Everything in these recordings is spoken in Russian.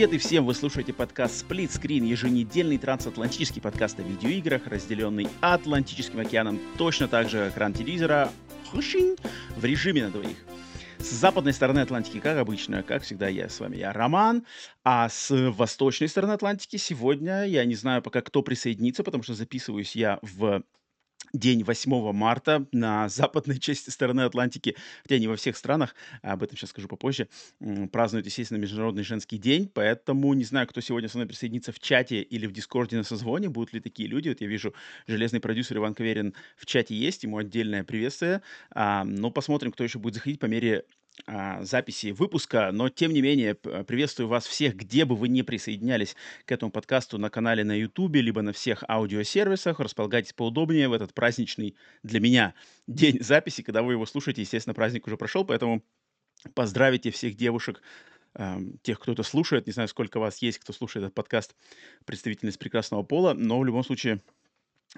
Привет и всем! Вы слушаете подкаст Split Screen, еженедельный трансатлантический подкаст о видеоиграх, разделенный Атлантическим океаном, точно так же экран телевизора в режиме на двоих. С западной стороны Атлантики, как обычно, как всегда, я с вами, я Роман, а с восточной стороны Атлантики сегодня, я не знаю пока, кто присоединится, потому что записываюсь я в день 8 марта на западной части стороны Атлантики, хотя не во всех странах, об этом сейчас скажу попозже, празднуют, естественно, Международный женский день, поэтому не знаю, кто сегодня со мной присоединится в чате или в Discord е на созвоне, будут ли такие люди. Вот я вижу, железный продюсер Иван Каверин в чате есть, ему отдельное приветствие. А, но посмотрим, кто еще будет заходить по мере а, записи выпуска, но тем не менее приветствую вас всех, где бы вы ни присоединялись к этому подкасту на канале на YouTube, либо на всех аудиосервисах. Располагайтесь поудобнее в этот праздничный для меня день записи, когда вы его слушаете. Естественно, праздник уже прошел, поэтому поздравите всех девушек, тех, кто это слушает. Не знаю, сколько вас есть, кто слушает этот подкаст, представительниц прекрасного пола, но в любом случае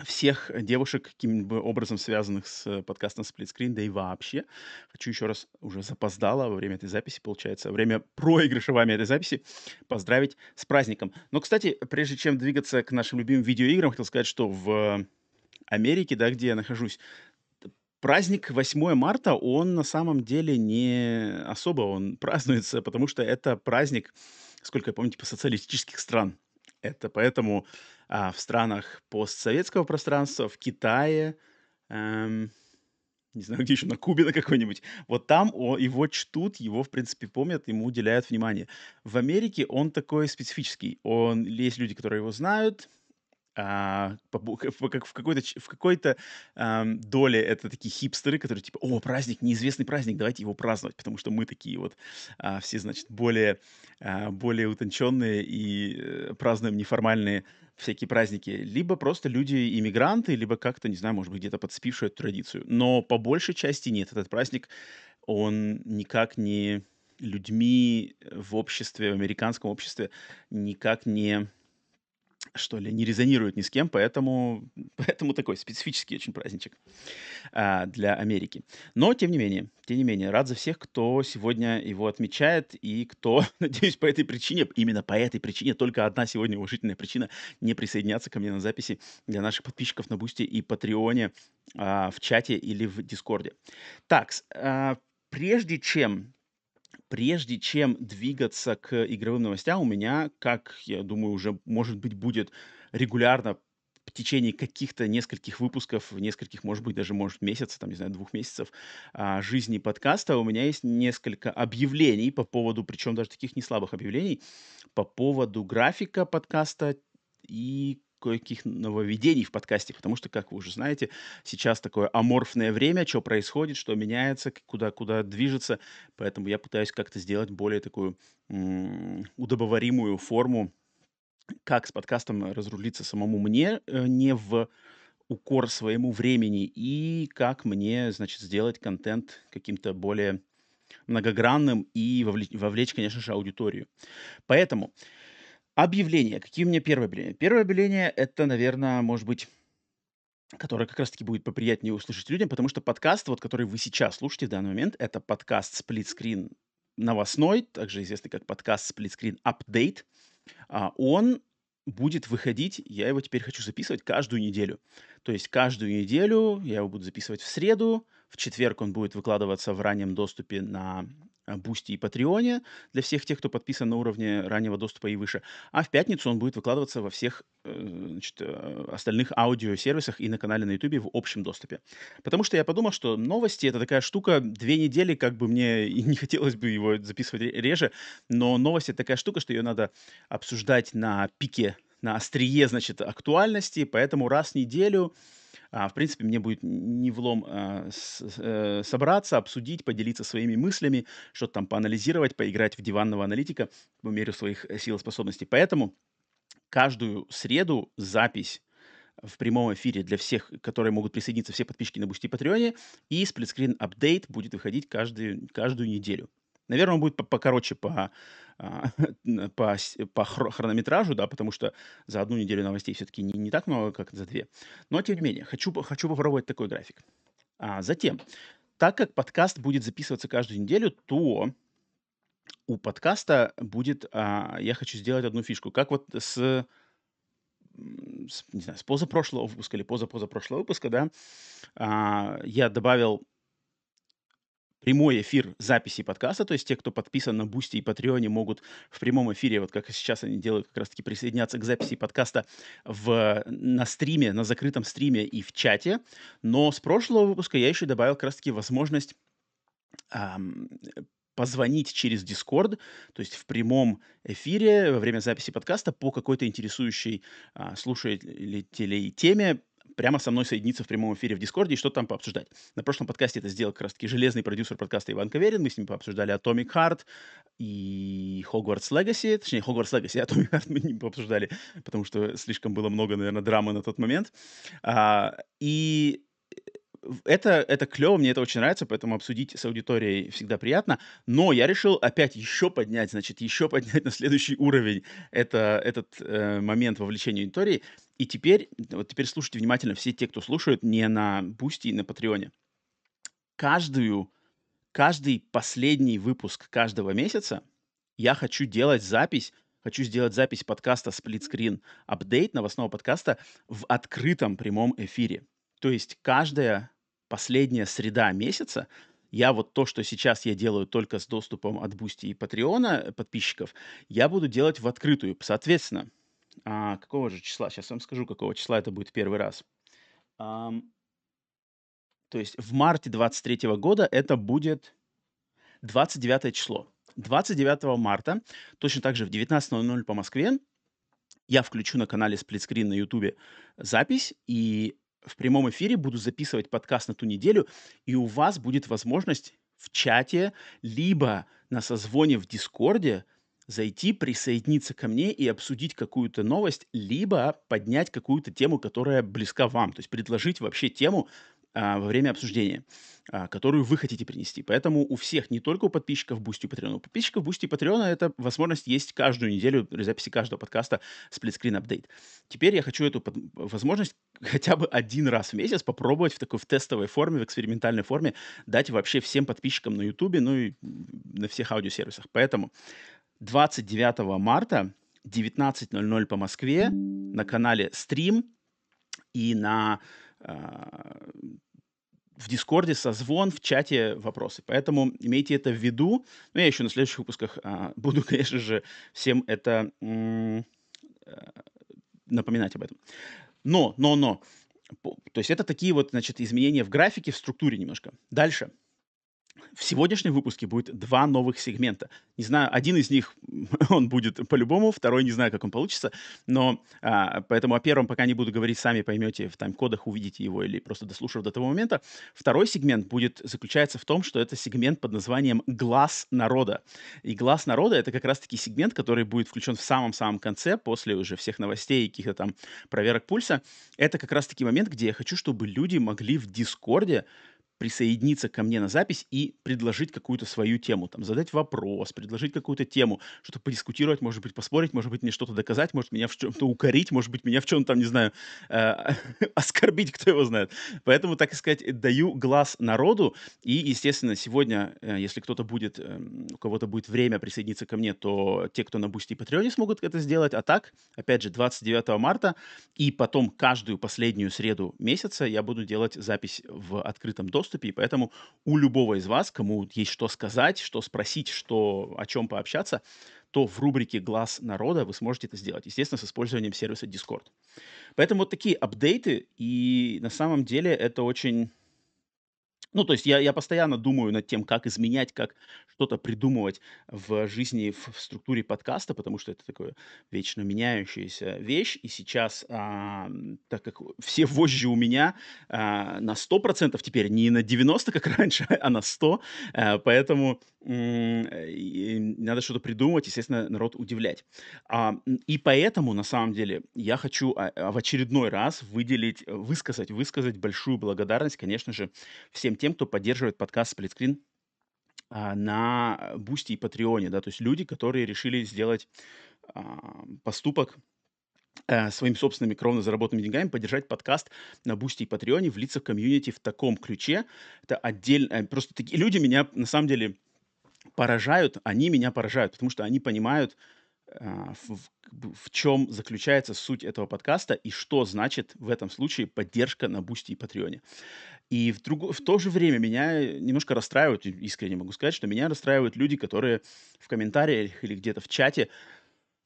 всех девушек, каким-либо образом связанных с э, подкастом Split Screen, да и вообще. Хочу еще раз, уже запоздало во время этой записи, получается, во время проигрыша вами этой записи, поздравить с праздником. Но, кстати, прежде чем двигаться к нашим любимым видеоиграм, хотел сказать, что в Америке, да, где я нахожусь, праздник 8 марта, он на самом деле не особо он празднуется, потому что это праздник, сколько я помню, типа социалистических стран. Это поэтому а, в странах постсоветского пространства, в Китае, эм, не знаю, где еще, на Кубе на какой-нибудь. Вот там о, его чтут, его, в принципе, помнят, ему уделяют внимание. В Америке он такой специфический. Он, есть люди, которые его знают, а, как в какой-то, в какой-то ам, доле это такие хипстеры, которые типа, о, праздник, неизвестный праздник, давайте его праздновать, потому что мы такие вот а, все, значит, более, а, более утонченные и э, празднуем неформальные всякие праздники, либо просто люди иммигранты, либо как-то, не знаю, может быть, где-то подспившие эту традицию. Но по большей части нет. Этот праздник, он никак не людьми в обществе, в американском обществе, никак не что ли, не резонирует ни с кем, поэтому, поэтому такой специфический очень праздничек а, для Америки. Но, тем не менее, тем не менее, рад за всех, кто сегодня его отмечает и кто, надеюсь, по этой причине, именно по этой причине, только одна сегодня уважительная причина не присоединяться ко мне на записи для наших подписчиков на Boosty и Patreon е а, в чате или в Discord е. Так, а, прежде чем прежде чем двигаться к игровым новостям, у меня, как я думаю, уже, может быть, будет регулярно в течение каких-то нескольких выпусков, нескольких, может быть, даже, может, месяцев, там, не знаю, двух месяцев а, жизни подкаста, у меня есть несколько объявлений по поводу, причем даже таких не слабых объявлений, по поводу графика подкаста и кое-каких нововведений в подкасте, потому что, как вы уже знаете, сейчас такое аморфное время, что происходит, что меняется, куда, куда движется, поэтому я пытаюсь как-то сделать более такую м- удобоваримую форму, как с подкастом разрулиться самому мне, э, не в укор своему времени, и как мне, значит, сделать контент каким-то более многогранным и вовлечь, вовлечь, конечно же, аудиторию. Поэтому Объявления. Какие у меня первые объявления? Первое объявление- это, наверное, может быть, которое как раз таки будет поприятнее услышать людям, потому что подкаст, вот который вы сейчас слушаете в данный момент, это подкаст "Сплит Скрин" новостной, также известный как подкаст "Split Screen Update". А, он будет выходить, я его теперь хочу записывать каждую неделю. То есть каждую неделю я его буду записывать в среду, в четверг он будет выкладываться в раннем доступе на Boosty и Patreon е для всех тех, кто подписан на уровне раннего доступа и выше. А в пятницу он будет выкладываться во всех э, значит, э, остальных аудиосервисах и на канале на YouTube в общем доступе. Потому что я подумал, что новости — это такая штука, две недели, как бы мне и не хотелось бы его записывать реже, но новости — это такая штука, что ее надо обсуждать на пике, на острие, значит, актуальности, поэтому раз в неделю а, в принципе, мне будет не влом а, с, э, собраться, обсудить, поделиться своими мыслями, что-то там поанализировать, поиграть в диванного аналитика по мере своих э, сил и способностей. Поэтому каждую среду запись в прямом эфире для всех, которые могут присоединиться, все подписчики на Boosty Patreon е. И Split Screen Update будет выходить каждую, каждую неделю. Наверное, он будет покороче по, а, по, по хронометражу, да, потому что за одну неделю новостей все-таки не, не так много, как за две. Но, тем не менее, хочу, хочу попробовать такой график. А затем, так как подкаст будет записываться каждую неделю, то у подкаста будет, а, я хочу сделать одну фишку. Как вот с, с не знаю, с позапрошлого выпуска или позапозапрошлого выпуска, да, а, я добавил прямой эфир записи подкаста, то есть те, кто подписан на Boosty и Patreon е, могут в прямом эфире, вот как сейчас они делают, как раз-таки присоединяться к записи подкаста в, на стриме, на закрытом стриме и в чате. Но с прошлого выпуска я еще добавил как раз-таки возможность эм, позвонить через Discord, то есть в прямом эфире во время записи подкаста по какой-то интересующей а, слушателей теме прямо со мной соединиться в прямом эфире в Дискорде и что-то там пообсуждать. На прошлом подкасте это сделал как раз-таки железный продюсер подкаста Иван Каверин. Мы с ним пообсуждали Atomic Heart и Hogwarts Legacy. Точнее, Hogwarts Legacy, а Atomic Heart мы не пообсуждали, потому что слишком было много, наверное, драмы на тот момент. А, и это, это клево, мне это очень нравится, поэтому обсудить с аудиторией всегда приятно. Но я решил опять еще поднять, значит, еще поднять на следующий уровень это, этот э, момент вовлечения аудитории. И теперь, вот теперь слушайте внимательно все те, кто слушают не на Boosty и на Patreon е. Каждую, каждый последний выпуск каждого месяца я хочу делать запись хочу сделать запись подкаста Screen Update новостного подкаста в открытом прямом эфире. То есть каждая последняя среда месяца я вот то, что сейчас я делаю только с доступом от Boosty и Patreon а подписчиков, я буду делать в открытую. Соответственно, а, какого же числа? Сейчас вам скажу, какого числа это будет первый раз. Ам, то есть в марте 23 года это будет 29 число. 29 марта, точно так же в 19.00 по Москве, я включу на канале Splitscreen на YouTube запись, и в прямом эфире буду записывать подкаст на ту неделю, и у вас будет возможность в чате, либо на созвоне в Дискорде зайти, присоединиться ко мне и обсудить какую-то новость, либо поднять какую-то тему, которая близка вам. То есть предложить вообще тему, а, во время обсуждения, а, которую вы хотите принести. Поэтому у всех, не только у подписчиков Бусти и Патреона, у подписчиков Бусти и Патреона эта возможность есть каждую неделю при записи каждого подкаста Splitscreen Update. Теперь я хочу эту возможность хотя бы один раз в месяц попробовать в такой в тестовой форме, в экспериментальной форме дать вообще всем подписчикам на YouTube, ну и на всех аудиосервисах. Поэтому 29 марта 19.00 по Москве на канале Stream и на а, в Дискорде созвон, в чате вопросы. Поэтому имейте это в виду. Ну, я еще на следующих выпусках а, буду, конечно же, всем это а, напоминать об этом. Но, но, но. То есть это такие вот, значит, изменения в графике, в структуре немножко. Дальше. В сегодняшнем выпуске будет два новых сегмента. Не знаю, один из них, он будет по-любому, второй не знаю, как он получится, но а, поэтому о первом пока не буду говорить, сами поймете, в тайм-кодах увидите его или просто дослушав до того момента. Второй сегмент будет, заключается в том, что это сегмент под названием «Глаз народа». И «Глаз народа» — это как раз-таки сегмент, который будет включен в самом-самом конце, после уже всех новостей и каких-то там проверок пульса. Это как раз-таки момент, где я хочу, чтобы люди могли в Дискорде присоединиться ко мне на запись и предложить какую-то свою тему, там, задать вопрос, предложить какую-то тему, что-то подискутировать, может быть, поспорить, может быть, мне что-то доказать, может, меня в чем-то укорить, может быть, меня в чем-то, там, не знаю, э, оскорбить, кто его знает. Поэтому, так сказать, даю глас народу, и, естественно, сегодня, э, если кто-то будет, э, у кого-то будет время присоединиться ко мне, то те, кто на Бусти и Патреоне смогут это сделать, а так, опять же, 29 марта, и потом каждую последнюю среду месяца я буду делать запись в открытом доступе, доступе, и поэтому у любого из вас, кому есть что сказать, что спросить, что, о чем пообщаться, то в рубрике «Глаз народа» вы сможете это сделать, естественно, с использованием сервиса Discord. Поэтому вот такие апдейты, и на самом деле это очень Ну, то есть я я постоянно думаю над тем, как изменять, как что-то придумывать в жизни, в в структуре подкаста, потому что это такое вечно меняющаяся вещь. И сейчас, ам, так как все вожжи у меня, а, на сто процентов теперь, не на 90, как раньше, а на 100, э, поэтому, м, и надо что-то придумывать, естественно, народ удивлять. А, и поэтому, на самом деле, я хочу, а, а, в очередной раз выделить, э, высказать высказать большую благодарность, конечно же, всем тем, кто поддерживает подкаст "Сплитскрин", а, на "Бусти" и "Патреоне", да. То есть люди, которые решили сделать, ам, поступок, э, своими собственными кровно заработанными деньгами, поддержать подкаст на "Бусти" и "Патреоне", влиться в комьюнити в таком ключе. Это отдельно э, просто такие люди меня на самом деле поражают. Они меня поражают, потому что они понимают, а, в в чём заключается суть этого подкаста и что значит в этом случае поддержка на "Бусти" и "Патреоне". И в друго в то же время меня немножко расстраивают, искренне могу сказать, что меня расстраивают люди, которые в комментариях или где-то в чате,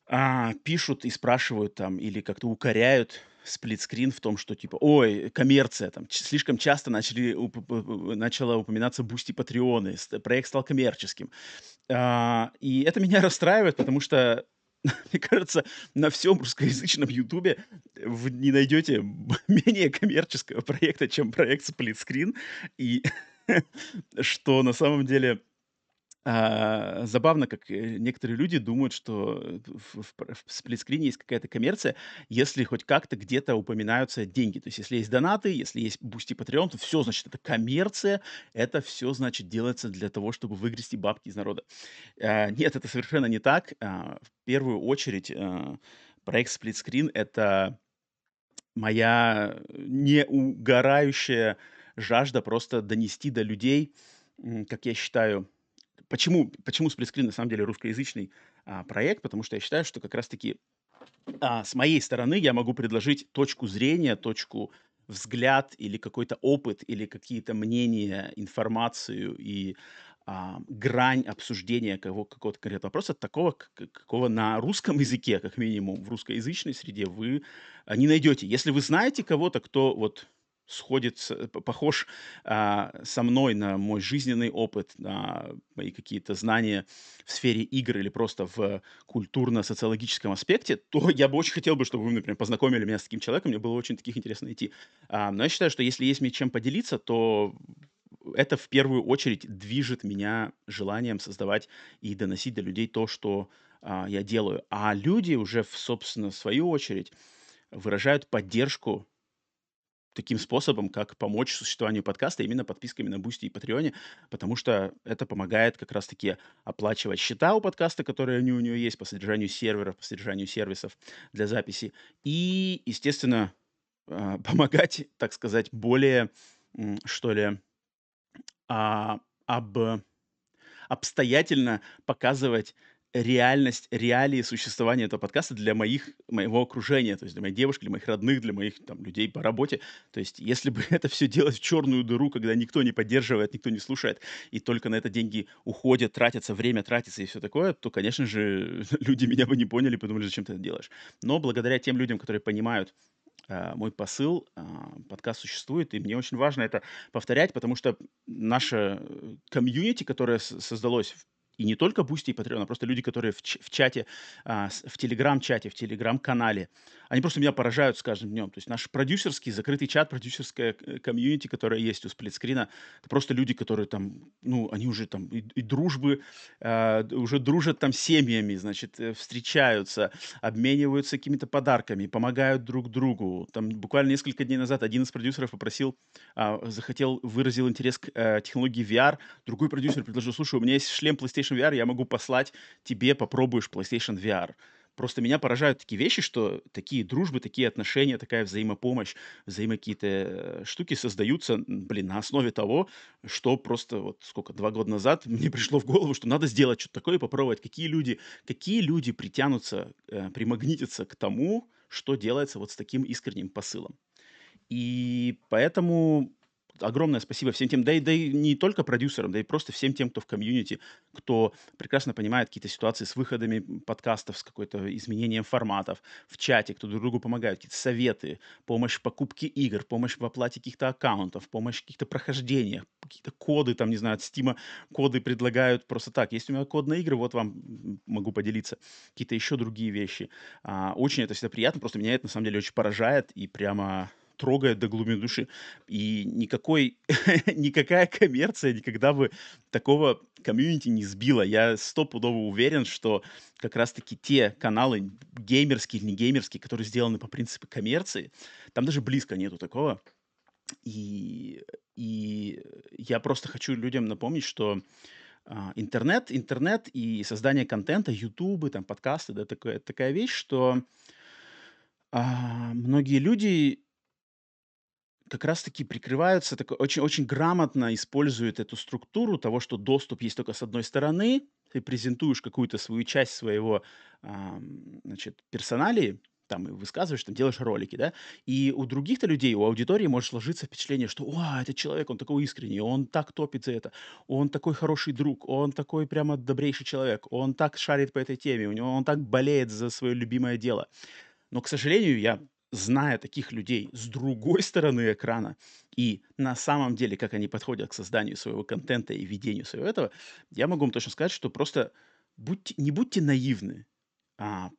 а, пишут и спрашивают там или как-то укоряют "Сплитскрин" в том, что типа: "Ой, коммерция там, слишком часто начали уп начало упоминаться "Бусти", "Патреоны", проект стал коммерческим". А, и это меня расстраивает, потому что, мне кажется, на всем русскоязычном "Ютубе" вы не найдете менее коммерческого проекта, чем проект "Сплитскрин". И что на самом деле, а, забавно, как, э, некоторые люди думают, что, э, в в в "Сплитскрине" есть какая-то коммерция, если хоть как-то где-то упоминаются деньги. То есть если есть донаты, если есть "Бусти", "Патреон", то всё, значит, это коммерция, это всё, значит, делается для того, чтобы выгрести бабки из народа. А, нет, это совершенно не так. А, в первую очередь, а, проект "Сплитскрин"- это моя неугорающая жажда просто донести до людей, как я считаю Почему почему "Сплитскрин" на самом деле русскоязычный, а, проект? Потому что я считаю, что как раз таки, а, с моей стороны я могу предложить точку зрения, точку, взгляд или какой-то опыт, или какие-то мнения, информацию и, а, грань обсуждения кого какого-то конкретного вопроса, такого, какого на русском языке, как минимум, в русскоязычной среде вы, а, не найдете. Если вы знаете кого-то, кто вот сходится, п похож, а, со мной на мой жизненный опыт, на мои какие-то знания в сфере игр или просто в культурно-социологическом аспекте, то я бы очень хотел бы, чтобы вы, например, познакомили меня с таким человеком. Мне было очень таких интересно найти. А, но я считаю, что если есть мне чем поделиться, то это в первую очередь движет меня желанием создавать и доносить до людей то, что, а, я делаю. А люди уже в, собственно, свою очередь выражают поддержку таким способом, как помочь существованию подкаста именно подписками на "Бусти" и "Патреоне", потому что это помогает как раз таки оплачивать счета у подкаста, которые у него есть по содержанию серверов, по содержанию сервисов для записи. И, естественно, а, помогать, так сказать, более, что ли, а, об обстоятельно показывать реальность, реалии существования этого подкаста для моих моего окружения, то есть для моей девушки, для моих родных, для моих там людей по работе. То есть если бы это всё делать в черную дыру, когда никто не поддерживает, никто не слушает, и только на это деньги уходят, тратятся, время тратится и всё такое, то, конечно же, люди меня бы не поняли, подумали: "Зачем ты это делаешь?" Но благодаря тем людям, которые понимают, а, мой посыл, а, подкаст существует, и мне очень важно это повторять, потому что наше, э, комьюнити, которое создалось и не только "Бусти" и "Патреон", а просто люди, которые в ч в чате, а, в "Телеграм"-чате, в "Телеграм"-канале, они просто меня поражают с каждым днем. То есть наш продюсерский закрытый чат, продюсерское к комьюнити, которое есть у "Сплитскрина"- это просто люди, которые там, ну, они уже там и и дружбы, а, уже дружат там семьями, значит, э, встречаются, обмениваются какими-то подарками, помогают друг другу. Там буквально несколько дней назад один из продюсеров попросил, а, захотел, выразил интерес к, э, технологии VR. Другой продюсер предложил: "Слушай, у меня есть шлем PlayStation VR, я могу послать тебе, попробуешь PlayStation VR". Просто меня поражают такие вещи, что такие дружбы, такие отношения, такая взаимопомощь, взаимо какие-то, э, штуки создаются, блин, на основе того, что просто вот сколько, 2 года назад мне пришло в голову, что надо сделать чё-то такое и попробовать. Какие люди какие люди притянутся, э, примагнитятся к тому, что делается вот с таким искренним посылом. И поэтому огромное спасибо всем тем, да и, да и не только продюсерам, да и просто всем тем, кто в комьюнити, кто прекрасно понимает какие-то ситуации с выходами подкастов, с какой-то изменением форматов, в чате, кто друг другу помогает, какие-то советы, помощь в покупке игр, помощь в оплате каких-то аккаунтов, помощь в каких-то прохождениях, какие-то коды, там, не знаю, от Стима коды предлагают просто так. Есть у меня код на игры, вот вам могу поделиться. Какие-то еще другие вещи. А, очень это всегда приятно, просто меня это на самом деле очень поражает и прямо трогает до глубины души. И никакой, никакая коммерция никогда бы такого комьюнити не сбила. Я стопудово уверен, что как раз-таки те каналы геймерские или не геймерские, которые сделаны по принципу коммерции, там даже близко нету такого. И, и я просто хочу людям напомнить, что а, интернет, интернет и создание контента, ютубы, там, подкасты, да, такая, такая вещь, что а, многие люди как раз-таки прикрываются, так, очень, очень грамотно используют эту структуру того, что доступ есть только с одной стороны, ты презентуешь какую-то свою часть своего, а, значит, персоналии, там и высказываешь, там делаешь ролики, да, и у других-то людей, у аудитории может сложиться впечатление, что, о, этот человек, он такой искренний, он так топит за это, он такой хороший друг, он такой прямо добрейший человек, он так шарит по этой теме, у него он так болеет за свое любимое дело. Но, к сожалению, я зная таких людей с другой стороны экрана. И на самом деле, как они подходят к созданию своего контента и ведению своего этого, я могу вам точно сказать, что просто будьте, не будьте наивны, а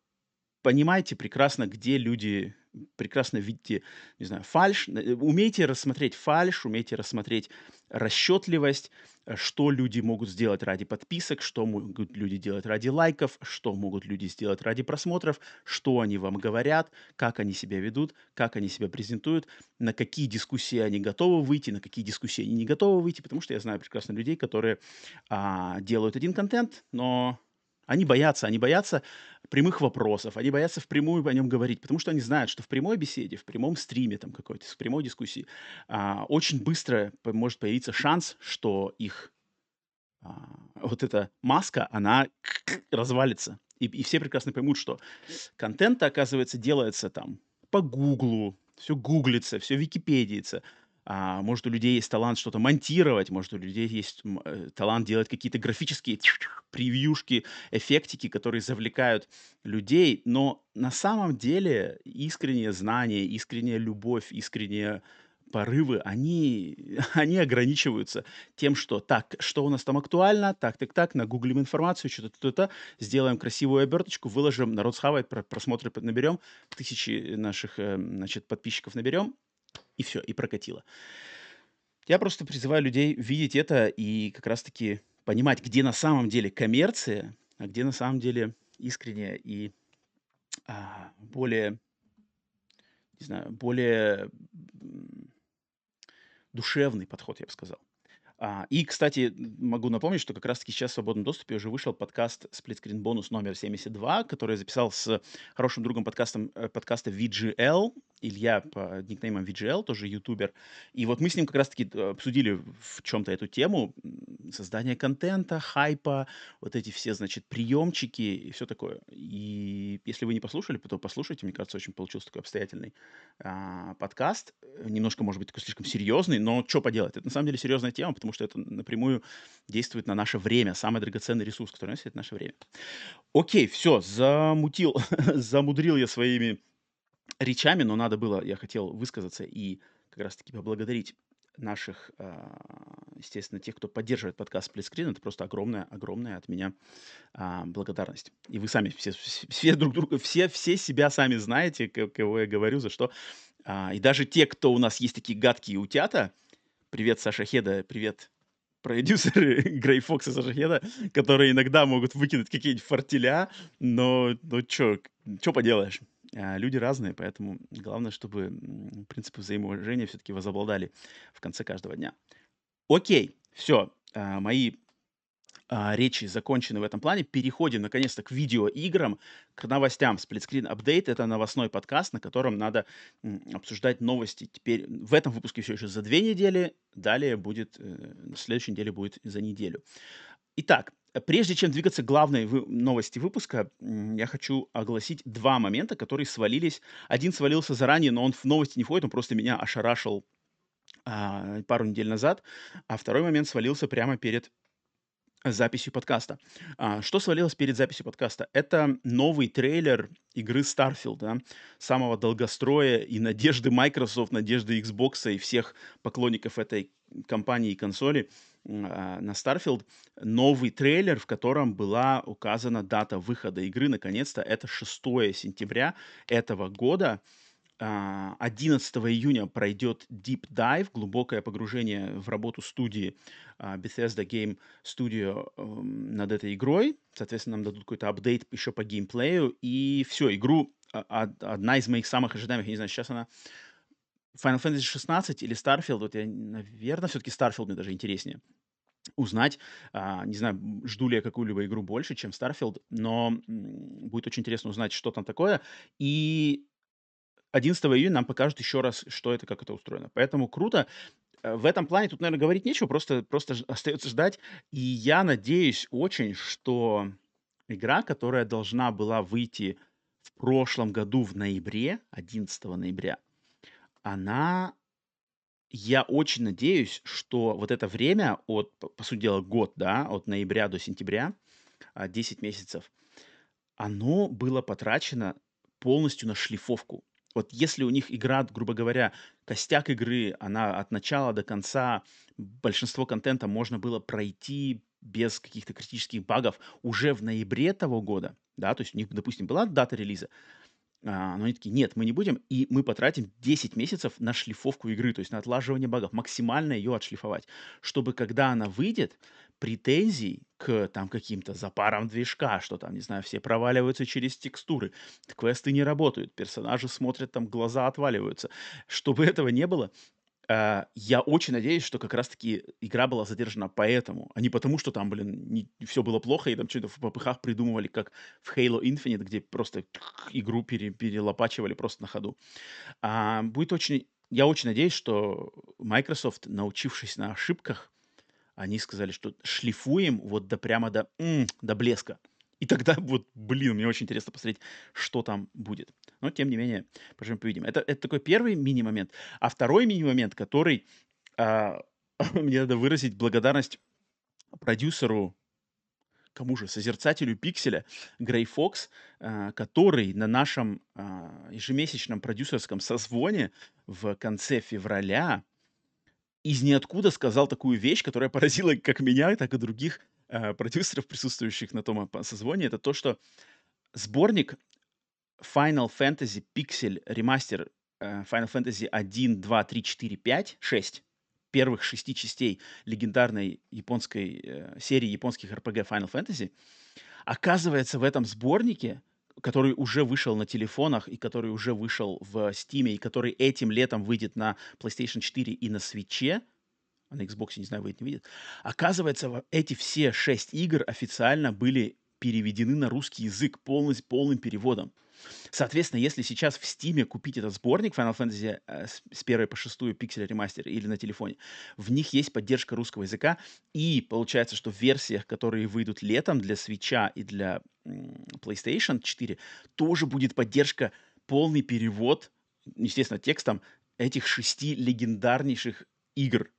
понимаете прекрасно, где люди прекрасно видите, не знаю, фальш, э, умеете рассмотреть фальш, умеете рассмотреть расчетливость, э, что люди могут сделать ради подписок, что могут люди делать ради лайков, что могут люди сделать ради просмотров, что они вам говорят, как они себя ведут, как они себя презентуют, на какие дискуссии они готовы выйти, на какие дискуссии они не готовы выйти, потому что я знаю прекрасно людей, которые а, делают один контент, но они боятся, они боятся прямых вопросов, они боятся впрямую о нем говорить, потому что они знают, что в прямой беседе, в прямом стриме там какой-то, в прямой дискуссии а, очень быстро может появиться шанс, что их а, вот эта маска, она развалится. И, и все прекрасно поймут, что контент, оказывается, делается там по Гуглу, все гуглится, все википедиется, а, может, у людей есть талант что-то монтировать, может, у людей есть э, талант делать какие-то графические превьюшки, эффектики, которые завлекают людей, но на самом деле искреннее знание, искренняя любовь, искренние порывы, они, они ограничиваются тем, что так, что у нас там актуально, так, так, так, нагуглим информацию, что-то, то-то, сделаем красивую оберточку, выложим, народ схавает, просмотры наберем, тысячи наших, э, значит, подписчиков наберем, и все, и прокатило. Я просто призываю людей видеть это и как раз-таки понимать, где на самом деле коммерция, а где на самом деле искренняя и а, более, не знаю, более душевный подход, я бы сказал. А, и, кстати, могу напомнить, что как раз-таки сейчас в свободном доступе уже вышел подкаст Split Screen Bonus номер 72, который я записал с хорошим другом подкастом, э, подкаста VGL, Илья по никнеймам VGL, тоже ютубер. И вот мы с ним как раз-таки э, обсудили в чем-то эту тему, создание контента, хайпа, вот эти все, значит, приемчики и все такое. И если вы не послушали, то послушайте, мне кажется, очень получился такой обстоятельный а, подкаст. Немножко, может быть, такой слишком серьезный, но что поделать, это на самом деле серьезная тема, потому что это напрямую действует на наше время, самый драгоценный ресурс, который у нас есть, это наше время. Окей, все, замутил, замудрил я своими речами, но надо было, я хотел высказаться и как раз-таки поблагодарить наших, а, естественно, тех, кто поддерживает подкаст Сплитскрин, это просто огромная, огромная от меня а, благодарность. И вы сами все, все друг друга, все, все себя сами знаете, кого я говорю, за что. А, и даже те, кто у нас есть такие гадкие утята, привет, Саша Хеда, привет, продюсеры Грей Фокс и Саша Хеда, которые иногда могут выкинуть какие-нибудь фортеля, но, ну, что поделаешь. А, люди разные, поэтому главное, чтобы принципы взаимоуважения все-таки возобладали в конце каждого дня. Окей, все, а, мои а, речи закончены в этом плане. Переходим наконец-то к видеоиграм, к новостям. Сплитскрин апдейт — это новостной подкаст, на котором надо обсуждать новости. Теперь в этом выпуске все еще за две недели, далее будет, э, на следующей неделе будет за неделю. Итак, Прежде чем двигаться к главной вы- новости выпуска, я хочу огласить два момента, которые свалились. Один свалился заранее, но он в новости не входит, он просто меня ошарашил а, пару недель назад, а второй момент свалился прямо перед записью подкаста. А, что свалилось перед записью подкаста? Это новый трейлер игры Starfield, да, самого долгостроя и надежды Microsoft, надежды Xbox и всех поклонников этой компании и консоли а, на Starfield. Новый трейлер, в котором была указана дата выхода игры. Наконец-то это 6 сентября этого года. 11 а, июня пройдет Deep Dive, глубокое погружение в работу студии а, Bethesda Game Studio эм, над этой игрой. Соответственно, нам дадут какой-то апдейт еще по геймплею. И все, игру а, одна из моих самых ожидаемых, я не знаю, сейчас она Final Fantasy 16 или Starfield, вот я, наверное, все-таки Starfield мне даже интереснее узнать. Не знаю, жду ли я какую-либо игру больше, чем Starfield, но будет очень интересно узнать, что там такое. И 11 июня нам покажут еще раз, что это, как это устроено. Поэтому круто. Э, в этом плане тут, наверное, говорить нечего, просто, просто остается ждать. И я надеюсь очень, что игра, которая должна была выйти в прошлом году в ноябре, 11 ноября, она... Я очень надеюсь, что вот это время от, по сути дела, год, да, от ноября до сентября, 10 а, месяцев, оно было потрачено полностью на шлифовку вот если у них игра, грубо говоря, костяк игры, она от начала до конца, большинство контента можно было пройти без каких-то критических багов уже в ноябре того года, да, то есть у них, допустим, была дата релиза, а, но они такие, нет, мы не будем, и мы потратим 10 месяцев на шлифовку игры, то есть на отлаживание багов, максимально ее отшлифовать, чтобы когда она выйдет, претензий к там каким-то запарам движка, что там, не знаю, все проваливаются через текстуры, квесты не работают, персонажи смотрят, там глаза отваливаются. Чтобы этого не было, э, я очень надеюсь, что как раз-таки игра была задержана поэтому, а не потому, что там, блин, не, все было плохо, и там что-то в попыхах придумывали, как в Halo Infinite, где просто игру пере, перелопачивали просто на ходу. А, будет очень... Я очень надеюсь, что Microsoft, научившись на ошибках, они сказали, что шлифуем вот до прямо до, м, до блеска. И тогда вот, блин, мне очень интересно посмотреть, что там будет. Но, тем не менее, поживем повидим. Это, это такой первый мини-момент. А второй мини-момент, который а, мне надо выразить благодарность продюсеру, кому же, созерцателю пикселя, Грей Фокс, а, который на нашем а, ежемесячном продюсерском созвоне в конце февраля из ниоткуда сказал такую вещь, которая поразила как меня, так и других э, продюсеров, присутствующих на том созвоне. Это то, что сборник Final Fantasy Pixel Remaster э, Final Fantasy 1, 2, 3, 4, 5, 6 первых шести частей легендарной японской э, серии японских RPG Final Fantasy, оказывается в этом сборнике который уже вышел на телефонах и который уже вышел в Steam, и который этим летом выйдет на PlayStation 4 и на Switch, а на Xbox, не знаю, выйдет, не выйдет, оказывается, эти все шесть игр официально были переведены на русский язык полностью, полным переводом. Соответственно, если сейчас в Steam купить этот сборник Final Fantasy э, с первой по шестую Pixel Remaster или на телефоне, в них есть поддержка русского языка, и получается, что в версиях, которые выйдут летом для Switch и для PlayStation 4, тоже будет поддержка, полный перевод, естественно, текстом этих шести легендарнейших игр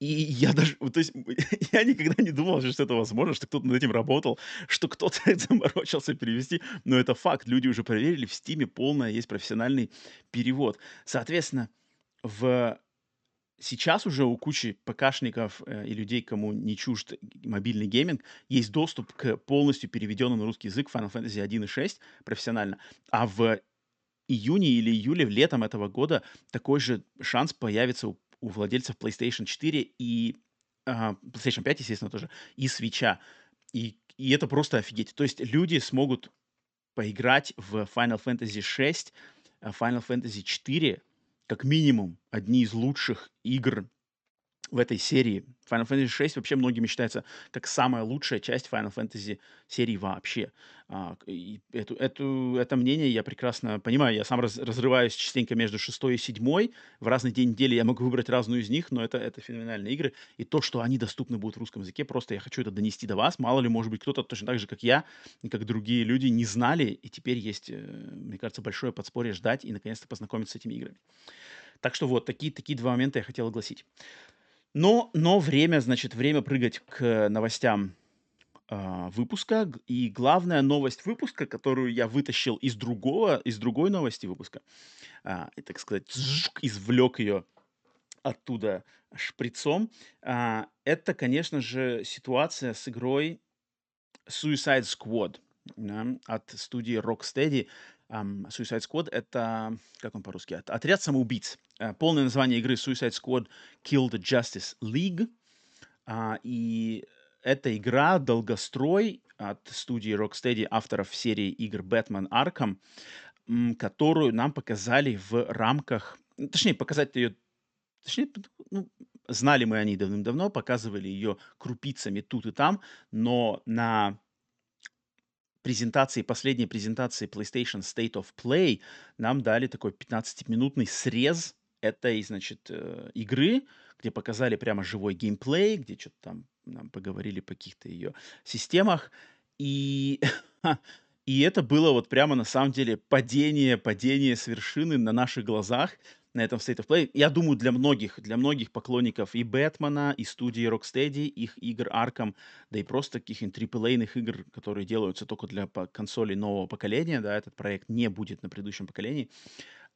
и я даже, то есть, я никогда не думал, что это возможно, что кто-то над этим работал, что кто-то заморочился перевести, но это факт. Люди уже проверили, в Стиме полное есть профессиональный перевод. Соответственно, в сейчас уже у кучи ПКшников э, и людей, кому не чужд мобильный гейминг, есть доступ к полностью переведенному на русский язык Final Fantasy 1 и 6 профессионально. А в июне или июле, летом этого года такой же шанс появится у у владельцев PlayStation 4 и uh, PlayStation 5, естественно, тоже, и Switch. И, и это просто офигеть. То есть люди смогут поиграть в Final Fantasy 6, Final Fantasy 4, как минимум, одни из лучших игр в этой серии. Final Fantasy 6 вообще многими считается как самая лучшая часть Final Fantasy серии вообще. А, и эту, эту, это мнение я прекрасно понимаю. Я сам раз, разрываюсь частенько между шестой и седьмой. В разный день недели я могу выбрать разную из них, но это, это феноменальные игры. И то, что они доступны будут в русском языке, просто я хочу это донести до вас. Мало ли, может быть, кто-то точно так же, как я, и как другие люди, не знали, и теперь есть, э, мне кажется, большое подспорье ждать и наконец-то познакомиться с этими играми. Так что вот, такие, такие два момента я хотел огласить. Но, но время, значит, время прыгать к новостям а, выпуска. И главная новость выпуска, которую я вытащил из другого, из другой новости выпуска, и, так сказать, извлек ее оттуда шприцом, а, это, конечно же, ситуация с игрой Suicide Squad да, от студии Rocksteady. Um, Suicide Squad — это, как он по-русски, отряд самоубийц. Uh, полное название игры Suicide Squad Kill the Justice League. Uh, и эта игра долгострой от студии Rocksteady, авторов серии игр Batman Arkham, которую нам показали в рамках, ну, точнее, показать ее, точнее, ну, знали мы о ней давным-давно, показывали ее крупицами тут и там, но на презентации, последней презентации PlayStation State of Play нам дали такой 15-минутный срез этой, значит, э, игры, где показали прямо живой геймплей, где что-то там нам поговорили по каких-то ее системах. И, и это было вот прямо на самом деле падение, падение с вершины на наших глазах на этом State of Play. Я думаю, для многих, для многих поклонников и Бэтмена, и студии Rocksteady, их игр Arkham, да и просто каких-нибудь AAA игр, которые делаются только для консолей нового поколения, да, этот проект не будет на предыдущем поколении.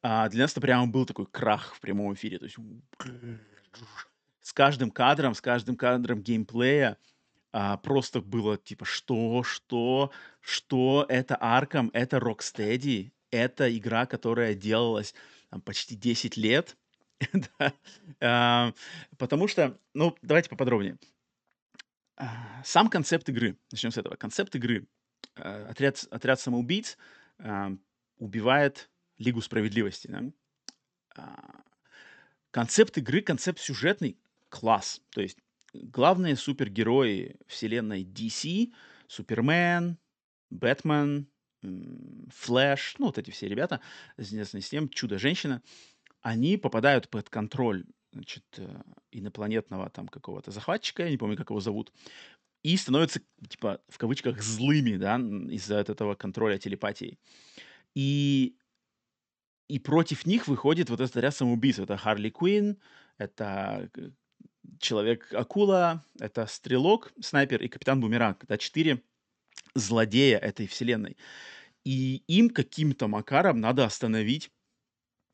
А для нас это прямо был такой крах в прямом эфире. То есть с каждым кадром, с каждым кадром геймплея а, просто было типа, что, что, что, это Arkham, это Rocksteady, это игра, которая делалась там, почти 10 лет. да. а, потому что, ну, давайте поподробнее. А, сам концепт игры, начнем с этого. Концепт игры. А, отряд, отряд самоубийц а, убивает Лигу справедливости. Да? А, концепт игры, концепт сюжетный класс. То есть главные супергерои вселенной DC, Супермен, Бэтмен, Флэш, ну вот эти все ребята, известные с тем, Чудо-женщина, они попадают под контроль значит, э, инопланетного там какого-то захватчика, я не помню, как его зовут, и становятся, типа, в кавычках, злыми, да, из-за этого контроля телепатии. И, и против них выходит вот этот ряд самоубийств. Это Харли Квинн, это э, Человек-акула, это Стрелок, Снайпер и Капитан Бумеранг. Это четыре злодея этой вселенной. И им каким-то макаром надо остановить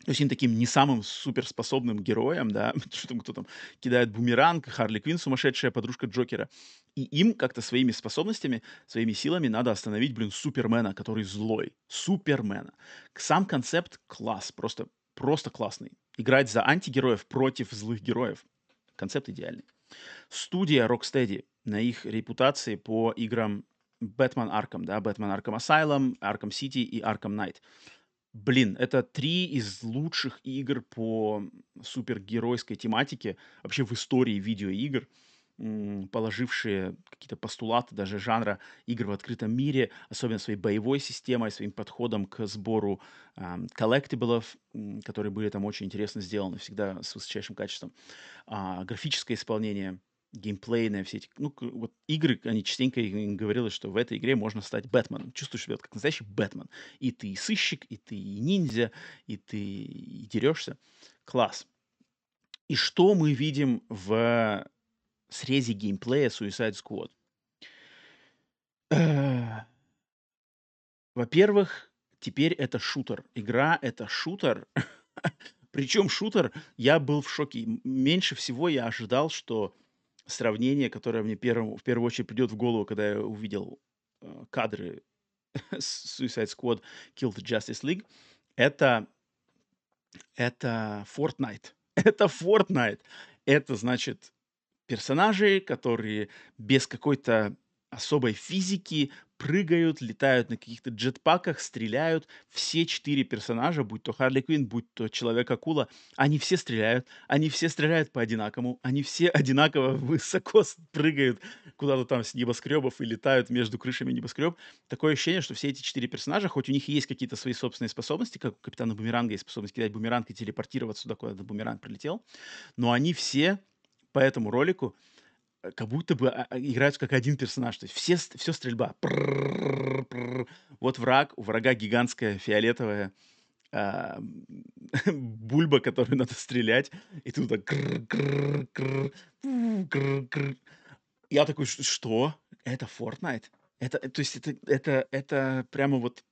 то есть им таким не самым суперспособным героям, да, что там кто там кидает бумеранг, Харли Квинн, сумасшедшая подружка Джокера, и им как-то своими способностями, своими силами надо остановить, блин, Супермена, который злой. Супермена. Сам концепт класс, просто, просто классный. Играть за антигероев против злых героев. Концепт идеальный. Студия Rocksteady на их репутации по играм Batman Arkham, да, Batman Arkham Asylum, Arkham City и Arkham Knight. Блин, это три из лучших игр по супергеройской тематике вообще в истории видеоигр положившие какие-то постулаты даже жанра игр в открытом мире, особенно своей боевой системой, своим подходом к сбору э, коллектиблов, которые были там очень интересно сделаны, всегда с высочайшим качеством. А, графическое исполнение, геймплейное, все эти, ну, вот игры, они частенько говорили, что в этой игре можно стать Бэтменом. Чувствуешь себя как настоящий Бэтмен. И ты и сыщик, и ты и ниндзя, и ты и дерешься. Класс. И что мы видим в срезе геймплея Suicide Squad. Э, во-первых, теперь это шутер. Игра — это шутер. Причем шутер, я был в шоке. Меньше всего я ожидал, что сравнение, которое мне первым, в первую очередь придет в голову, когда я увидел э, кадры Suicide Squad Kill the Justice League, это, это Fortnite. Это Fortnite. Это значит персонажи, которые без какой-то особой физики прыгают, летают на каких-то джетпаках, стреляют. Все четыре персонажа, будь то Харли Квинн, будь то Человек-акула, они все стреляют, они все стреляют по-одинакому, они все одинаково высоко прыгают куда-то там с небоскребов и летают между крышами небоскреб. Такое ощущение, что все эти четыре персонажа, хоть у них есть какие-то свои собственные способности, как у Капитана Бумеранга есть способность кидать бумеранг и телепортироваться сюда, куда бумеранг прилетел, но они все по этому ролику э, как будто бы а, а, играют как один персонаж. То есть все, все стрельба. Вот враг, у врага гигантская фиолетовая бульба, которую надо стрелять, и тут так. Я такой, «Ш- что? Это Fortnite? Это, то есть это, это, это прямо вот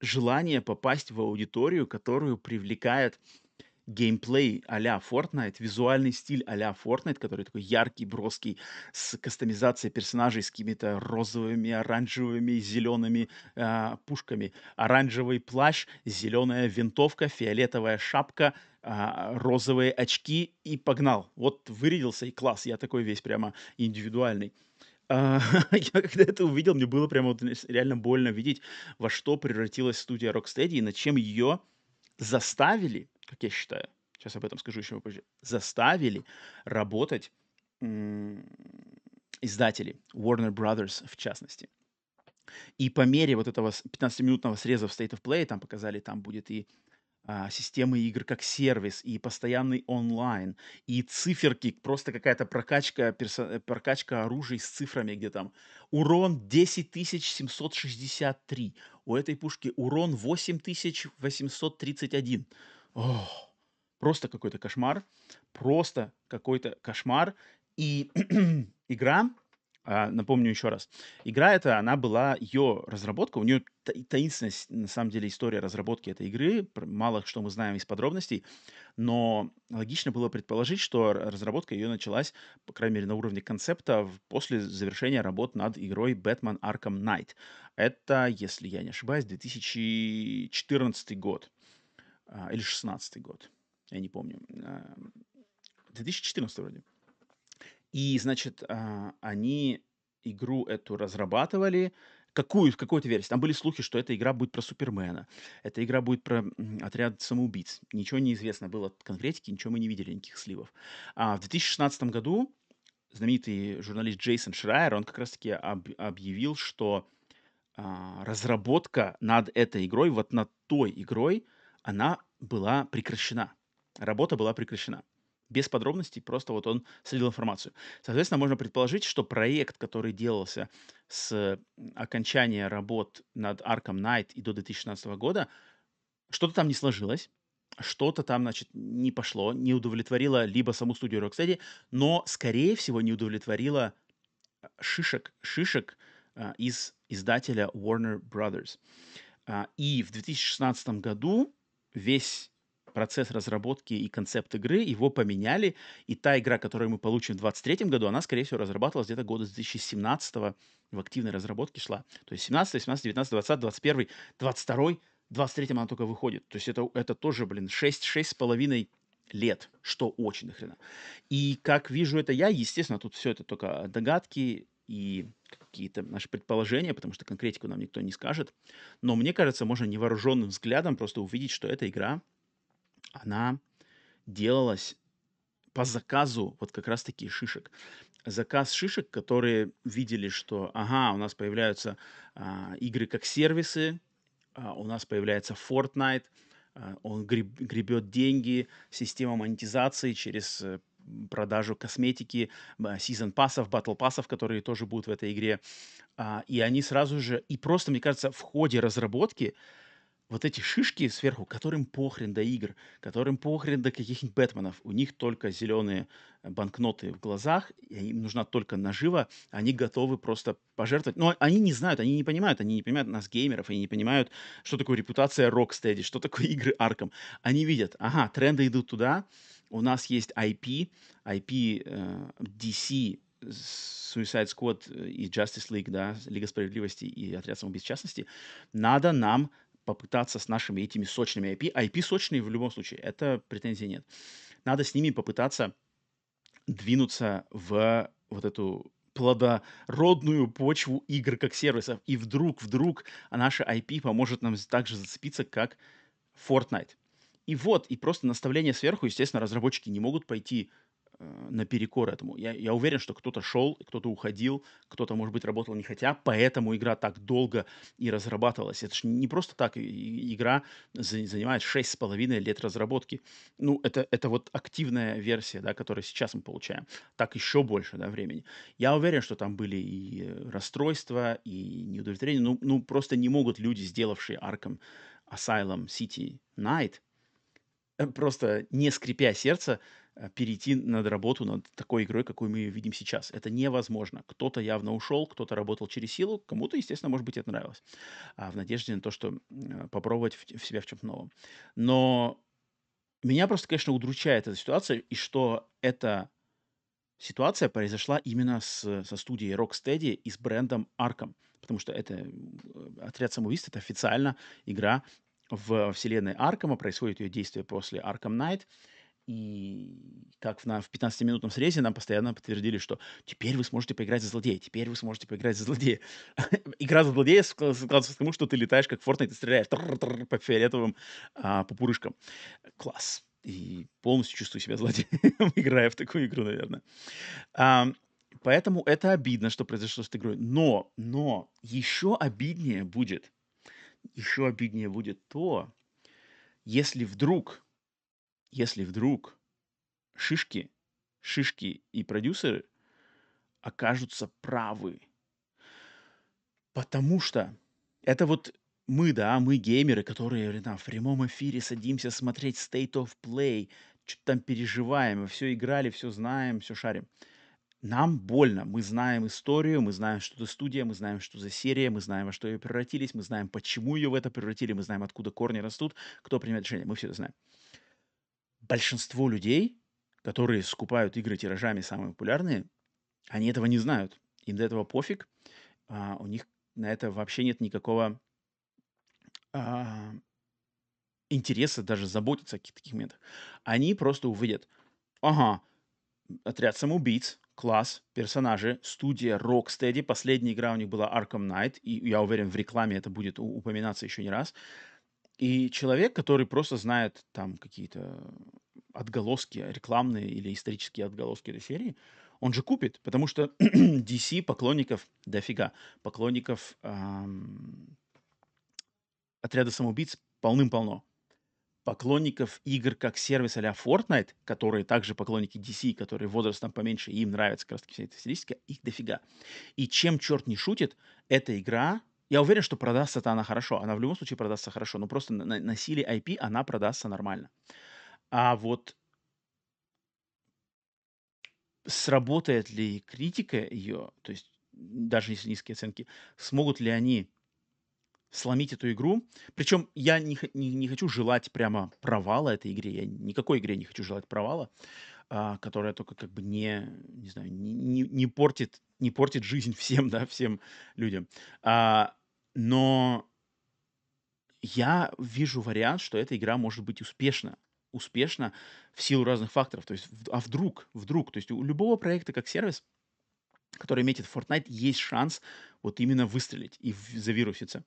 желание попасть в аудиторию, которую привлекает геймплей а-ля Fortnite, визуальный стиль а-ля Fortnite, который такой яркий, броский, с кастомизацией персонажей, с какими-то розовыми, оранжевыми, зелеными а, пушками. Оранжевый плащ, зеленая винтовка, фиолетовая шапка, а, розовые очки и погнал. Вот вырядился и класс. Я такой весь прямо индивидуальный. А, я когда это увидел, мне было прямо вот реально больно видеть, во что превратилась студия Rocksteady и над чем ее заставили, как я считаю, сейчас об этом скажу еще попозже, заставили работать издатели, Warner Brothers в частности. И по мере вот этого с- 15-минутного среза в State of Play, там показали, там будет и а, системы игр как сервис, и постоянный онлайн, и циферки, просто какая-то прокачка, перса- э, прокачка оружия с цифрами, где там урон 10763, у этой пушки урон 8831. Ох, просто какой-то кошмар, просто какой-то кошмар. И игра, а, напомню еще раз, игра эта, она была, ее разработка, у нее таинственность, на самом деле, история разработки этой игры, мало что мы знаем из подробностей, но логично было предположить, что разработка ее началась, по крайней мере, на уровне концепта после завершения работ над игрой Batman Arkham Knight. Это, если я не ошибаюсь, 2014 год или 16 год, я не помню. А, 2014 вроде. И, значит, а, они игру эту разрабатывали. Какую, какую-то версию. Там были слухи, что эта игра будет про Супермена. Эта игра будет про отряд самоубийц. Ничего не известно было конкретики, ничего мы не видели, никаких сливов. А в 2016 году знаменитый журналист Джейсон Шрайер, он как раз-таки об- объявил, что а, разработка над этой игрой, вот над той игрой, она была прекращена. Работа была прекращена. Без подробностей, просто вот он слил информацию. Соответственно, можно предположить, что проект, который делался с окончания работ над Arkham Knight и до 2016 года, что-то там не сложилось, что-то там, значит, не пошло, не удовлетворило либо саму студию Rocksteady, но, скорее всего, не удовлетворило а, шишек, шишек а, из издателя Warner Brothers. А, И в 2016 году весь процесс разработки и концепт игры его поменяли, и та игра, которую мы получим в 2023 году, она, скорее всего, разрабатывалась где-то года с 2017 в активной разработке шла. То есть 17, 18, 19, 20, 21, 22, 23 она только выходит. То есть это, это тоже, блин, 6, 6 с половиной лет, что очень нахрена. И как вижу это я, естественно, тут все это только догадки и какие-то наши предположения, потому что конкретику нам никто не скажет. Но мне кажется, можно невооруженным взглядом просто увидеть, что эта игра, она делалась по заказу вот как раз-таки шишек. Заказ шишек, которые видели, что, ага, у нас появляются а, игры как сервисы, а, у нас появляется Fortnite, а, он греб- гребет деньги, система монетизации через э, продажу косметики, сезон пассов, батл пассов, которые тоже будут в этой игре. А, и они сразу же, и просто, мне кажется, в ходе разработки вот эти шишки сверху, которым похрен до игр, которым похрен до каких-нибудь Бэтменов, у них только зеленые банкноты в глазах, им нужна только нажива, они готовы просто пожертвовать. Но они не знают, они не понимают, они не понимают нас, геймеров, они не понимают, что такое репутация Rocksteady, что такое игры Arkham. Они видят, ага, тренды идут туда, у нас есть IP, IP э, DC, Suicide Squad и Justice League, да, Лига Справедливости и Отряд самоубийц в частности, надо нам попытаться с нашими этими сочными IP, IP сочные в любом случае, это претензий нет. Надо с ними попытаться двинуться в вот эту плодородную почву игр как сервисов. И вдруг, вдруг наша IP поможет нам также зацепиться, как Fortnite. И вот, и просто наставление сверху, естественно, разработчики не могут пойти э, наперекор этому. Я, я уверен, что кто-то шел, кто-то уходил, кто-то, может быть, работал не хотя, поэтому игра так долго и разрабатывалась. Это же не просто так. Игра за- занимает 6,5 лет разработки. Ну, это, это вот активная версия, да, которую сейчас мы получаем. Так еще больше да, времени. Я уверен, что там были и расстройства, и неудовлетворения. Ну, ну просто не могут люди, сделавшие Arkham, Asylum City Night, просто не скрипя сердце, э, перейти над работу над такой игрой, какую мы видим сейчас. Это невозможно. Кто-то явно ушел, кто-то работал через силу, кому-то, естественно, может быть, это нравилось. А в надежде на то, что э, попробовать в, в себя в чем-то новом. Но меня просто, конечно, удручает эта ситуация, и что эта ситуация произошла именно с, со студией Rocksteady и с брендом Arkham. Потому что это э, отряд самоубийств, это официально игра в вселенной Аркама, происходит ее действие после Arkham Knight. И как в, на, в 15-минутном срезе нам постоянно подтвердили, что теперь вы сможете поиграть за злодея, теперь вы сможете поиграть за злодея. Игра за злодея складывается к тому, что ты летаешь как Fortnite и стреляешь по фиолетовым а. Класс. И полностью чувствую себя злодеем, играя в такую игру, наверное. Поэтому это обидно, что произошло с этой игрой. Но, но еще обиднее будет, еще обиднее будет то, если вдруг если вдруг шишки, шишки и продюсеры окажутся правы. Потому что это вот мы, да, мы геймеры, которые там, в прямом эфире садимся смотреть State of Play, что-то там переживаем, все играли, все знаем, все шарим. Нам больно. Мы знаем историю, мы знаем, что это студия, мы знаем, что за серия, мы знаем, во что ее превратились, мы знаем, почему ее в это превратили, мы знаем, откуда корни растут, кто принимает решение. Мы все это знаем большинство людей, которые скупают игры тиражами самые популярные, они этого не знают. Им до этого пофиг. А, у них на это вообще нет никакого а, интереса даже заботиться о каких-то таких моментах. Они просто увидят, ага, отряд самоубийц, класс, персонажи, студия Rocksteady, последняя игра у них была Arkham Knight, и я уверен, в рекламе это будет упоминаться еще не раз. И человек, который просто знает там какие-то отголоски рекламные или исторические отголоски этой серии, он же купит, потому что DC поклонников дофига, поклонников эм, отряда самоубийц полным-полно. Поклонников игр как сервис а Fortnite, которые также поклонники DC, которые возрастом поменьше, им нравится как раз вся эта стилистика, их дофига. И чем черт не шутит, эта игра я уверен, что продастся-то она хорошо. Она в любом случае продастся хорошо. Но просто на, на силе IP она продастся нормально. А вот сработает ли критика ее, то есть даже если низкие оценки, смогут ли они сломить эту игру. Причем я не, не, не хочу желать прямо провала этой игре. Я никакой игре не хочу желать провала, а, которая только как бы не, не знаю, не, не, не портит не портит жизнь всем, да, всем людям. А, но я вижу вариант, что эта игра может быть успешна. Успешна в силу разных факторов. То есть, а вдруг, вдруг, то есть у любого проекта как сервис, который метит Fortnite, есть шанс вот именно выстрелить и завируситься.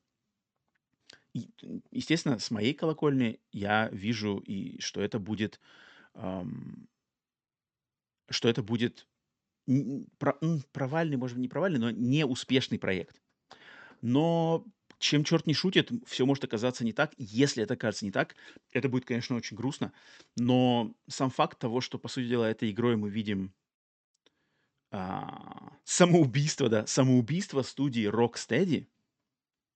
И, естественно, с моей колокольни я вижу, и что это будет, эм, что это будет провальный, может быть, не провальный, но неуспешный проект. Но чем черт не шутит, все может оказаться не так. Если это окажется не так, это будет, конечно, очень грустно. Но сам факт того, что, по сути дела, этой игрой мы видим а, самоубийство, да, самоубийство студии Rocksteady,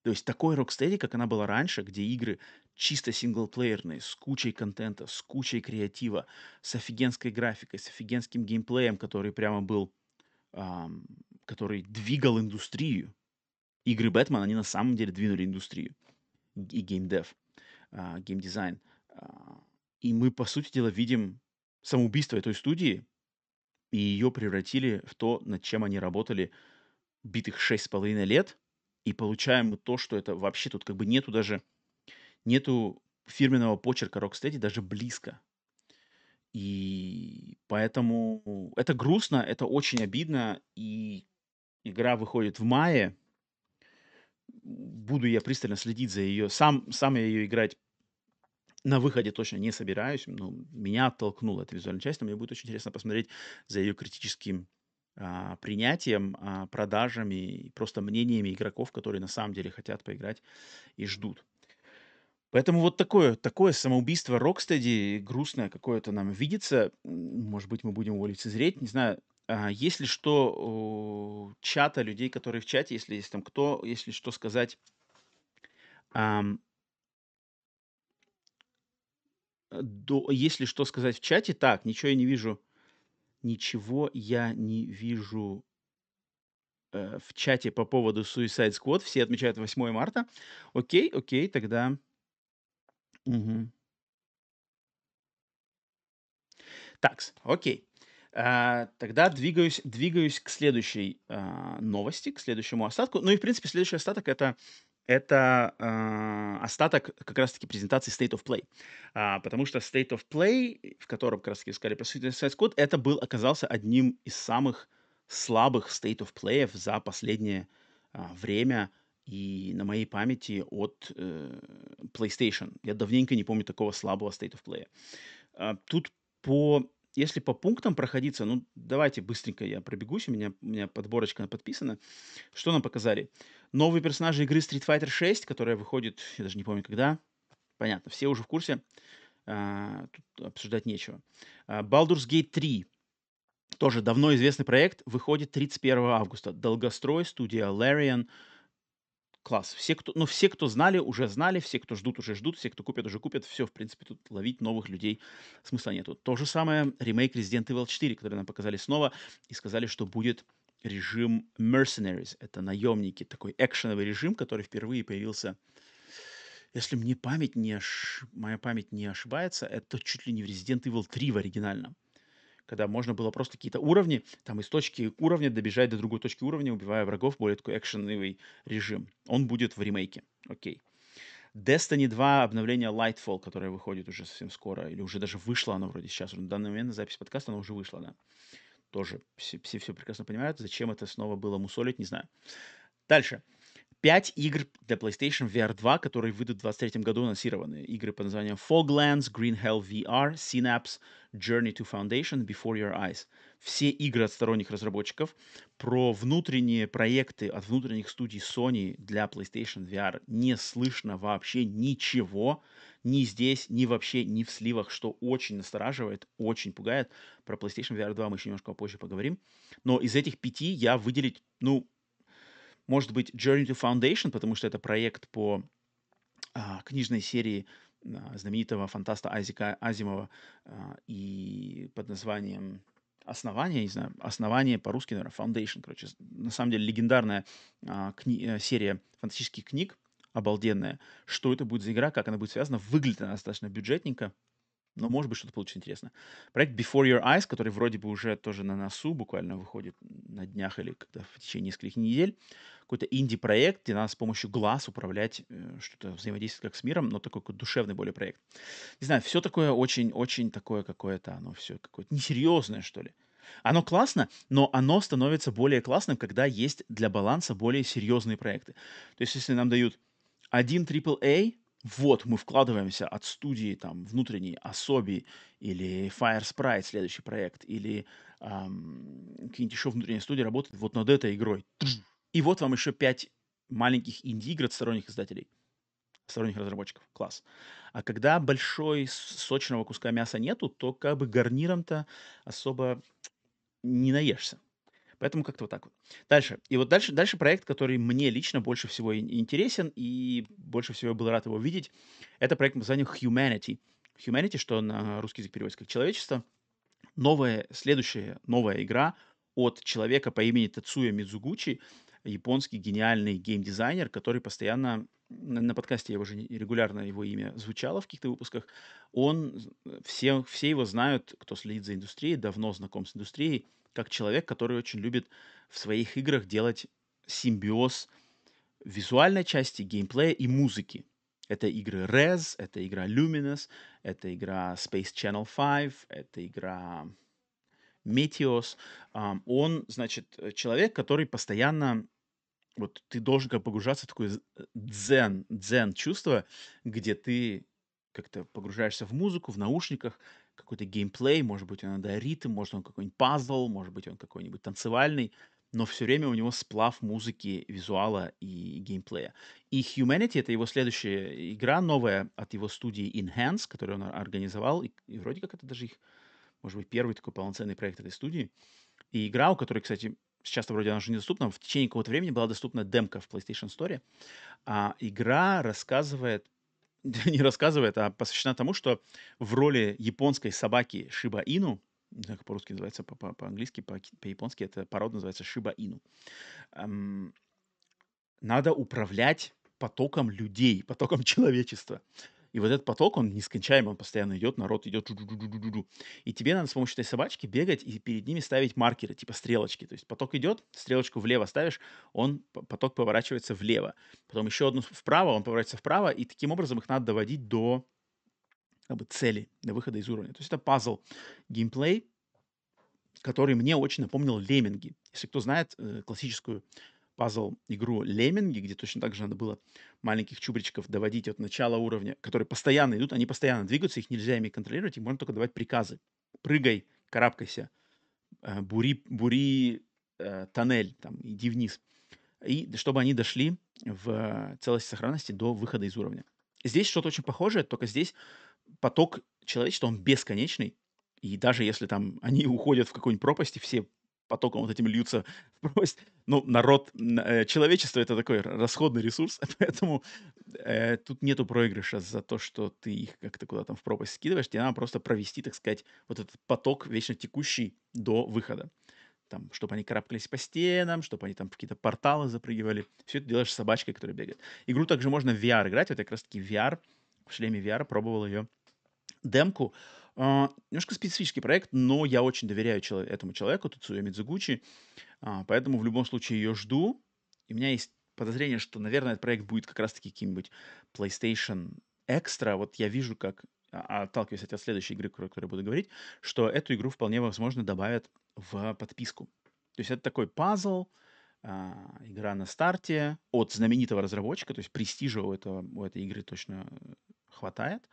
то есть такой Rocksteady, как она была раньше, где игры чисто синглплеерные, с кучей контента, с кучей креатива, с офигенской графикой, с офигенским геймплеем, который прямо был, ам, который двигал индустрию. Игры Бэтмен, они на самом деле двинули индустрию. И геймдев, а, геймдизайн. А, и мы, по сути дела, видим самоубийство этой студии, и ее превратили в то, над чем они работали битых шесть с половиной лет, и получаем мы то, что это вообще тут как бы нету даже, нету фирменного почерка Rocksteady даже близко. И поэтому это грустно, это очень обидно, и игра выходит в мае, буду я пристально следить за ее. Сам, сам я ее играть на выходе точно не собираюсь. Но меня оттолкнула эта визуальная часть, но мне будет очень интересно посмотреть за ее критическим а, принятием, а, продажами и просто мнениями игроков, которые на самом деле хотят поиграть и ждут. Поэтому вот такое, такое самоубийство Рокстеди грустное какое-то нам видится. Может быть, мы будем его лицезреть. Не знаю, а, если что у чата, людей, которые в чате, если есть там кто, если что сказать. Если что сказать в чате, так, ничего я не вижу. Ничего я не вижу э, в чате по поводу Suicide Squad. Все отмечают 8 марта. Окей, окей, тогда... Мгм. Такс, окей. А, тогда двигаюсь, двигаюсь к следующей а, новости, к следующему остатку. Ну и, в принципе, следующий остаток это это а, остаток как раз-таки презентации State of Play. А, потому что State of Play, в котором как раз-таки сказали про Suicide Squad, это был, оказался одним из самых слабых State of Play за последнее а, время и на моей памяти от э, PlayStation. Я давненько не помню такого слабого State of Play. А, тут по если по пунктам проходиться, ну, давайте быстренько я пробегусь, у меня, у меня подборочка подписана. Что нам показали? Новые персонажи игры Street Fighter 6, которая выходит, я даже не помню когда. Понятно, все уже в курсе. А, тут обсуждать нечего. А, Baldur's Gate 3. Тоже давно известный проект. Выходит 31 августа. Долгострой, студия Larian класс. Все, кто, ну, все, кто знали, уже знали, все, кто ждут, уже ждут, все, кто купят, уже купят. Все, в принципе, тут ловить новых людей смысла нету. То же самое ремейк Resident Evil 4, который нам показали снова и сказали, что будет режим Mercenaries. Это наемники, такой экшеновый режим, который впервые появился, если мне память не ош... моя память не ошибается, это чуть ли не в Resident Evil 3 в оригинальном когда можно было просто какие-то уровни, там из точки уровня добежать до другой точки уровня, убивая врагов, более такой экшеновый режим. Он будет в ремейке. Окей. Destiny 2, обновление Lightfall, которое выходит уже совсем скоро, или уже даже вышло оно вроде сейчас, на данный момент на запись подкаста оно уже вышло, да. Тоже все, все, все прекрасно понимают, зачем это снова было мусолить, не знаю. Дальше. 5 игр для PlayStation VR 2, которые выйдут в 2023 году, анонсированы. Игры под названием Foglands, Green Hell VR, Synapse, Journey to Foundation, Before Your Eyes. Все игры от сторонних разработчиков. Про внутренние проекты от внутренних студий Sony для PlayStation VR не слышно вообще ничего. Ни здесь, ни вообще, ни в сливах, что очень настораживает, очень пугает. Про PlayStation VR 2 мы еще немножко позже поговорим. Но из этих пяти я выделить, ну, может быть, Journey to Foundation, потому что это проект по а, книжной серии а, знаменитого фантаста Айзека Азимова а, и под названием основание, не знаю, основание по-русски, наверное, Foundation, короче, на самом деле легендарная а, кни- э, серия фантастических книг, обалденная. Что это будет за игра, как она будет связана, выглядит она достаточно бюджетненько, но может быть что-то получится интересно. Проект Before Your Eyes, который вроде бы уже тоже на носу, буквально выходит на днях или когда в течение нескольких недель. Какой-то инди-проект, где надо с помощью глаз управлять, э, что-то взаимодействовать как с миром, но такой какой душевный более проект. Не знаю, все такое очень-очень такое какое-то, оно все какое-то несерьезное, что ли. Оно классно, но оно становится более классным, когда есть для баланса более серьезные проекты. То есть, если нам дают один AAA, вот мы вкладываемся от студии там внутренней Особи или Fire Sprite, следующий проект, или эм, какие-нибудь еще внутренние студии работают вот над этой игрой. И вот вам еще пять маленьких инди-игр от сторонних издателей, сторонних разработчиков. Класс. А когда большой сочного куска мяса нету, то как бы гарниром-то особо не наешься. Поэтому как-то вот так вот. Дальше. И вот дальше, дальше проект, который мне лично больше всего интересен и больше всего я был рад его видеть, это проект под названием Humanity. Humanity, что на русский язык переводится как человечество. Новая, следующая новая игра от человека по имени Тацуя Мидзугучи, японский гениальный геймдизайнер, который постоянно на, подкасте я уже регулярно его имя звучало в каких-то выпусках. Он все все его знают, кто следит за индустрией, давно знаком с индустрией как человек, который очень любит в своих играх делать симбиоз визуальной части, геймплея и музыки. Это игры Rez, это игра Luminous, это игра Space Channel 5, это игра Meteos. Он, значит, человек, который постоянно вот ты должен как погружаться в такое дзен, дзен чувство, где ты как-то погружаешься в музыку, в наушниках, какой-то геймплей, может быть, иногда ритм, может, он какой-нибудь пазл, может быть, он какой-нибудь танцевальный, но все время у него сплав музыки, визуала и геймплея. И Humanity — это его следующая игра, новая от его студии Enhance, которую он организовал, и, и вроде как это даже их, может быть, первый такой полноценный проект этой студии. И игра, у которой, кстати, сейчас вроде она уже недоступна, в течение какого-то времени была доступна демка в PlayStation Store. А игра рассказывает не рассказывает, а посвящена тому, что в роли японской собаки Шиба Ину, как по-русски называется, по- по- по-английски, по- по-японски это порода называется Шиба Ину, эм, надо управлять потоком людей, потоком человечества. И вот этот поток, он нескончаемый, он постоянно идет, народ идет. И тебе надо с помощью этой собачки бегать и перед ними ставить маркеры, типа стрелочки. То есть поток идет, стрелочку влево ставишь, он, поток поворачивается влево. Потом еще одну вправо, он поворачивается вправо, и таким образом их надо доводить до как бы, цели, до выхода из уровня. То есть это пазл геймплей, который мне очень напомнил Лемминги. Если кто знает э, классическую пазл-игру Лемминги, где точно так же надо было маленьких чубричков доводить от начала уровня, которые постоянно идут, они постоянно двигаются, их нельзя ими контролировать, им можно только давать приказы. Прыгай, карабкайся, э, бури, бури э, тоннель, там, иди вниз. И чтобы они дошли в целости сохранности до выхода из уровня. Здесь что-то очень похожее, только здесь поток человечества, он бесконечный, и даже если там они уходят в какую-нибудь пропасть, и все потоком вот этим льются в пропасть, ну, народ, э, человечество — это такой расходный ресурс, поэтому э, тут нету проигрыша за то, что ты их как-то куда-то в пропасть скидываешь, тебе надо просто провести, так сказать, вот этот поток вечно текущий до выхода. Там, чтобы они карабкались по стенам, чтобы они там какие-то порталы запрыгивали. Все это делаешь с собачкой, которая бегает. Игру также можно в VR играть. Вот я как раз-таки VR, в шлеме VR пробовал ее демку. А, немножко специфический проект, но я очень доверяю чело- этому человеку, Тацуя Мидзугучи, а, поэтому в любом случае ее жду. И у меня есть подозрение, что, наверное, этот проект будет как раз-таки каким-нибудь PlayStation Extra. Вот я вижу, как, а- отталкиваясь от следующей игры, про которую я буду говорить, что эту игру вполне возможно добавят в подписку. То есть это такой пазл, а, игра на старте от знаменитого разработчика, то есть престижа у, этого, у этой игры точно э, хватает.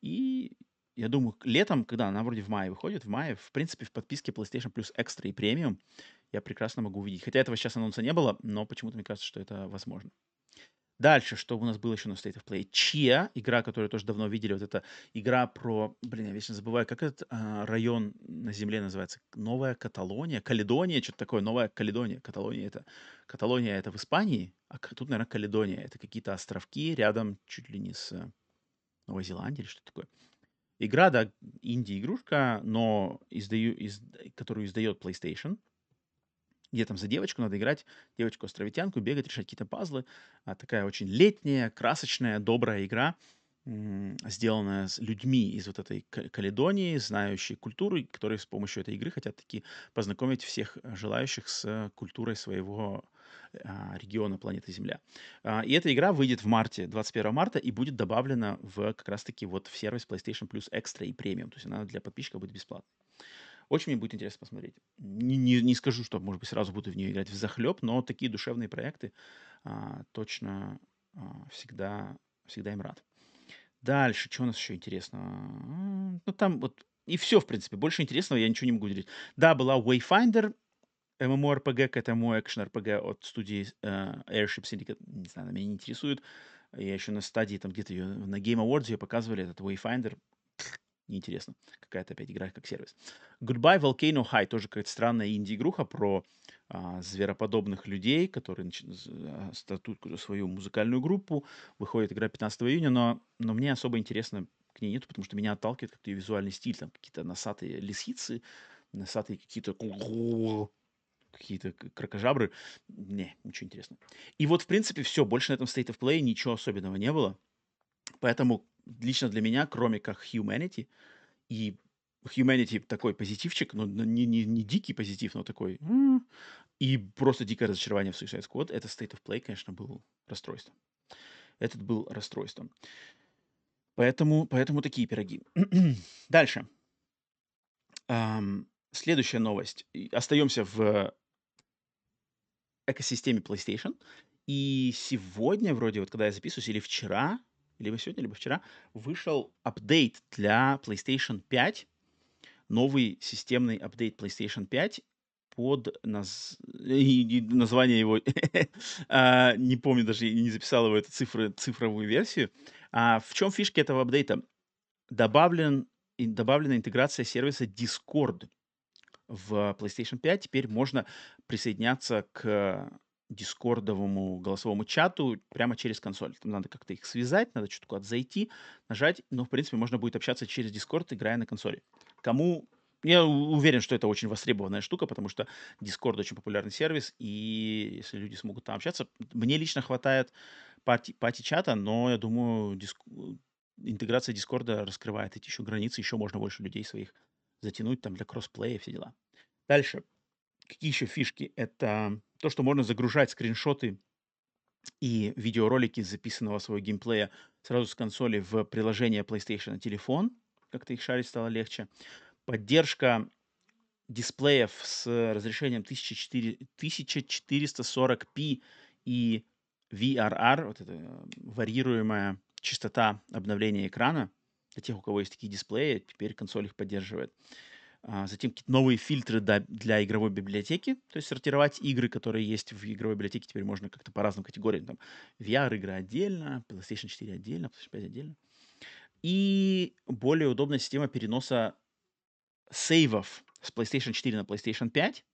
И я думаю, летом, когда она вроде в мае выходит, в мае, в принципе, в подписке PlayStation Plus Extra и Premium я прекрасно могу увидеть. Хотя этого сейчас анонса не было, но почему-то мне кажется, что это возможно. Дальше, что у нас было еще на State of Play? Chia, игра, которую тоже давно видели. Вот это игра про... Блин, я вечно забываю, как этот а, район на земле называется? Новая Каталония? Каледония? Что-то такое. Новая Каледония. Каталония это... Каталония это в Испании, а тут, наверное, Каледония. Это какие-то островки рядом чуть ли не с э, Новой Зеландией или что такое. Игра, да, инди-игрушка, но издаю, из, которую издает PlayStation, где там за девочку надо играть, девочку-островитянку, бегать, решать какие-то пазлы. А, такая очень летняя, красочная, добрая игра, сделанная с людьми из вот этой Ка- Каледонии, знающие культуру, и которые с помощью этой игры хотят таки познакомить всех желающих с культурой своего региона планеты Земля. А, И эта игра выйдет в марте, 21 марта, и будет добавлена в как раз-таки вот в сервис PlayStation Plus Extra и Premium. То есть она для подписчиков будет бесплатной. Очень мне будет интересно посмотреть. Не, не- не скажу, что, может быть, сразу буду в нее играть в захлеб, но такие душевные проекты а, точно а, всегда, всегда им рад. Дальше, что у нас еще интересного? Ну, там вот и все, в принципе. Больше интересного я ничего не могу делить. Да, была Wayfinder, MMORPG, это мой экшен-RPG от студии э, Airship Syndicate. Не знаю, меня не интересует. Я еще на стадии, там где-то ее на Game Awards ее показывали, этот Wayfinder. Неинтересно. Какая-то опять игра как сервис. Goodbye Volcano High. Тоже какая-то странная инди-игруха про а, звероподобных людей, которые нач- стартуют какую-то свою музыкальную группу. Выходит игра 15 июня, но, но мне особо интересно к ней нету, потому что меня отталкивает как-то ее визуальный стиль. Там какие-то носатые лисицы, носатые какие-то какие-то к- кракожабры. Не, ничего интересного. И вот, в принципе, все. Больше на этом State of Play ничего особенного не было. Поэтому лично для меня, кроме как Humanity, и Humanity такой позитивчик, но не, не, не дикий позитив, но такой... И просто дикое разочарование в Suicide Squad. Это State of Play, конечно, был расстройством. Этот был расстройством. Поэтому, поэтому такие пироги. Дальше. Ам, следующая новость. Остаемся в экосистеме PlayStation. И сегодня, вроде, вот когда я записываюсь, или вчера, либо сегодня, либо вчера, вышел апдейт для PlayStation 5. Новый системный апдейт PlayStation 5 под наз- и- название его а, не помню даже, не записал его эту цифры, цифровую версию. А в чем фишка этого апдейта? Добавлен, добавлена интеграция сервиса Discord в PlayStation 5. Теперь можно присоединяться к дискордовому голосовому чату прямо через консоль. Там надо как-то их связать, надо что-то куда-то зайти, нажать, но, в принципе, можно будет общаться через Discord, играя на консоли. Кому... Я уверен, что это очень востребованная штука, потому что Discord очень популярный сервис, и если люди смогут там общаться... Мне лично хватает пати-чата, но я думаю, диск... интеграция Дискорда раскрывает эти еще границы, еще можно больше людей своих затянуть там для кроссплея, все дела. Дальше. Какие еще фишки? Это то, что можно загружать скриншоты и видеоролики записанного своего геймплея сразу с консоли в приложение PlayStation на телефон. Как-то их шарить стало легче. Поддержка дисплеев с разрешением 1440p и VRR, вот это варьируемая частота обновления экрана. Для тех, у кого есть такие дисплеи, теперь консоль их поддерживает. А, затем какие-то новые фильтры для игровой библиотеки, то есть сортировать игры, которые есть в игровой библиотеке, теперь можно как-то по разным категориям. Там VR-игры отдельно, PlayStation 4 отдельно, PlayStation 5 отдельно. И более удобная система переноса сейвов с PlayStation 4 на PlayStation 5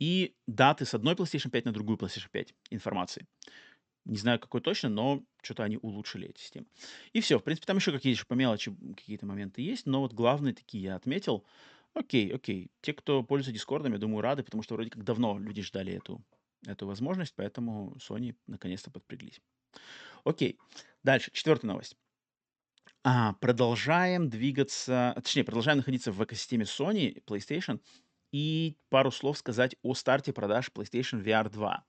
и даты с одной PlayStation 5 на другую PlayStation 5 информации. Не знаю, какой точно, но что-то они улучшили эти системы. И все. В принципе, там еще какие-то по мелочи какие-то моменты есть, но вот главные такие я отметил. Окей, окей. Те, кто пользуется Дискордом, я думаю, рады, потому что вроде как давно люди ждали эту, эту возможность, поэтому Sony наконец-то подпряглись. Окей. Дальше. Четвертая новость. А, продолжаем двигаться, точнее, продолжаем находиться в экосистеме Sony, PlayStation, и пару слов сказать о старте продаж PlayStation VR 2.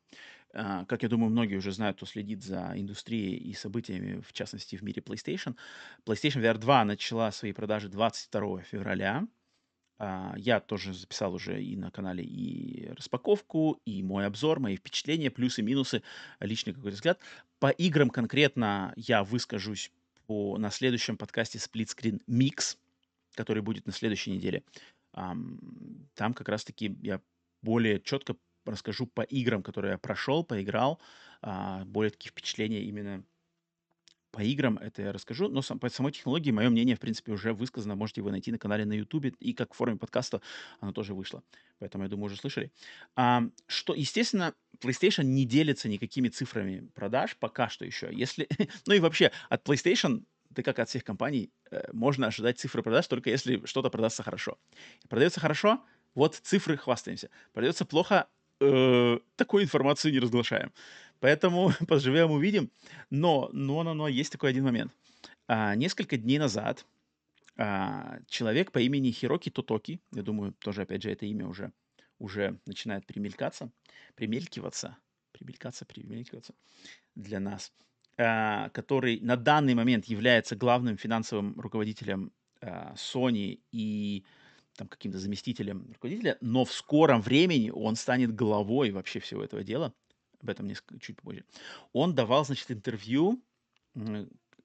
А, как я думаю, многие уже знают, кто следит за индустрией и событиями, в частности, в мире PlayStation. PlayStation VR 2 начала свои продажи 22 февраля. А, я тоже записал уже и на канале и распаковку, и мой обзор, мои впечатления, плюсы, минусы, личный какой-то взгляд. По играм конкретно я выскажусь по, на следующем подкасте Split Screen Mix, который будет на следующей неделе. Там как раз-таки я более четко расскажу по играм, которые я прошел, поиграл, а, более такие впечатления именно по играм, это я расскажу. Но сам, по самой технологии мое мнение, в принципе, уже высказано. Можете его найти на канале на YouTube. И как в форме подкаста оно тоже вышло. Поэтому, я думаю, уже слышали. А, что, естественно, PlayStation не делится никакими цифрами продаж пока что еще. Если, ну и вообще, от PlayStation да как от всех компаний, э, можно ожидать цифры продаж только если что-то продастся хорошо. Продается хорошо, вот цифры хвастаемся. Продается плохо, э, такую информацию не разглашаем. Поэтому поживем, увидим. Но, но, но, но, есть такой один момент. А, несколько дней назад а, человек по имени Хироки Тотоки, я думаю, тоже, опять же, это имя уже, уже начинает примелькаться, примелькиваться, примелькаться, примелькиваться для нас, а, который на данный момент является главным финансовым руководителем а, Sony и там каким-то заместителем руководителя, но в скором времени он станет главой вообще всего этого дела. Об этом несколько, чуть позже. Он давал, значит, интервью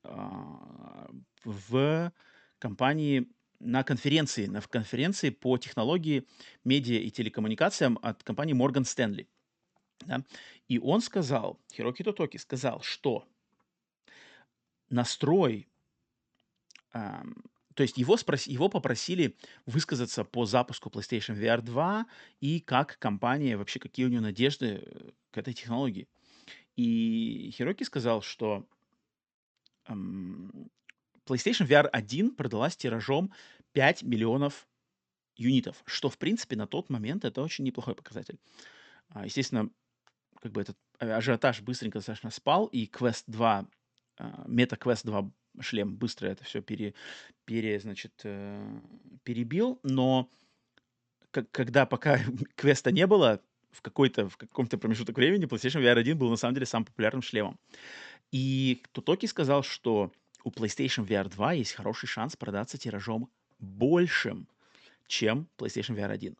а, в компании на конференции, на конференции по технологии, медиа и телекоммуникациям от компании Morgan Stanley. Да? И он сказал, Хироки Тотоки сказал, что настрой то есть его, спрос... его попросили высказаться по запуску PlayStation VR 2 и как компания, вообще какие у нее надежды э, к этой технологии. И Хироки сказал, что эм, PlayStation VR 1 продалась тиражом 5 миллионов юнитов, что, в принципе, на тот момент это очень неплохой показатель. А, естественно, как бы этот ажиотаж быстренько достаточно спал, и Quest 2, Meta Quest 2 шлем быстро это все пере, пере, значит, э, перебил, но когда пока квеста не было, в, какой-то, в каком-то промежуток времени PlayStation VR 1 был на самом деле самым популярным шлемом. И Тутоки сказал, что у PlayStation VR 2 есть хороший шанс продаться тиражом большим, чем PlayStation VR 1.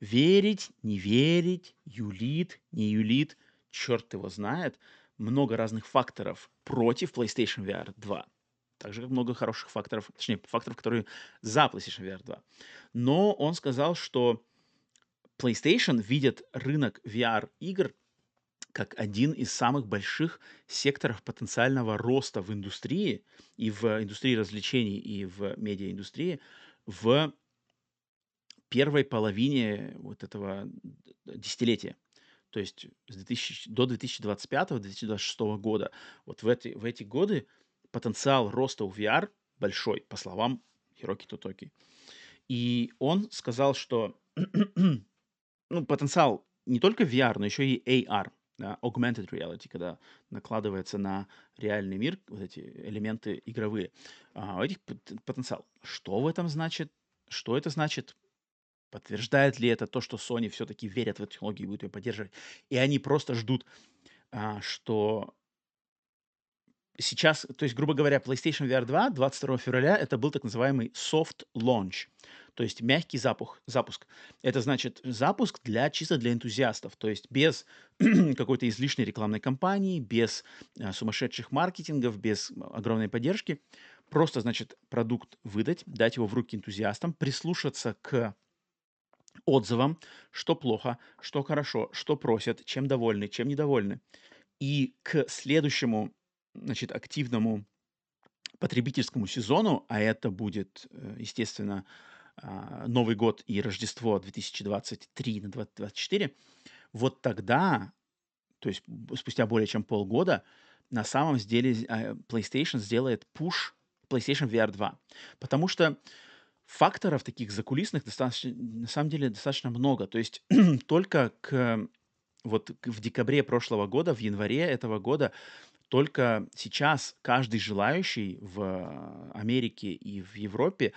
Верить, не верить, юлит, не юлит, черт его знает – много разных факторов против PlayStation VR 2. Так же, как много хороших факторов, точнее, факторов, которые за PlayStation VR 2. Но он сказал, что PlayStation видит рынок VR-игр как один из самых больших секторов потенциального роста в индустрии, и в индустрии развлечений, и в медиаиндустрии в первой половине вот этого десятилетия. то есть с 2000, до 2025-2026 года, вот в эти, в эти годы потенциал роста у VR большой, по словам Хироки Тотоки. И он сказал, что ну, потенциал не только VR, но еще и AR, да, augmented reality, когда накладывается на реальный мир вот эти элементы игровые. А, у этих потенциал. Что в этом значит? Что это значит? Подтверждает ли это то, что Sony все-таки верят в эту технологию и будут ее поддерживать? И они просто ждут, а, что сейчас, то есть, грубо говоря, PlayStation VR 2 22 февраля это был так называемый soft launch, то есть мягкий запуск. запуск. Это значит запуск для чисто для энтузиастов, то есть без какой-то излишней рекламной кампании, без а, сумасшедших маркетингов, без огромной поддержки. Просто, значит, продукт выдать, дать его в руки энтузиастам, прислушаться к отзывам, что плохо, что хорошо, что просят, чем довольны, чем недовольны. И к следующему, значит, активному потребительскому сезону, а это будет, э, естественно, а, Новый год и Рождество 2023 на 2024, вот тогда, то есть спустя более чем полгода, на самом деле а, PlayStation сделает push PlayStation VR 2. Потому что факторов таких закулисных достаточно, на самом деле достаточно много. То есть только к вот в декабре прошлого года, в январе этого года, только сейчас каждый желающий в Америке и в Европе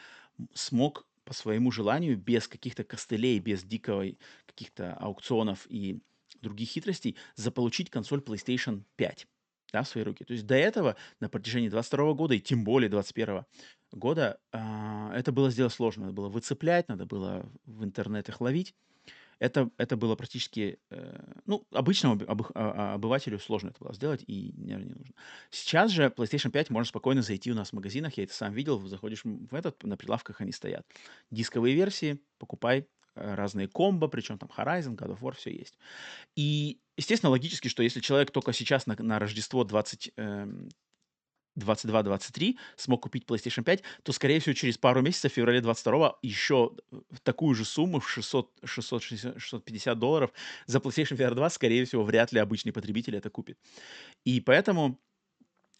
смог по своему желанию, без каких-то костылей, без дикого каких-то аукционов и других хитростей, заполучить консоль PlayStation 5 да, в свои руки. То есть до этого, на протяжении 22 года и тем более 21 года, э, это было сделать сложно. Надо было выцеплять, надо было в интернетах ловить. Это, это было практически, э, ну, обычному об, а, обывателю сложно это было сделать и, наверное, не нужно. Сейчас же PlayStation 5 можно спокойно зайти у нас в магазинах, я это сам видел, заходишь в этот, на прилавках они стоят. Дисковые версии, покупай, э, разные комбо, причем там Horizon, God of War, все есть. И, естественно, логически, что если человек только сейчас на, на Рождество 20, 22-23 смог купить PlayStation 5, то, скорее всего, через пару месяцев, в феврале 22 еще в такую же сумму, в 600, 660, 650 долларов за PlayStation VR 2, скорее всего, вряд ли обычный потребитель это купит. И поэтому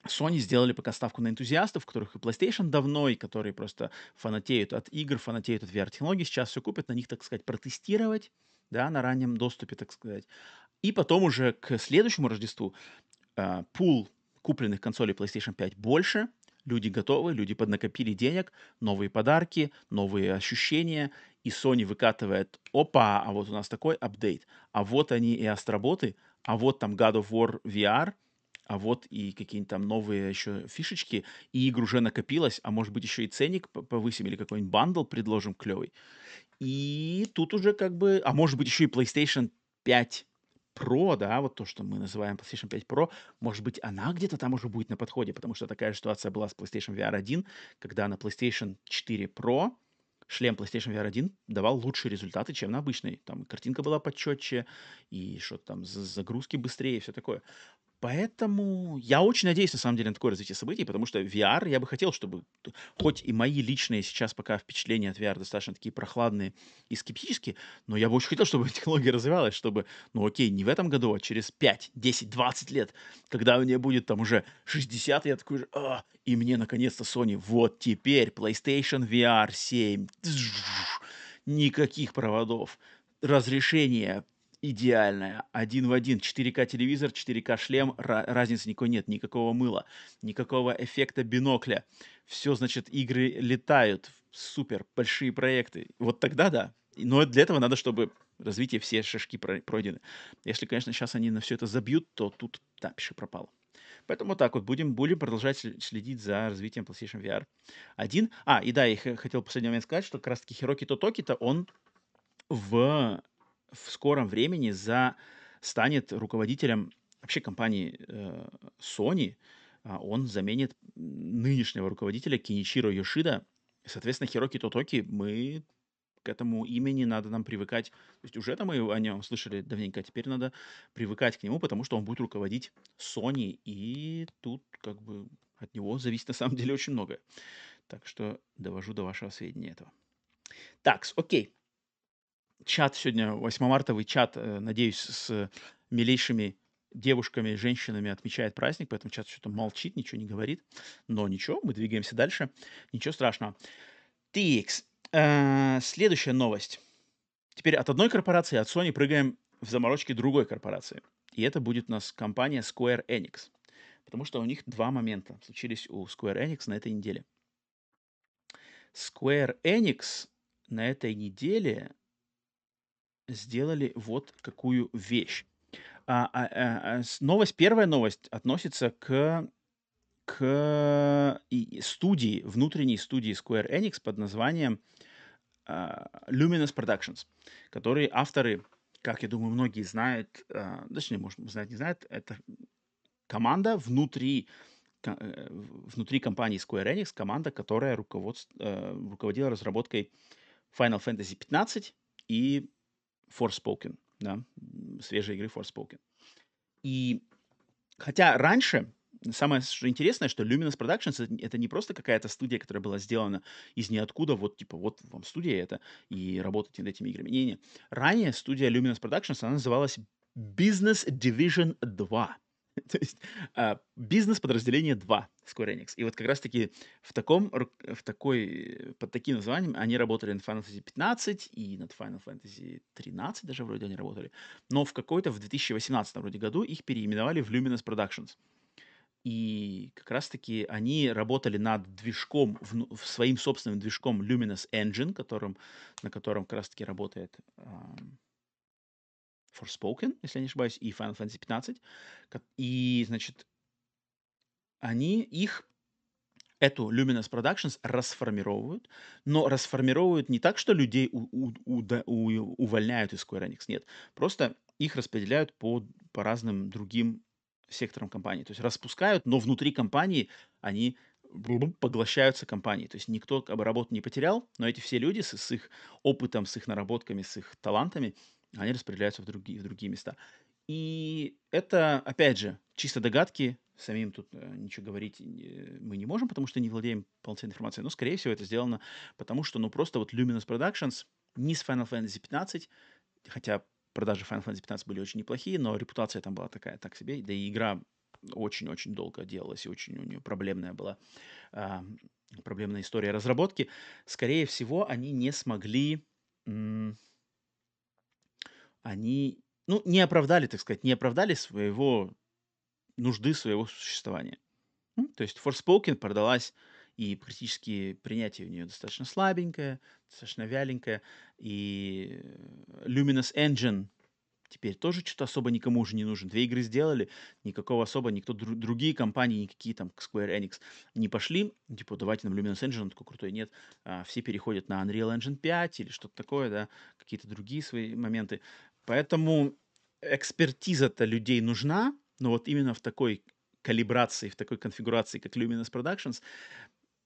Sony сделали пока ставку на энтузиастов, которых и PlayStation давно, и которые просто фанатеют от игр, фанатеют от VR-технологий, сейчас все купят, на них, так сказать, протестировать, да, на раннем доступе, так сказать. И потом уже к следующему Рождеству э, пул купленных консолей PlayStation 5 больше, люди готовы, люди поднакопили денег, новые подарки, новые ощущения, и Sony выкатывает, опа, а вот у нас такой апдейт, а вот они и астроботы, а вот там God of War VR, а вот и какие-нибудь там новые еще фишечки, и игр уже накопилось, а может быть еще и ценник повысим или какой-нибудь бандл предложим клевый. И тут уже как бы, а может быть еще и PlayStation 5 Pro, да, вот то, что мы называем PlayStation 5 Pro, может быть, она где-то там уже будет на подходе, потому что такая ситуация была с PlayStation VR 1, когда на PlayStation 4 Pro шлем PlayStation VR 1 давал лучшие результаты, чем на обычной. Там картинка была почетче, и что-то там загрузки быстрее, и все такое. Поэтому я очень надеюсь, на самом деле, на такое развитие событий, потому что VR, я бы хотел, чтобы, хоть и мои личные сейчас пока впечатления от VR достаточно такие прохладные и скептические, но я бы очень хотел, чтобы технология развивалась, чтобы, ну окей, не в этом году, а через 5, 10, 20 лет, когда меня будет там уже 60, я такой же, а, и мне наконец-то Sony, вот теперь PlayStation VR 7, никаких проводов, разрешение идеальная, один в один, 4К телевизор, 4К шлем, разницы никакой нет, никакого мыла, никакого эффекта бинокля. Все, значит, игры летают, супер, большие проекты. Вот тогда да. Но для этого надо, чтобы развитие все шишки пройдены. Если, конечно, сейчас они на все это забьют, то тут, да, пиши пропало. Поэтому так вот, будем, будем продолжать следить за развитием PlayStation VR 1. А, и да, я хотел в последний момент сказать, что как раз-таки Хироки Тотоки-то он в в скором времени за станет руководителем вообще компании э, Sony. А он заменит нынешнего руководителя Киничиро Йошида. Соответственно, Хироки Тотоки мы к этому имени надо нам привыкать. То есть уже там мы о нем слышали давненько, а теперь надо привыкать к нему, потому что он будет руководить Sony, и тут как бы от него зависит на самом деле очень многое. Так что довожу до вашего сведения этого. Так, окей. Чат сегодня, 8-мартовый чат, э, надеюсь, с милейшими девушками, женщинами отмечает праздник, поэтому чат что-то молчит, ничего не говорит. Но ничего, мы двигаемся дальше. Ничего страшного. TX. Э, следующая новость. Теперь от одной корпорации, от Sony, прыгаем в заморочки другой корпорации. И это будет у нас компания Square Enix. Потому что у них два момента случились у Square Enix на этой неделе. Square Enix на этой неделе сделали вот какую вещь. А, а, а, а новость, первая новость относится к, к студии, внутренней студии Square Enix под названием а, Luminous Productions, которые авторы, как я думаю, многие знают, а, точнее, может, знать не знают, это команда внутри э, внутри компании Square Enix, команда, которая руководств, э, руководила разработкой Final Fantasy 15 и Forspoken, да, свежей игры Forspoken. И хотя раньше, самое что интересное, что Luminous Productions это, это не просто какая-то студия, которая была сделана из ниоткуда, вот типа вот вам студия это, и работать над этими играми. Не-не. Ранее студия Luminous Productions, она называлась Business Division 2. То есть а, бизнес-подразделение 2 Square Enix. И вот как раз-таки в таком, в такой, под таким названием они работали над Final Fantasy 15 и над Final Fantasy 13 даже вроде они работали. Но в какой-то, в 2018 вроде году их переименовали в Luminous Productions. И как раз-таки они работали над движком, в, своим собственным движком Luminous Engine, которым, на котором как раз-таки работает Forspoken, если я не ошибаюсь, и Final Fantasy 15. И, значит, они их эту Luminous Productions расформировывают, но расформировывают не так, что людей у, у, у, у, увольняют из Square Enix, нет. Просто их распределяют по, по разным другим секторам компании. То есть распускают, но внутри компании они поглощаются компанией. То есть никто как бы, работу не потерял, но эти все люди с, с их опытом, с их наработками, с их талантами они распределяются в другие, в другие места. И это, опять же, чисто догадки, самим тут э, ничего говорить мы не можем, потому что не владеем полноценной информацией, но, скорее всего, это сделано потому, что, ну, просто вот Luminous Productions не с Final Fantasy 15, хотя продажи Final Fantasy 15 были очень неплохие, но репутация там была такая, так себе, да и игра очень-очень долго делалась, и очень у нее проблемная была, э, проблемная история разработки. Скорее всего, они не смогли... М- они, ну, не оправдали, так сказать, не оправдали своего нужды своего существования. То есть Forspoken продалась, и практически принятие у нее достаточно слабенькое, достаточно вяленькое, и Luminous Engine теперь тоже что-то особо никому уже не нужен. Две игры сделали, никакого особо, никто, дру, другие компании, никакие там Square Enix не пошли, типа, давайте нам Luminous Engine, он такой крутой, нет. А, все переходят на Unreal Engine 5 или что-то такое, да, какие-то другие свои моменты. Поэтому экспертиза-то людей нужна, но вот именно в такой калибрации, в такой конфигурации, как Luminous Productions,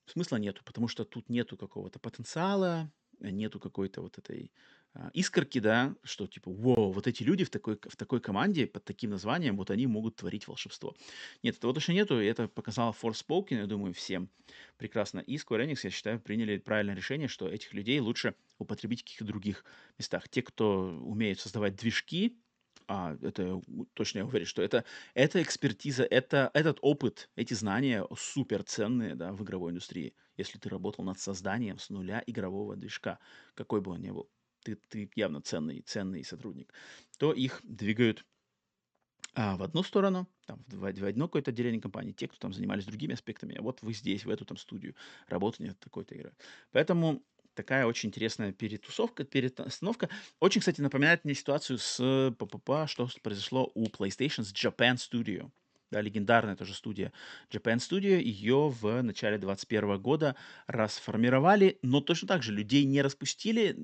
смысла нету, потому что тут нету какого-то потенциала, нету какой-то вот этой а, искорки, да, что типа, вау, вот эти люди в такой, в такой команде под таким названием, вот они могут творить волшебство. Нет, этого точно нету, и это показал Forspoken, я думаю, всем прекрасно. И Square Enix, я считаю, приняли правильное решение, что этих людей лучше употребить в каких-то других местах. Те, кто умеет создавать движки, а, это точно я уверен, что это, эта экспертиза, это, этот опыт, эти знания супер ценные да, в игровой индустрии. Если ты работал над созданием с нуля игрового движка, какой бы он ни был ты, ты явно ценный, ценный сотрудник, то их двигают а, в одну сторону, там, в, в одно какое-то отделение компании, те, кто там занимались другими аспектами, а вот вы здесь, в эту там студию работали над такой-то игрой. Поэтому такая очень интересная перетусовка, перестановка. Очень, кстати, напоминает мне ситуацию с ППП, что произошло у PlayStation с Japan Studio да, легендарная тоже студия Japan Studio, ее в начале 2021 года расформировали, но точно так же людей не распустили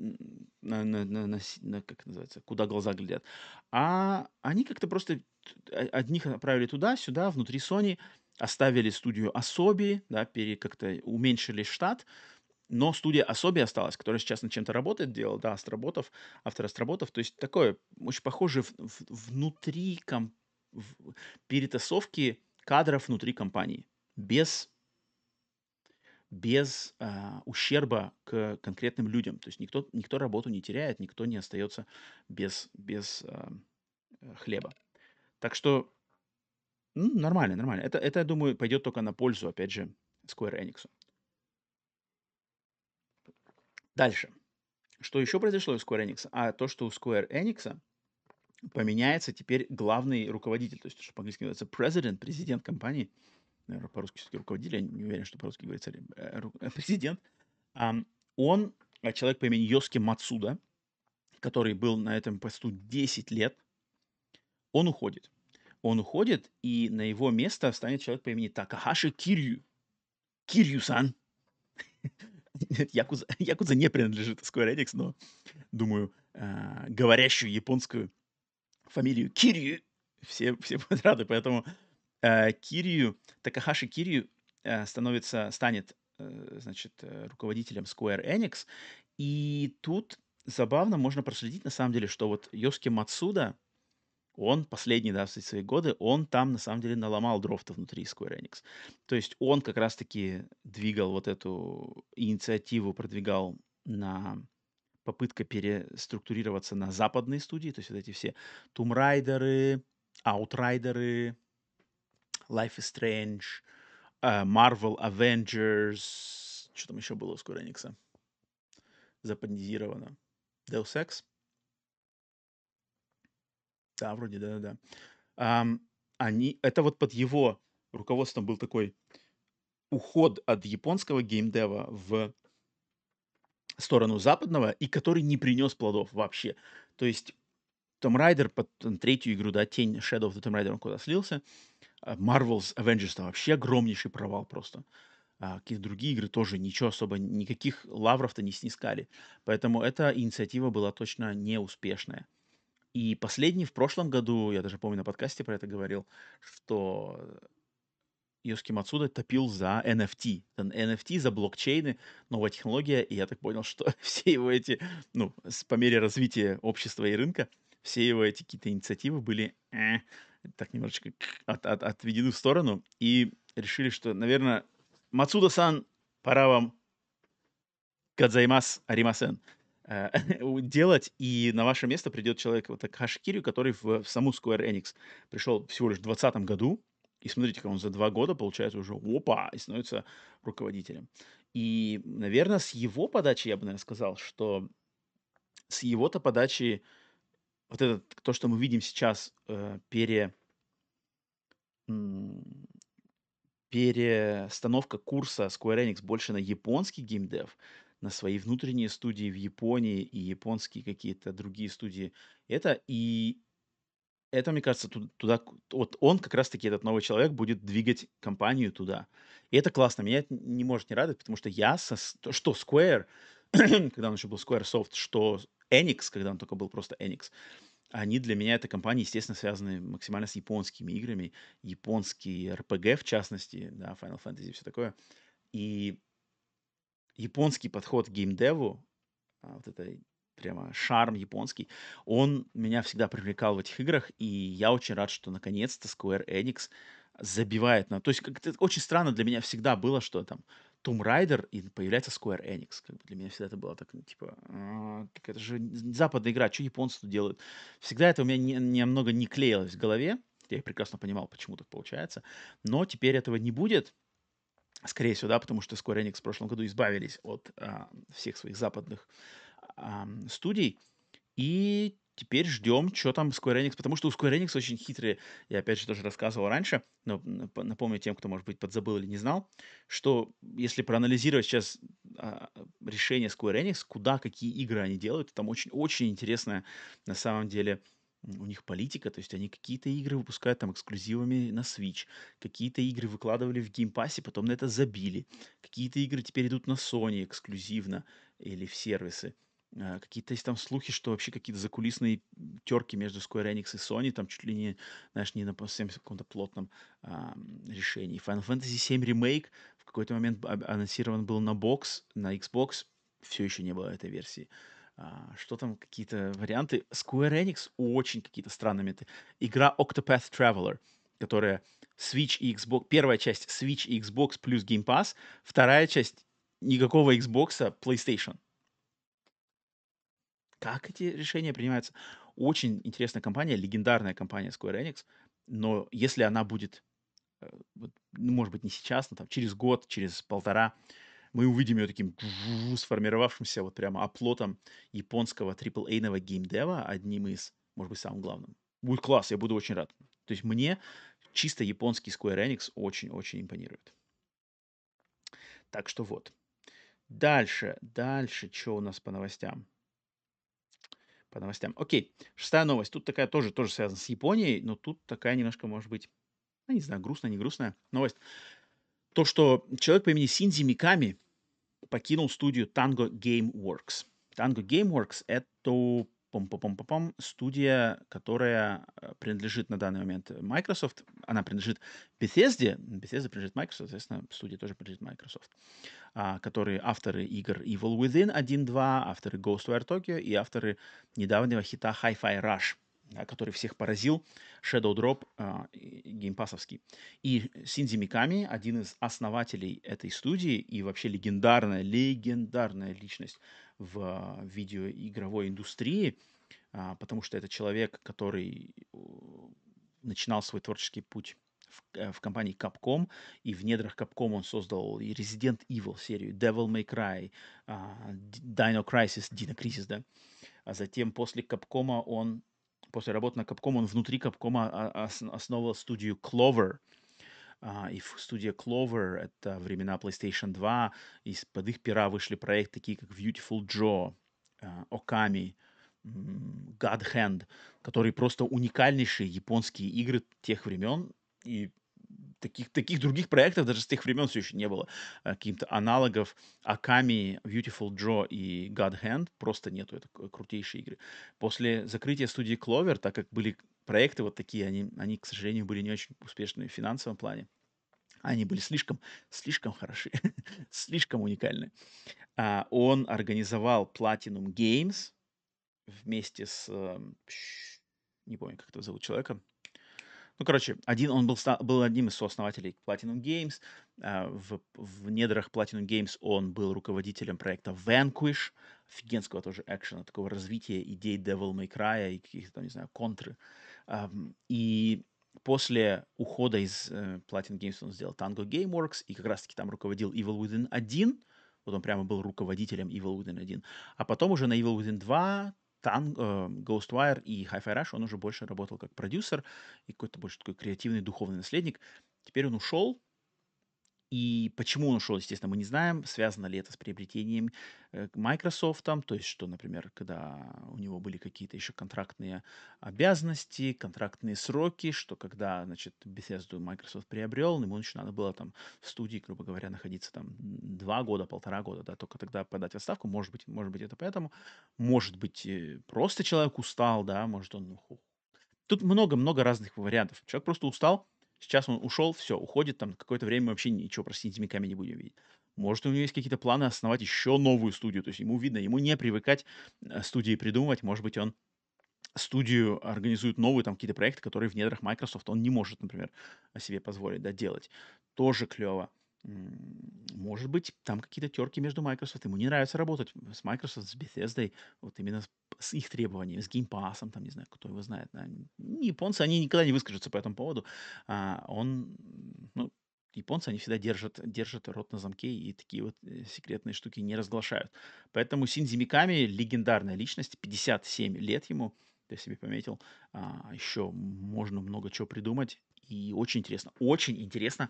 на, на, на, на, как называется, куда глаза глядят, а они как-то просто одних отправили туда, сюда, внутри Sony, оставили студию Asobi, да, пере, как-то уменьшили штат, но студия Asobi осталась, которая сейчас над чем-то работает, делал, да, Астроботов, автор Астроботов, то есть такое очень похоже в, в, внутри компании перетасовки кадров внутри компании. Без, без а, ущерба к конкретным людям. То есть никто, никто работу не теряет, никто не остается без, без а, э, хлеба. Так что м, нормально, нормально. Это, это, я думаю, пойдет только на пользу, опять же, Square Enix. Дальше. Что еще произошло у Square Enix? А то, что у Square Enix поменяется теперь главный руководитель, то есть, что по-английски называется president, президент компании. Наверное, по-русски все-таки руководитель, я не уверен, что по-русски говорится э, э, президент. Он, э, человек по имени Йоски Мацуда, который был на этом посту 10 лет, он уходит. Он уходит, и на его место станет человек по имени Такахаши Кирью. Кирью-сан. Якуза, Якуза не принадлежит Square Enix, но, думаю, говорящую японскую фамилию Кирью все, все будут рады. Поэтому э, Кирью, Такахаши Кирью э, становится, станет, э, значит, э, руководителем Square Enix. И тут забавно можно проследить, на самом деле, что вот Йоски Мацуда, он последние, да, свои годы, он там, на самом деле, наломал дров-то внутри Square Enix. То есть он как раз-таки двигал вот эту инициативу, продвигал на попытка переструктурироваться на западные студии, то есть вот эти все Raider, Outrider, Life is Strange, uh, Marvel Avengers, что там еще было у Square Enix? Западнизировано. Deus Ex? Да, вроде, да-да-да. Um, они, это вот под его руководством был такой уход от японского геймдева в сторону западного и который не принес плодов вообще. То есть Том Райдер под третью игру, да, Тень Shadow of the Tomb Raider, он куда слился. А Marvel's Avengers там вообще огромнейший провал просто. А какие-то другие игры тоже ничего особо, никаких лавров-то не снискали. Поэтому эта инициатива была точно неуспешная. И последний в прошлом году, я даже помню на подкасте про это говорил, что Йоски Мацуда топил за NFT. NFT за блокчейны, новая технология, и я так понял, что все его эти, ну, по мере развития общества и рынка, все его эти какие-то инициативы были э, так немножечко от, от, отведены в сторону, и решили, что, наверное, Мацуда-сан, пора вам гадзаймас аримасен э, делать, и на ваше место придет человек, вот так Хашкирю, который в, в саму Square Enix пришел всего лишь в 2020 году, и смотрите, как он за два года, получается, уже опа, и становится руководителем. И, наверное, с его подачи, я бы, наверное, сказал, что с его-то подачи вот это, то, что мы видим сейчас, э, пере, перестановка курса Square Enix больше на японский геймдев, на свои внутренние студии в Японии и японские какие-то другие студии. Это и это, мне кажется, туда, вот он как раз-таки, этот новый человек, будет двигать компанию туда. И это классно. Меня это не может не радовать, потому что я, со, что Square, когда он еще был Squaresoft, что Enix, когда он только был просто Enix, они для меня, это компании, естественно, связаны максимально с японскими играми, японские RPG, в частности, да, Final Fantasy и все такое. И японский подход к геймдеву, а, вот этой прямо шарм японский, он меня всегда привлекал в этих играх, и я очень рад, что наконец-то Square Enix забивает на... То есть как-то очень странно для меня всегда было, что там Tomb Raider и появляется Square Enix. Как бы для меня всегда это было так, ну, типа, так это же западная игра, что японцы тут делают? Всегда это у меня не, немного не клеилось в голове. Я прекрасно понимал, почему так получается. Но теперь этого не будет. Скорее всего, да, потому что Square Enix в прошлом году избавились от а, всех своих западных студий. И теперь ждем, что там Square Enix, потому что у Square Enix очень хитрые, я опять же тоже рассказывал раньше, но напомню тем, кто, может быть, подзабыл или не знал, что если проанализировать сейчас а, решение Square Enix, куда какие игры они делают, там очень-очень интересная на самом деле у них политика, то есть они какие-то игры выпускают там эксклюзивами на Switch, какие-то игры выкладывали в Pass, потом на это забили, какие-то игры теперь идут на Sony эксклюзивно или в сервисы. А, какие-то есть там слухи, что вообще какие-то закулисные терки между Square Enix и Sony, там чуть ли не, знаешь, не на совсем каком-то плотном а, решении. Final Fantasy VII Remake в какой-то момент анонсирован был на бокс, на Xbox, все еще не было этой версии. А, что там, какие-то варианты. Square Enix очень какие-то странные меты. Игра Octopath Traveler, которая Switch и Xbox, первая часть Switch и Xbox плюс Game Pass, вторая часть никакого Xbox, PlayStation. Как эти решения принимаются? Очень интересная компания, легендарная компания Square Enix, но если она будет, э, ну, может быть, не сейчас, но там через год, через полтора, мы увидим ее таким сформировавшимся вот прямо оплотом японского AAA-ного геймдева, одним из, может быть, самым главным. Будет класс, я буду очень рад. То есть мне чисто японский Square Enix очень-очень импонирует. Так что вот. Дальше, дальше, что у нас по новостям? По новостям. Окей, шестая новость. Тут такая тоже, тоже связана с Японией, но тут такая немножко, может быть, ну, не знаю, грустная, не грустная новость. То, что человек по имени Синзи Миками покинул студию Tango Gameworks. Tango Gameworks — это пом пом пом пом студия, которая э, принадлежит на данный момент Microsoft. Она принадлежит Bethesda. Bethesda принадлежит Microsoft, соответственно, студия тоже принадлежит Microsoft. А, которые авторы игр Evil Within 1.2, авторы Ghostwire Tokyo и авторы недавнего хита Hi-Fi Rush который всех поразил, Shadow Drop э, геймпасовский. И Синзи Миками, один из основателей этой студии и вообще легендарная, легендарная личность в видеоигровой индустрии, э, потому что это человек, который э, начинал свой творческий путь в, э, в компании Capcom, и в недрах Capcom он создал и Resident Evil серию, Devil May Cry, uh, Dino Crisis, Dino Crisis, да. А затем после Capcom он после работы на Capcom он внутри Capcom основал студию Clover. А, и в студии Clover это времена PlayStation 2. Из-под их пера вышли проекты такие, как Beautiful Joe, а, Okami, God Hand, которые просто уникальнейшие японские игры тех времен. И таких, таких других проектов даже с тех времен все еще не было. Э, каких-то аналогов Аками, Beautiful Joe и God Hand просто нету. Это крутейшие игры. После закрытия студии Clover, так как были проекты вот такие, они, они, к сожалению, были не очень успешны в финансовом плане. Они были слишком, слишком хороши, слишком уникальны. А, он организовал Platinum Games вместе с... Эм, не помню, как это зовут человека. Ну, короче, один, он был, был одним из сооснователей Platinum Games. А, в, в недрах Platinum Games он был руководителем проекта Vanquish, офигенского тоже экшена, такого развития идей Devil May Cry и каких-то не знаю, контры. И после ухода из э, Platinum Games он сделал Tango Gameworks и как раз-таки там руководил Evil Within 1, вот он прямо был руководителем Evil Within 1. А потом уже на Evil Within 2, Тан, э, Ghostwire и Hi-Fi Rush он уже больше работал как продюсер и какой-то больше такой креативный духовный наследник. Теперь он ушел, и почему он ушел, естественно, мы не знаем. Связано ли это с приобретением э, Microsoft, то есть что, например, когда у него были какие-то еще контрактные обязанности, контрактные сроки, что когда, значит, Bethesda Microsoft приобрел, ему еще надо было там в студии, грубо говоря, находиться там два года, полтора года, да, только тогда подать отставку. Может быть, может быть, это поэтому. Может быть, э, просто человек устал, да, может он... Ну, Тут много-много разных вариантов. Человек просто устал, Сейчас он ушел, все, уходит, там какое-то время мы вообще ничего про Синти Миками не будем видеть. Может, у него есть какие-то планы основать еще новую студию, то есть ему видно, ему не привыкать э, студии придумывать, может быть, он студию организует новые там какие-то проекты, которые в недрах Microsoft он не может, например, себе позволить, да, делать. Тоже клево может быть, там какие-то терки между Microsoft. Ему не нравится работать с Microsoft, с Bethesda, вот именно с, их требованиями, с геймпасом, там, не знаю, кто его знает. Да. Японцы, они никогда не выскажутся по этому поводу. А он, ну, японцы, они всегда держат, держат рот на замке и такие вот э, секретные штуки не разглашают. Поэтому Синзи Миками легендарная личность, 57 лет ему, я себе пометил. А, еще можно много чего придумать. И очень интересно, очень интересно,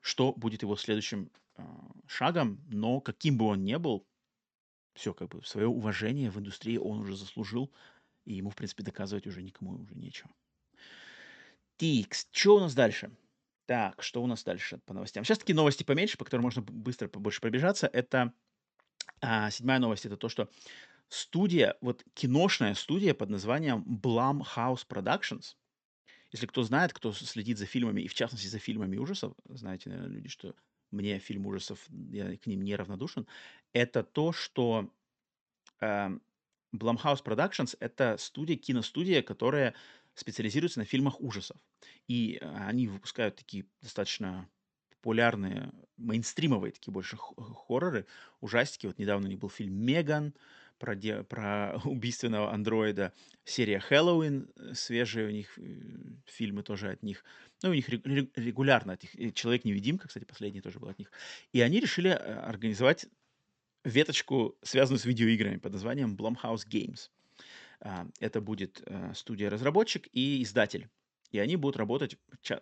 что будет его следующим э, шагом, но каким бы он ни был, все, как бы, свое уважение в индустрии он уже заслужил, и ему, в принципе, доказывать уже никому уже нечего. Тикс, что у нас дальше? Так, что у нас дальше по новостям? Сейчас такие новости поменьше, по которым можно быстро побольше пробежаться. Это а, седьмая новость, это то, что студия, вот киношная студия под названием Blumhouse Productions – если кто знает, кто следит за фильмами, и в частности за фильмами ужасов, знаете, наверное, люди, что мне фильм ужасов, я к ним неравнодушен, это то, что э, Blumhouse Productions — это студия, киностудия, которая специализируется на фильмах ужасов. И э, они выпускают такие достаточно популярные, мейнстримовые такие больше хорроры, ужастики. Вот недавно у них был фильм «Меган», про, де, про убийственного андроида. Серия «Хэллоуин», э, свежие у них э, фильмы тоже от них. Ну, у них регулярно от них. «Человек-невидимка», кстати, последний тоже был от них. И они решили организовать веточку, связанную с видеоиграми под названием Blumhouse Games. А, это будет студия-разработчик и издатель и они будут работать,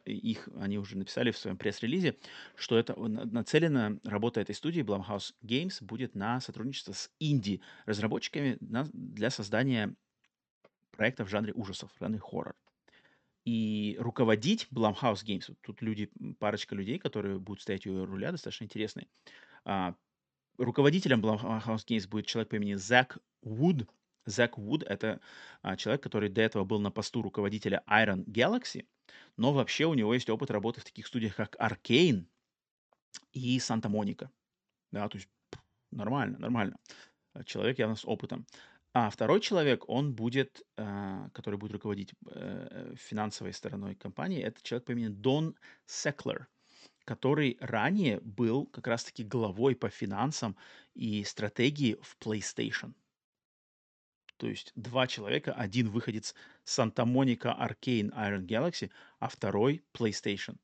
их они уже написали в своем пресс-релизе, что это нацелено, работа этой студии Blumhouse Games будет на сотрудничество с инди-разработчиками для создания проектов в жанре ужасов, в жанре хоррор. И руководить Blumhouse Games, тут люди, парочка людей, которые будут стоять у руля, достаточно интересные. А, руководителем Blumhouse Games будет человек по имени Зак Вуд, Зак Вуд — это а, человек, который до этого был на посту руководителя Iron Galaxy, но вообще у него есть опыт работы в таких студиях, как Arcane и Санта Моника. Да, то есть нормально, нормально. А, человек явно с опытом. А второй человек, он будет, а, который будет руководить э, финансовой стороной компании, это человек по имени Дон Секлер, который ранее был как раз-таки главой по финансам и стратегии в PlayStation – то есть два человека, один выходец Санта-Моника Arcane Iron Galaxy, а второй PlayStation.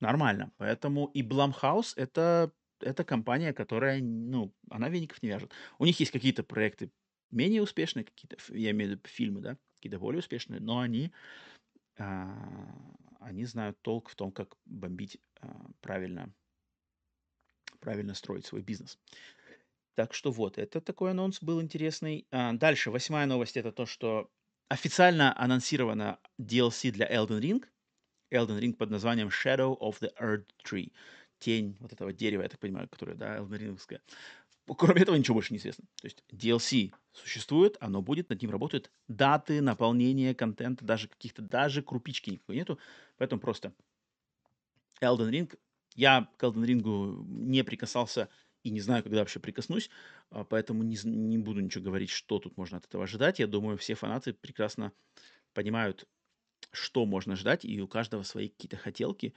Нормально. Поэтому и Blumhouse это, это компания, которая, ну, она веников не вяжет. У них есть какие-то проекты менее успешные, какие-то, я имею в виду фильмы, да, какие-то более успешные, но они, а, они знают толк в том, как бомбить а, правильно, правильно строить свой бизнес. Так что вот, это такой анонс был интересный. А, дальше, восьмая новость это то, что официально анонсировано DLC для Elden Ring. Elden Ring под названием Shadow of the Earth Tree. Тень вот этого дерева, я так понимаю, которое, да, Elden Ringское. Кроме этого ничего больше не известно. То есть DLC существует, оно будет, над ним работают даты, наполнения контента, даже каких-то, даже крупички никакой нету. Поэтому просто Elden Ring. Я к Elden Ring не прикасался и не знаю, когда вообще прикоснусь, а, поэтому не, не буду ничего говорить, что тут можно от этого ожидать. Я думаю, все фанаты прекрасно понимают, что можно ждать, и у каждого свои какие-то хотелки.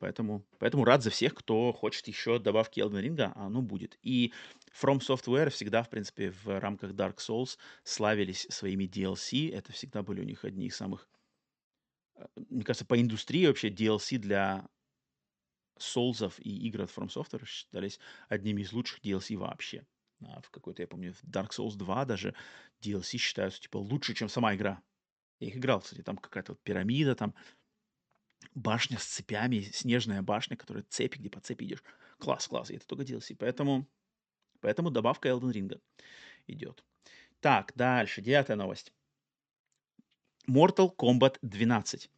Поэтому, поэтому рад за всех, кто хочет еще добавки Elden Ring, а оно будет. И From Software всегда, в принципе, в рамках Dark Souls славились своими DLC. Это всегда были у них одни из самых, а, мне кажется, по индустрии вообще DLC для Soulsов и игр от From Software считались одними из лучших DLC вообще. А в какой-то, я помню, в Dark Souls 2 даже DLC считаются типа лучше, чем сама игра. Я их играл, кстати, там какая-то вот пирамида, там башня с цепями, снежная башня, которая цепи, где по цепи идешь. Класс, класс, и это только DLC. Поэтому, поэтому добавка Elden Ring идет. Так, дальше, девятая новость. Mortal Kombat 12.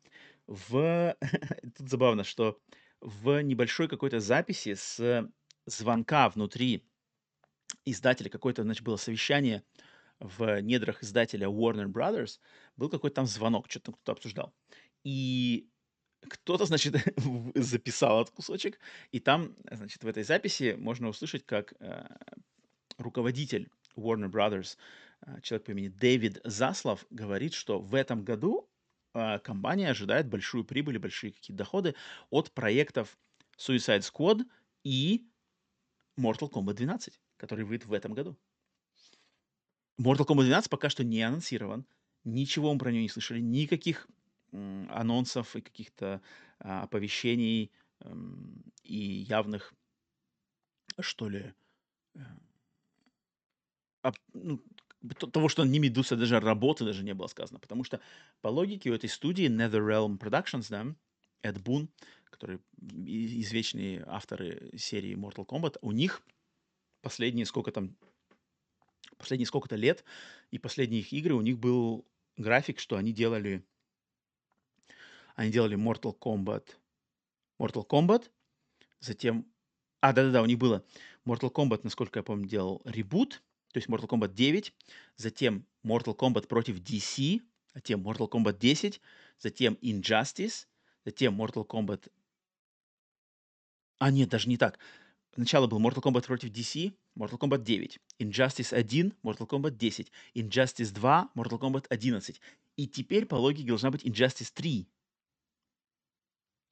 В... Тут забавно, что в небольшой какой-то записи с звонка внутри издателя, какое-то, значит, было совещание в недрах издателя Warner Brothers, был какой-то там звонок, что-то кто-то обсуждал. И кто-то, значит, записал этот кусочек, и там, значит, в этой записи можно услышать, как э, руководитель Warner Brothers, э, человек по имени Дэвид Заслов, говорит, что в этом году компания ожидает большую прибыль большие какие-то доходы от проектов Suicide Squad и Mortal Kombat 12, который выйдет в этом году. Mortal Kombat 12 пока что не анонсирован. Ничего мы про него не слышали. Никаких анонсов и каких-то а, оповещений м, и явных, что ли, э, об, ну, того, что не Медуса, даже работы даже не было сказано. Потому что по логике у этой студии NetherRealm Productions, да, Эд Бун, которые извечные авторы серии Mortal Kombat, у них последние сколько там, последние сколько-то лет и последние их игры, у них был график, что они делали, они делали Mortal Kombat, Mortal Kombat, затем, а, да-да-да, у них было Mortal Kombat, насколько я помню, делал ребут, то есть Mortal Kombat 9, затем Mortal Kombat против DC, затем Mortal Kombat 10, затем Injustice, затем Mortal Kombat... А, нет, даже не так. Сначала был Mortal Kombat против DC, Mortal Kombat 9, Injustice 1, Mortal Kombat 10, Injustice 2, Mortal Kombat 11. И теперь по логике должна быть Injustice 3.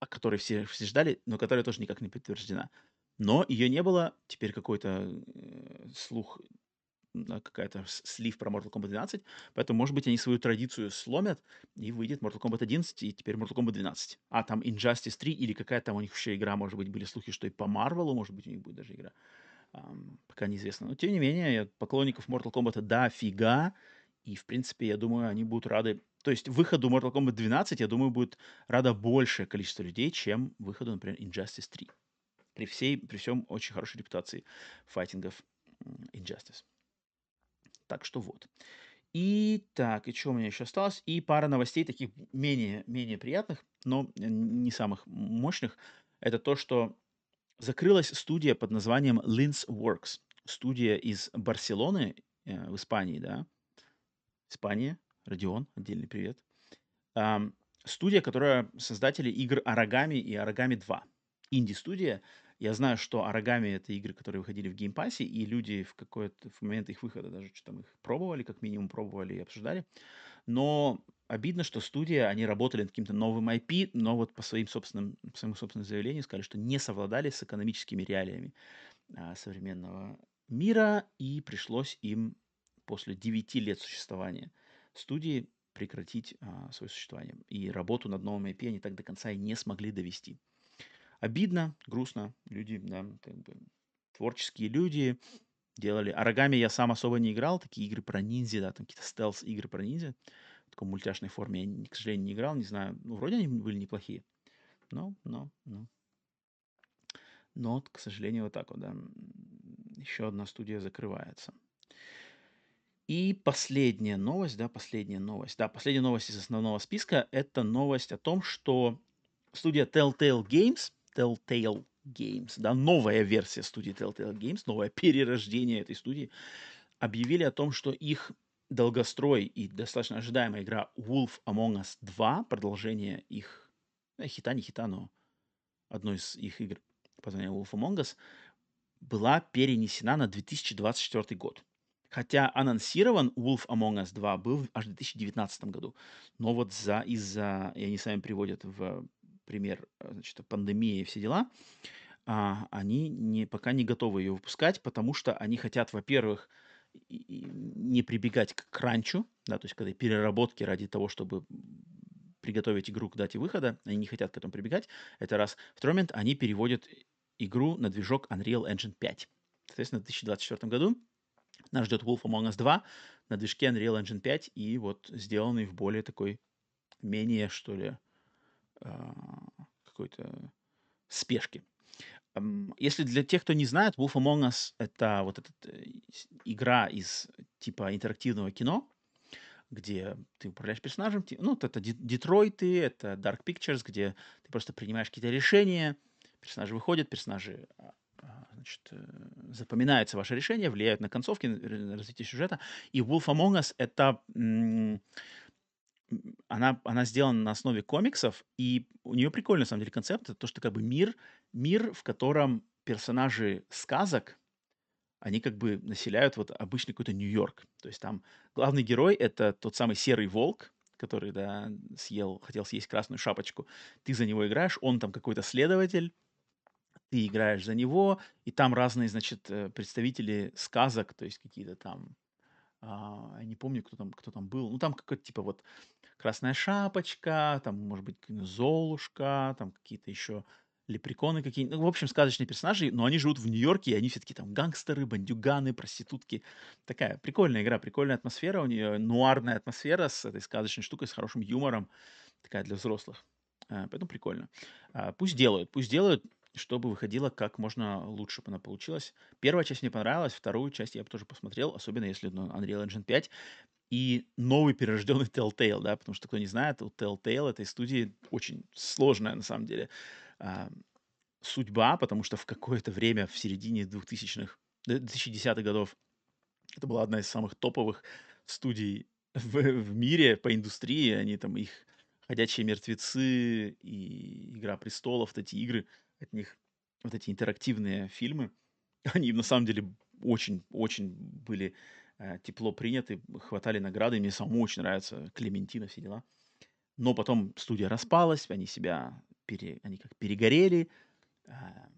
о которой все, все ждали, но которая тоже никак не подтверждена. Но ее не было, теперь какой-то э, слух, какая-то слив про Mortal Kombat 12, поэтому, может быть, они свою традицию сломят, и выйдет Mortal Kombat 11, и теперь Mortal Kombat 12. А там Injustice 3, или какая там у них еще игра, может быть, были слухи, что и по Марвелу, может быть, у них будет даже игра. Um, пока неизвестно. Но, тем не менее, поклонников Mortal Kombat да, фига, и, в принципе, я думаю, они будут рады... То есть выходу Mortal Kombat 12, я думаю, будет рада большее количество людей, чем выходу, например, Injustice 3. При, всей, при всем очень хорошей репутации файтингов Injustice. Так что вот. И так, и что у меня еще осталось? И пара новостей таких менее, менее приятных, но не самых мощных. Это то, что закрылась студия под названием Lins Works. Студия из Барселоны э, в Испании, да, Испания, Родион, отдельный привет. Ам, студия, которая создатели игр Aragami и Aragami 2. Инди-студия. Я знаю, что Aragami это игры, которые выходили в Game Pass е, и люди в какой-то в момент их выхода даже что там их пробовали, как минимум пробовали и обсуждали. Но обидно, что студия, они работали над каким-то новым IP, но вот по своим собственным, по своему собственному заявлению сказали, что не совладали с экономическими реалиями а, современного мира, и пришлось им после 9 лет существования студии прекратить а, свое существование. И работу над новым IP они так до конца и не смогли довести. Обидно, грустно. Люди, да, как бы, творческие люди делали. Оригами я сам особо не играл. Такие игры про ниндзя, да, там какие-то стелс-игры про ниндзя. В такой мультяшной форме я, к сожалению, не играл. Не знаю, ну, вроде они были неплохие. Но, но, но. Но, к сожалению, вот так вот, да. Еще одна студия закрывается. И последняя новость, да, последняя новость. Да, последняя новость из основного списка– это новость о том, что студия Telltale Games, Telltale Games, да, новая версия студии Telltale Games, новое перерождение этой студии, объявили о том, что их долгострой и достаточно ожидаемая игра Wolf Among Us 2, продолжение их, э, хита, не хита, но одной из их игр под Wolf Among Us, была перенесена на 2024 год. Хотя анонсирован Wolf Among Us 2 был аж в 2019 году. Но вот за, из-за, и они сами приводят в пример э, значит, пандемии и все дела, а, они не, пока не готовы ее выпускать, потому что они хотят, во-первых, не прибегать к кранчу, да, то есть когда переработки ради того, чтобы приготовить игру к дате выхода, они не хотят к этому прибегать, это раз. Второй момент, они переводят игру на движок Unreal Engine 5. Соответственно, в 2024 году нас ждет Wolf Among Us 2 на движке Unreal Engine 5 и вот сделанный в более такой, менее, что ли, какой-то спешке. Если для тех, кто не знает, Wolf Among Us — это вот эта э, игра из типа интерактивного кино, где ты управляешь персонажем. Ну, это Детройты, это Dark Pictures, где ты просто принимаешь какие-то решения, персонажи выходят, персонажи а, а, значит, э, запоминаются ваши решения, влияют на концовки, на развитие сюжета. И Wolf Among Us — это... Она, она сделана на основе комиксов, и у нее прикольный, на самом деле, концепт. Это то, что как бы мир, мир, в котором персонажи сказок, они как бы населяют вот обычный какой-то Нью-Йорк. То есть там главный герой — это тот самый серый волк, который, да, съел, хотел съесть красную шапочку. Ты за него играешь, он там какой-то следователь, ты играешь за него, и там разные, значит, э, представители сказок, то есть какие-то там, а, я не помню, кто там, кто там был, ну там какой-то типа вот Красная Шапочка, там, может быть, Золушка, там какие-то еще лепреконы какие-нибудь, ну, в общем, сказочные персонажи, но они живут в Нью-Йорке, и они все таки там гангстеры, бандюганы, проститутки. Такая прикольная игра, прикольная атмосфера у нее, нуарная атмосфера с этой сказочной штукой, с хорошим юмором, такая для взрослых. А, поэтому прикольно. А, пусть делают, пусть делают чтобы выходила как можно лучше бы она получилась. Первая часть мне понравилась, вторую часть я бы тоже посмотрел, особенно если ну, Unreal Engine 5 и новый перерожденный Telltale, да, потому что, кто не знает, у Telltale этой студии очень сложная, на самом деле, а, судьба, потому что в какое-то время в середине 2000-х, 2010-х годов это была одна из самых топовых студий в, в мире по индустрии. Они там, их «Ходячие мертвецы» и «Игра престолов», вот эти игры — от них вот эти интерактивные фильмы, они на самом деле очень-очень были тепло приняты, хватали награды, мне самому очень нравится Клементина, все дела. Но потом студия распалась, они себя пере, они как перегорели, а,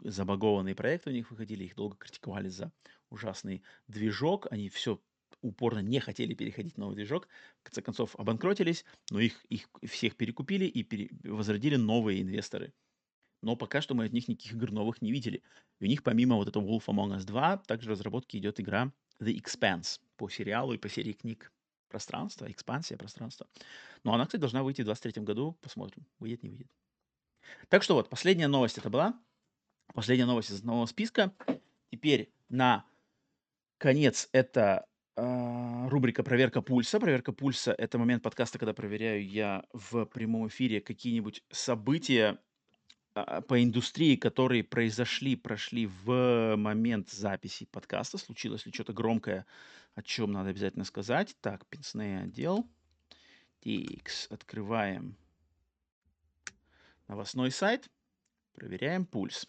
забагованные проекты у них выходили, их долго критиковали за ужасный движок, они все упорно не хотели переходить на новый движок, в конце концов обанкротились, но их, их всех перекупили и пере, возродили новые инвесторы. Но пока что мы от них никаких игр новых не видели. И у них помимо вот этого Wolf Among Us 2, также в разработке идет игра The Expanse по сериалу и по серии книг пространства, экспансия пространства. Но она, кстати, должна выйти в 23 году. Посмотрим, выйдет, не выйдет. Так что вот, последняя новость это была. Последняя новость из нового списка. Теперь на конец это э, рубрика «Проверка пульса». Проверка пульса — это момент подкаста, когда проверяю я в прямом эфире какие-нибудь события а, по индустрии, которые произошли, прошли в момент записи подкаста. Случилось ли что-то громкое, о чем надо обязательно сказать. Так, пенсный отдел. Тикс. Открываем новостной сайт. Проверяем пульс.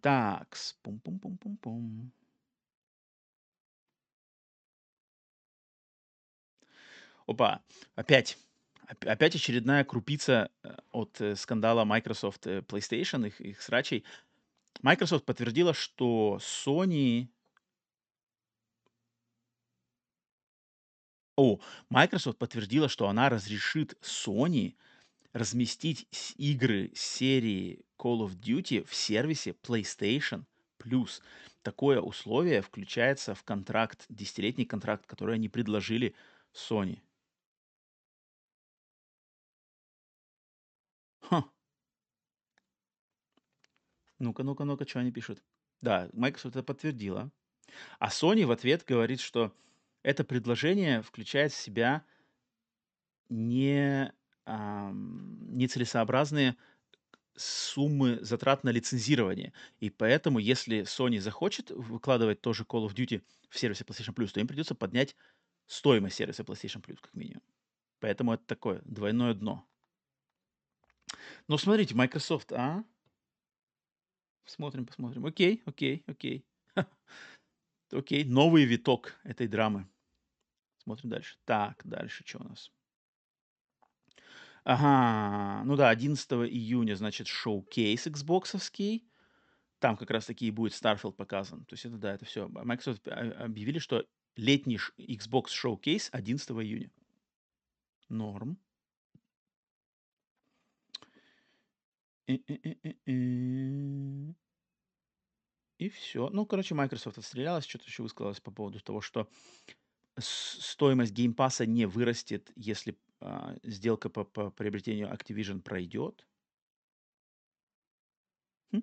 Такс. Пум-пум-пум-пум-пум. Опа, опять. Опять очередная крупица э, от э, скандала Microsoft э, PlayStation, их, их срачей. Microsoft подтвердила, что Sony... О, Microsoft подтвердила, что она разрешит Sony разместить игры серии Call of Duty в сервисе PlayStation Plus. Такое условие включается в контракт, десятилетний контракт, который они предложили Sony. Ха. Ну-ка, ну-ка, ну-ка, что они пишут? Да, Microsoft это подтвердила. А Sony в ответ говорит, что это предложение включает в себя не, ам, нецелесообразные суммы затрат на лицензирование. И поэтому, если Sony захочет выкладывать тоже Call of Duty в сервисе PlayStation Plus, то им придется поднять стоимость сервиса PlayStation Plus, как минимум. Поэтому это такое двойное дно. Ну, смотрите, Microsoft, а? Смотрим, посмотрим. Окей, окей, окей. Окей, новый виток этой драмы. Смотрим дальше. Так, дальше что у нас? Ага, ну да, 11 июня, значит, шоу-кейс Xboxовский. Там как раз таки и будет Starfield показан. То есть это, да, это все. Microsoft объявили, что летний Xbox showcase 11 июня. Норм. И все. Ну, короче, Microsoft отстрелялась, что-то еще высказалась по поводу того, что стоимость Game Pass а не вырастет, если а, сделка по, по приобретению Activision пройдет. Хм.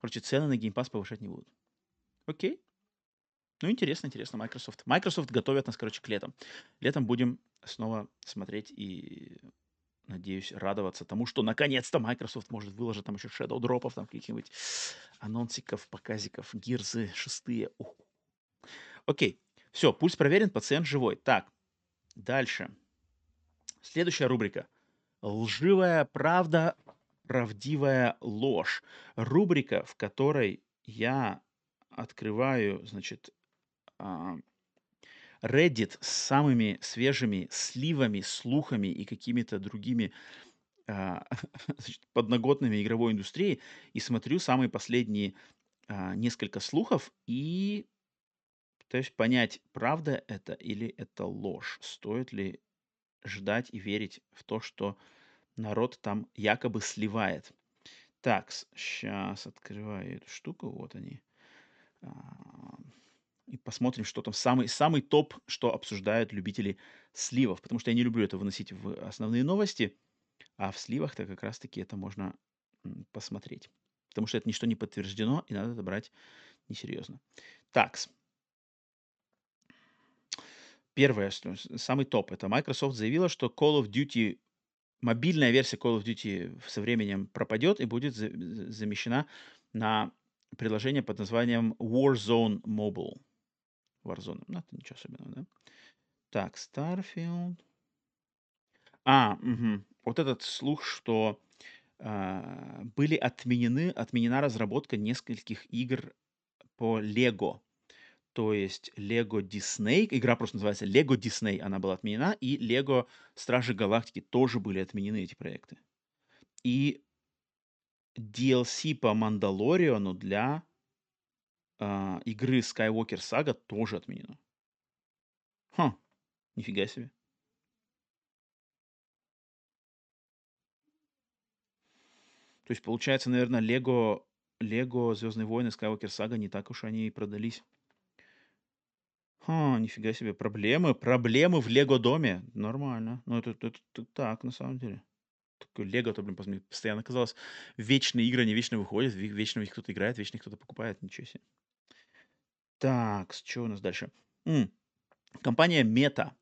Короче, цены на геймпас повышать не будут. Окей. Ну, интересно, интересно, Microsoft. Microsoft готовят нас, короче, к летом. Летом будем снова смотреть и надеюсь, радоваться тому, что наконец-то Microsoft может выложить там еще Shadow дропов, там каких-нибудь анонсиков, показиков, гирзы шестые. Ух. Окей, все, пульс проверен, пациент живой. Так, дальше. Следующая рубрика. Лживая правда, правдивая ложь. Рубрика, в которой я открываю, значит, а, Reddit с самыми свежими сливами, слухами и какими-то другими а, подноготными игровой индустрии и смотрю самые последние а, несколько слухов и пытаюсь понять, правда это или это ложь. Стоит ли ждать и верить в то, что народ там якобы сливает. Так, сейчас открываю эту штуку. Вот они. И посмотрим, что там самый, самый топ, что обсуждают любители сливов. Потому что я не люблю это выносить в основные новости, а в сливах-то как раз-таки это можно посмотреть. Потому что это ничто не подтверждено, и надо это брать несерьезно. Так. Первое, самый топ, это Microsoft заявила, что Call of Duty, мобильная версия Call of Duty со временем пропадет и будет замещена на приложение под названием Warzone Mobile. Warzone. Ну, это ничего особенного, да? Так, Starfield. А, угу. вот этот слух, что э, были отменены, отменена разработка нескольких игр по Lego. То есть Lego Disney, игра просто называется Lego Disney, она была отменена, и Lego Стражи Галактики тоже были отменены, эти проекты. И DLC по Мандалориону для а, игры Skywalker Saga тоже отменено. Хм, нифига себе. То есть, получается, наверное, Лего, Лего Звездные войны, Skywalker Saga не так уж они и продались. Ха, нифига себе, проблемы, проблемы в Лего доме. Нормально. Ну, это, это, это так, на самом деле. Такое Лего, то, блин, постоянно казалось, вечные игры, они вечно выходят, вечно их кто-то играет, вечно кто-то покупает, ничего себе. Так, что у нас дальше? М, Компания Meta.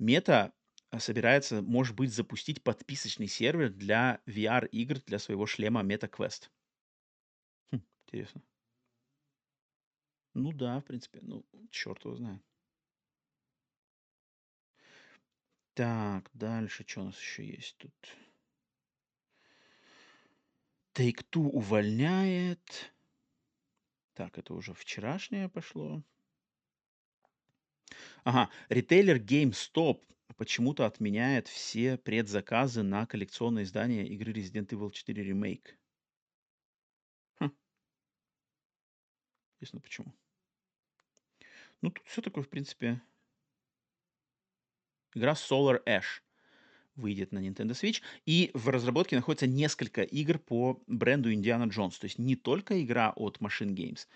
Meta а, собирается, может быть, запустить подписочный сервер для VR-игр для своего шлема MetaQuest. Хм, интересно. Ну да, в принципе. Ну, черт его знает. Так, дальше что у нас еще есть тут? Take-Two увольняет. Так, это уже вчерашнее пошло. Ага, ритейлер GameStop почему-то отменяет все предзаказы на коллекционное издание игры Resident Evil 4 Remake. Хм. Интересно, почему. Ну, тут все такое, в принципе... Игра Solar Ash выйдет на Nintendo Switch. И в разработке находится несколько игр по бренду Indiana Jones. То есть не только игра от Machine Games,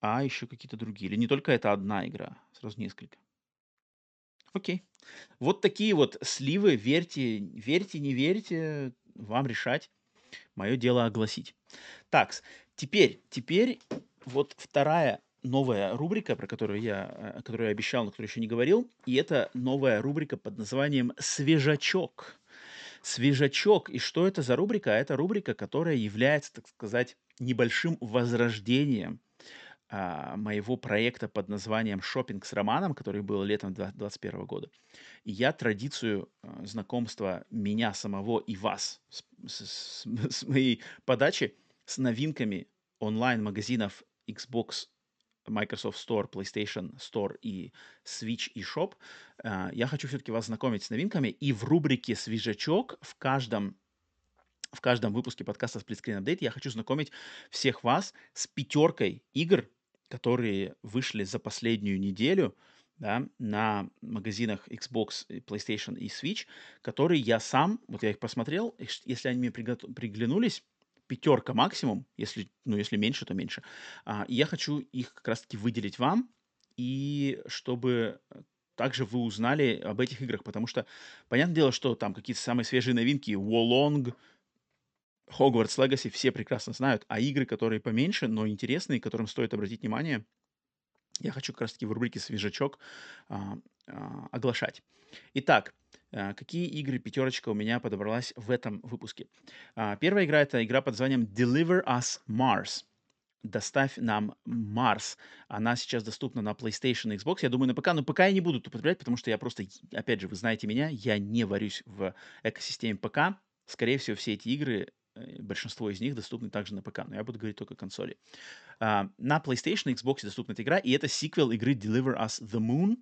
а еще какие-то другие. Или не только это одна игра, сразу несколько. Окей. Вот такие вот сливы. Верьте, верьте, не верьте, вам решать. Мое дело огласить. Так, теперь, теперь вот вторая новая рубрика, про которую я, э, которую я обещал, но которую еще не говорил. И это новая рубрика под названием «Свежачок». Свежачок. И что это за рубрика? Это рубрика, которая является, так сказать, небольшим возрождением а, моего проекта под названием «Шопинг с романом», который был летом 2021 года. И я традицию а, знакомства меня самого и вас с, с, с моей подачи с новинками онлайн-магазинов Xbox, Microsoft Store, PlayStation Store и Switch и Shop, а, я хочу все-таки вас знакомить с новинками. И в рубрике «Свежачок» в каждом в каждом выпуске подкаста Split Screen Update я хочу знакомить всех вас с пятеркой игр, которые вышли за последнюю неделю да, на магазинах Xbox, PlayStation и Switch, которые я сам, вот я их посмотрел, если они мне приглянулись, пятерка максимум, если, ну, если меньше, то меньше. А, и я хочу их как раз-таки выделить вам, и чтобы также вы узнали об этих играх, потому что, понятное дело, что там какие-то самые свежие новинки, Wolong, Hogwarts Legacy все прекрасно знают, а игры, которые поменьше, но интересные, которым стоит обратить внимание, я хочу как раз-таки в рубрике «Свежачок» а, а, оглашать. Итак, а, какие игры пятерочка у меня подобралась в этом выпуске? А, первая игра — это игра под названием Deliver Us Mars. Доставь нам Марс. Она сейчас доступна на PlayStation и Xbox. Я думаю, на ПК. Но ПК я не буду употреблять, потому что я просто, опять же, вы знаете меня, я не варюсь в экосистеме ПК. Скорее всего, все эти игры Э, большинство из них доступны также на ПК, но я буду говорить только о консоли. Uh, на PlayStation и Xbox доступна эта игра, и это сиквел игры Deliver Us the Moon,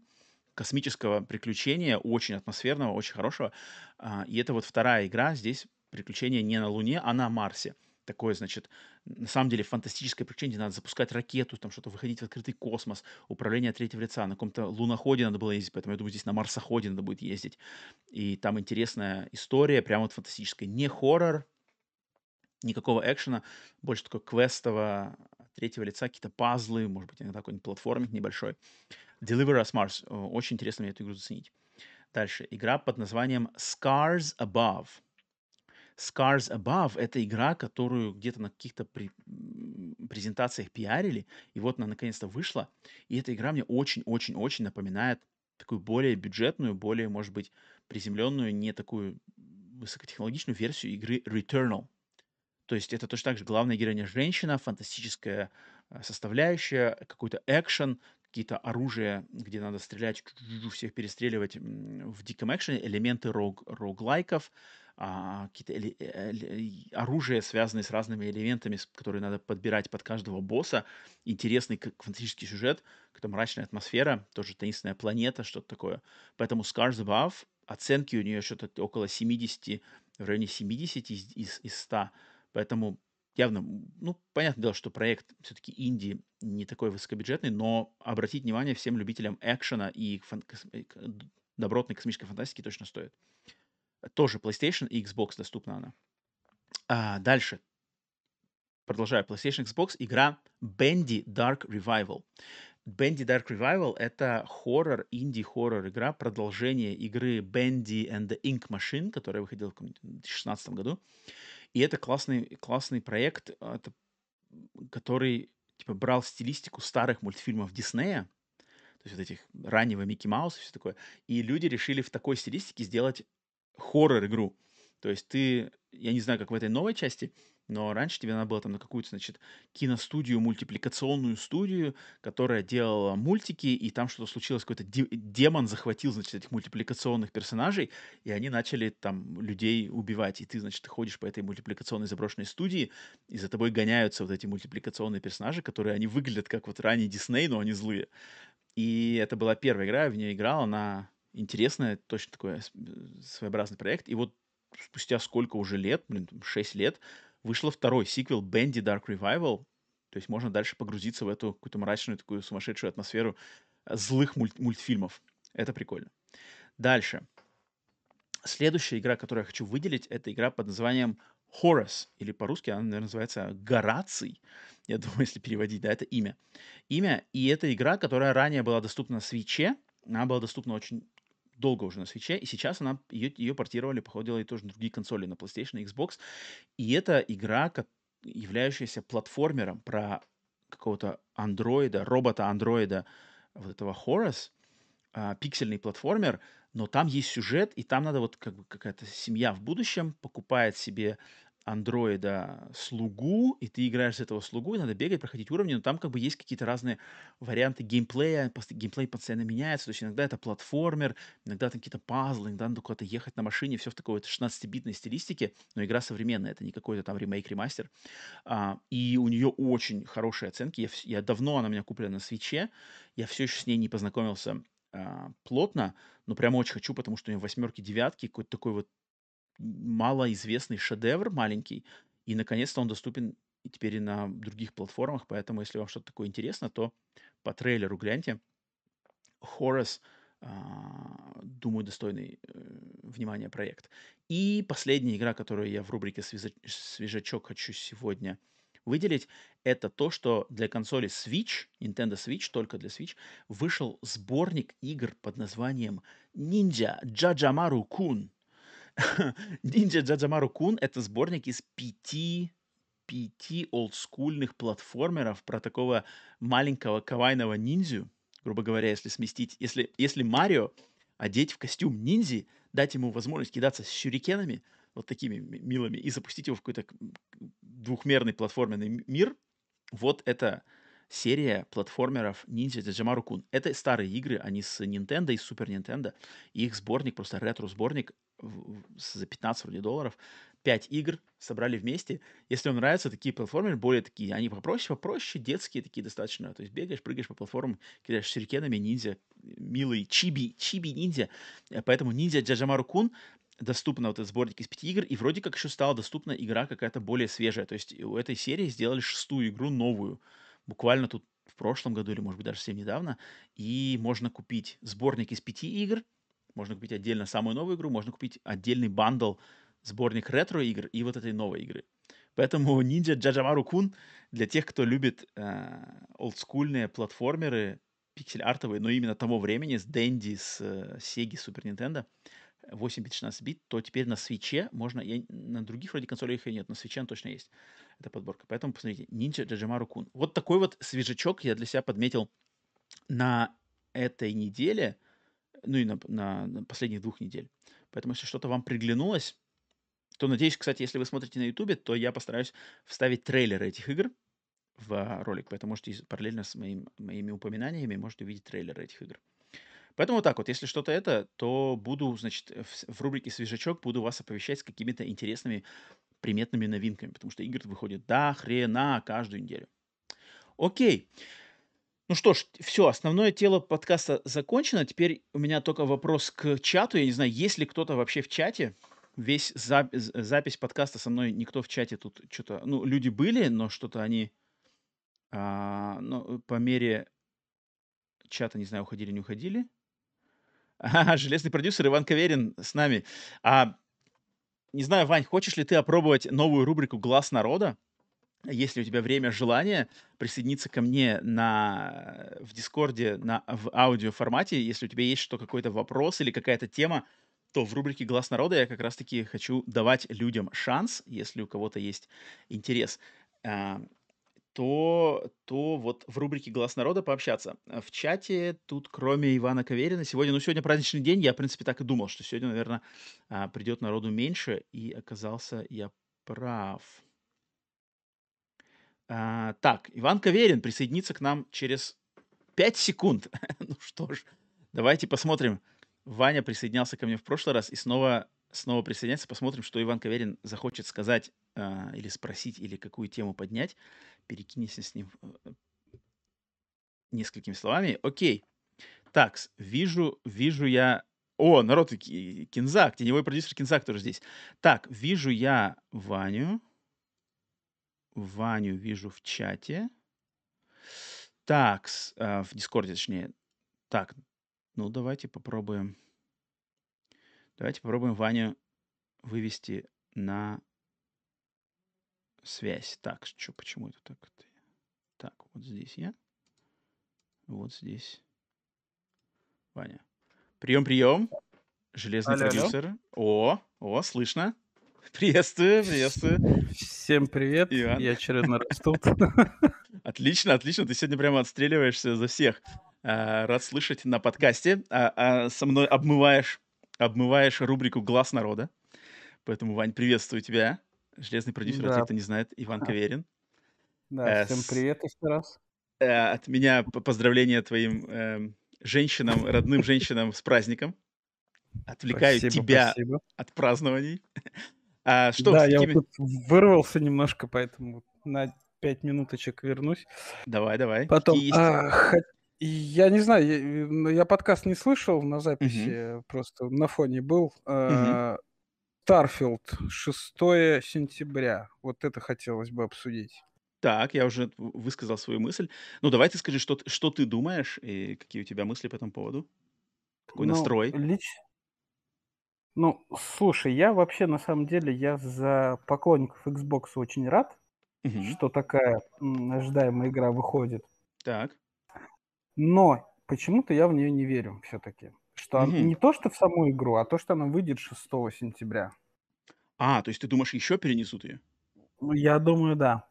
космического приключения, очень атмосферного, очень хорошего. Uh, и это вот вторая игра, здесь приключение не на Луне, а на Марсе. Такое, значит, на самом деле фантастическое приключение, надо запускать ракету, там что-то выходить в открытый космос, управление третьего лица, на каком-то луноходе надо было ездить, поэтому я думаю, здесь на марсоходе надо будет ездить. И там интересная история, прям вот фантастическая. Не хоррор, никакого экшена, больше такой квестового третьего лица, какие-то пазлы, может быть, иногда какой-нибудь платформик небольшой. Deliver Us Mars. Очень интересно мне эту игру заценить. Дальше. Игра под названием Scars Above. Scars Above — это игра, которую где-то на каких-то при... презентациях пиарили, и вот она наконец-то вышла. И эта игра мне очень-очень-очень напоминает такую более бюджетную, более, может быть, приземленную, не такую высокотехнологичную версию игры Returnal. То есть это точно так же главная героиня женщина, фантастическая э, составляющая, какой-то экшен, какие-то оружия, где надо стрелять, всех перестреливать в диком экшене, элементы рог, роглайков, а, какие-то эле- эле- оружия, связанные с разными элементами, которые надо подбирать под каждого босса. Интересный фантастический сюжет, какая-то мрачная атмосфера, тоже таинственная планета, что-то такое. Поэтому Scars Above, оценки у нее что-то около 70, в районе 70 из, из, из 100. Поэтому явно, ну, понятное дело, что проект все-таки инди не такой высокобюджетный, но обратить внимание всем любителям экшена и фан- добротной космической фантастики точно стоит. Тоже PlayStation и Xbox доступна она. А, дальше. Продолжаю. PlayStation Xbox игра Bendy Dark Revival. Bendy Dark Revival — это хоррор, инди-хоррор игра, продолжение игры Bendy and the Ink Machine, которая выходила в 2016 году. И это классный, классный проект, это, который типа брал стилистику старых мультфильмов Диснея, то есть вот этих раннего Микки Мауса и все такое, и люди решили в такой стилистике сделать хоррор-игру. То есть ты, я не знаю, как в этой новой части, но раньше тебе надо было там на какую-то, значит, киностудию, мультипликационную студию, которая делала мультики, и там что-то случилось, какой-то демон захватил, значит, этих мультипликационных персонажей, и они начали там людей убивать. И ты, значит, ты ходишь по этой мультипликационной заброшенной студии, и за тобой гоняются вот эти мультипликационные персонажи, которые, они выглядят как вот ранний Дисней, но они злые. И это была первая игра, я в нее играл, она интересная, точно такой своеобразный проект. И вот спустя сколько уже лет, блин, 6 лет, Вышло второй сиквел Bendy Dark Revival. То есть можно дальше погрузиться в эту какую-то мрачную, такую сумасшедшую атмосферу э, злых мульт- мультфильмов. Это прикольно. Дальше. Следующая игра, которую я хочу выделить, это игра под названием Horus, или по-русски она, наверное, называется Гораций. Я думаю, если переводить, да, это имя. Имя, и это игра, которая ранее была доступна на свече, она была доступна очень долго уже на свече, и сейчас она, ее, ее портировали, походу, делали тоже другие консоли на PlayStation и Xbox. И это игра, как, являющаяся платформером про какого-то андроида, робота-андроида, вот этого а, пиксельный платформер, но там есть сюжет, и там надо вот как бы какая-то семья в будущем покупает себе андроида слугу, и ты играешь с этого слугу, и надо бегать, проходить уровни, но там как бы есть какие-то разные варианты геймплея, геймплей постоянно меняется, то есть иногда это платформер, иногда там какие-то пазлы, иногда надо куда-то ехать на машине, все в такой вот 16-битной стилистике, но игра современная, это не какой-то там ремейк-ремастер. А, и у нее очень хорошие оценки, я, я давно она у меня куплена на свече, я все еще с ней не познакомился а, плотно, но прям очень хочу, потому что у нее восьмерки, девятки, какой-то такой вот малоизвестный шедевр маленький, и наконец-то он доступен теперь и на других платформах, поэтому если вам что-то такое интересно, то по трейлеру гляньте. Хорас, думаю, достойный э, внимания проект. И последняя игра, которую я в рубрике «Свежачок» хочу сегодня выделить, это то, что для консоли Switch, Nintendo Switch, только для Switch, вышел сборник игр под названием Ninja Jajamaru Kun. Ninja Джаджамару Кун — это сборник из пяти пяти олдскульных платформеров про такого маленького кавайного ниндзю, грубо говоря, если сместить, если, если Марио одеть в костюм ниндзи, дать ему возможность кидаться с щурикенами, вот такими милыми, и запустить его в какой-то двухмерный платформенный мир, вот это серия платформеров Ninja Джамару Кун. Это старые игры, они с Nintendo и Super Nintendo. Их сборник, просто ретро-сборник за 15 вроде долларов. 5 игр собрали вместе. Если вам нравятся такие платформеры, более такие, они попроще, попроще, детские такие достаточно. То есть бегаешь, прыгаешь по платформам, кидаешь сюрикенами, ниндзя, милый чиби, чиби ниндзя. Поэтому ниндзя Джаджамару Кун доступна вот этот сборник из пяти игр, и вроде как еще стала доступна игра какая-то более свежая. То есть у этой серии сделали шестую игру новую буквально тут в прошлом году или, может быть, даже совсем недавно. И можно купить сборник из пяти игр, можно купить отдельно самую новую игру, можно купить отдельный бандл, сборник ретро-игр и вот этой новой игры. Поэтому Ninja JaJaMaru-kun для тех, кто любит э, олдскульные платформеры, пиксель-артовые, но именно того времени, с Дэнди, с э, Sega, Super Nintendo, 8 бит, 16 бит, то теперь на Switch е можно, я, на других вроде консолях и нет, на Switch е он точно есть эта подборка. Поэтому посмотрите, Ninja JaJaMaru-kun. Вот такой вот свежачок я для себя подметил на этой неделе, ну и на, на, на последних двух недель. Поэтому, если что-то вам приглянулось, то надеюсь, кстати, если вы смотрите на Ютубе, то я постараюсь вставить трейлеры этих игр. в ролик, поэтому можете параллельно с моим, моими упоминаниями можете увидеть трейлеры этих игр. Поэтому вот так вот, если что-то это, то буду, значит, в, в рубрике «Свежачок» буду вас оповещать с какими-то интересными приметными новинками, потому что игр выходит до хрена каждую неделю. Окей. Ну что ж, все, основное тело подкаста закончено. Теперь у меня только вопрос к чату. Я не знаю, есть ли кто-то вообще в чате. Весь зап- запись подкаста со мной никто в чате тут что-то... Ну, люди были, но что-то они... А, ну, по мере чата, не знаю, уходили, не уходили. А, железный продюсер Иван Каверин с нами. А, не знаю, Вань, хочешь ли ты опробовать новую рубрику «Глаз народа»? Если у тебя время, желание присоединиться ко мне на, в Дискорде на, в аудио формате, если у тебя есть что, какой-то вопрос или какая-то тема, то в рубрике «Глаз народа» я как раз-таки хочу давать людям шанс, если у кого-то есть интерес. А, то, то вот в рубрике «Глаз народа» пообщаться. В чате тут, кроме Ивана Каверина, сегодня, ну, сегодня праздничный день, я, в принципе, так и думал, что сегодня, наверное, а, придет народу меньше, и оказался я прав. А, так, Иван Каверин присоединится к нам через 5 секунд. ну что ж, давайте посмотрим. Ваня присоединялся ко мне в прошлый раз и снова снова присоединяется. Посмотрим, что Иван Каверин захочет сказать э, или спросить, или какую тему поднять. Перекинемся с ним э, несколькими словами. Окей. Так, вижу, вижу я... О, народ, Кинзак, теневой продюсер Кинзак тоже здесь. Так, вижу я Ваню. Ваню вижу в чате. Так, э, в Дискорде, точнее. Так, ну давайте попробуем. Давайте попробуем Ваню вывести на связь. Так, что, почему это так? Так, вот здесь я. Вот здесь. Ваня. Прием, прием. Железный алло, продюсер. Алло. О, о, слышно. Приветствую, приветствую. Всем привет. Иван. Я очередной раз тут. Отлично, отлично. Ты сегодня прямо отстреливаешься за всех. А, рад слышать на подкасте. А, а со мной обмываешь обмываешь рубрику «Глаз народа». Поэтому, Вань, приветствую тебя. Железный продюсер, да. те, кто не знает, Иван Каверин. Да, э, всем привет еще раз. Э, от меня поздравления твоим э, женщинам, родным женщинам с праздником. Отвлекаю спасибо, тебя спасибо. от празднований. А, что, да, я вот тут вырвался немножко, поэтому на пять минуточек вернусь. Давай, давай. Потом, а, я не знаю, я, ну, я подкаст не слышал на записи, угу. просто на фоне был. Угу. Starfield, 6 сентября. Вот это хотелось бы обсудить. Так, я уже высказал свою мысль. Ну, давай ты скажи, что, что ты думаешь и какие у тебя мысли по этому поводу? Какой ну, настрой? Лич... Ну, слушай, я вообще, на самом деле, я за поклонников Xbox очень рад, угу. что такая ожидаемая игра выходит. Так. Но почему-то я в нее не верю все-таки. Что она- не то, что в саму игру, а то, что она выйдет 6 сентября. А, то есть ты думаешь, еще перенесут ее? Ну, я думаю, да.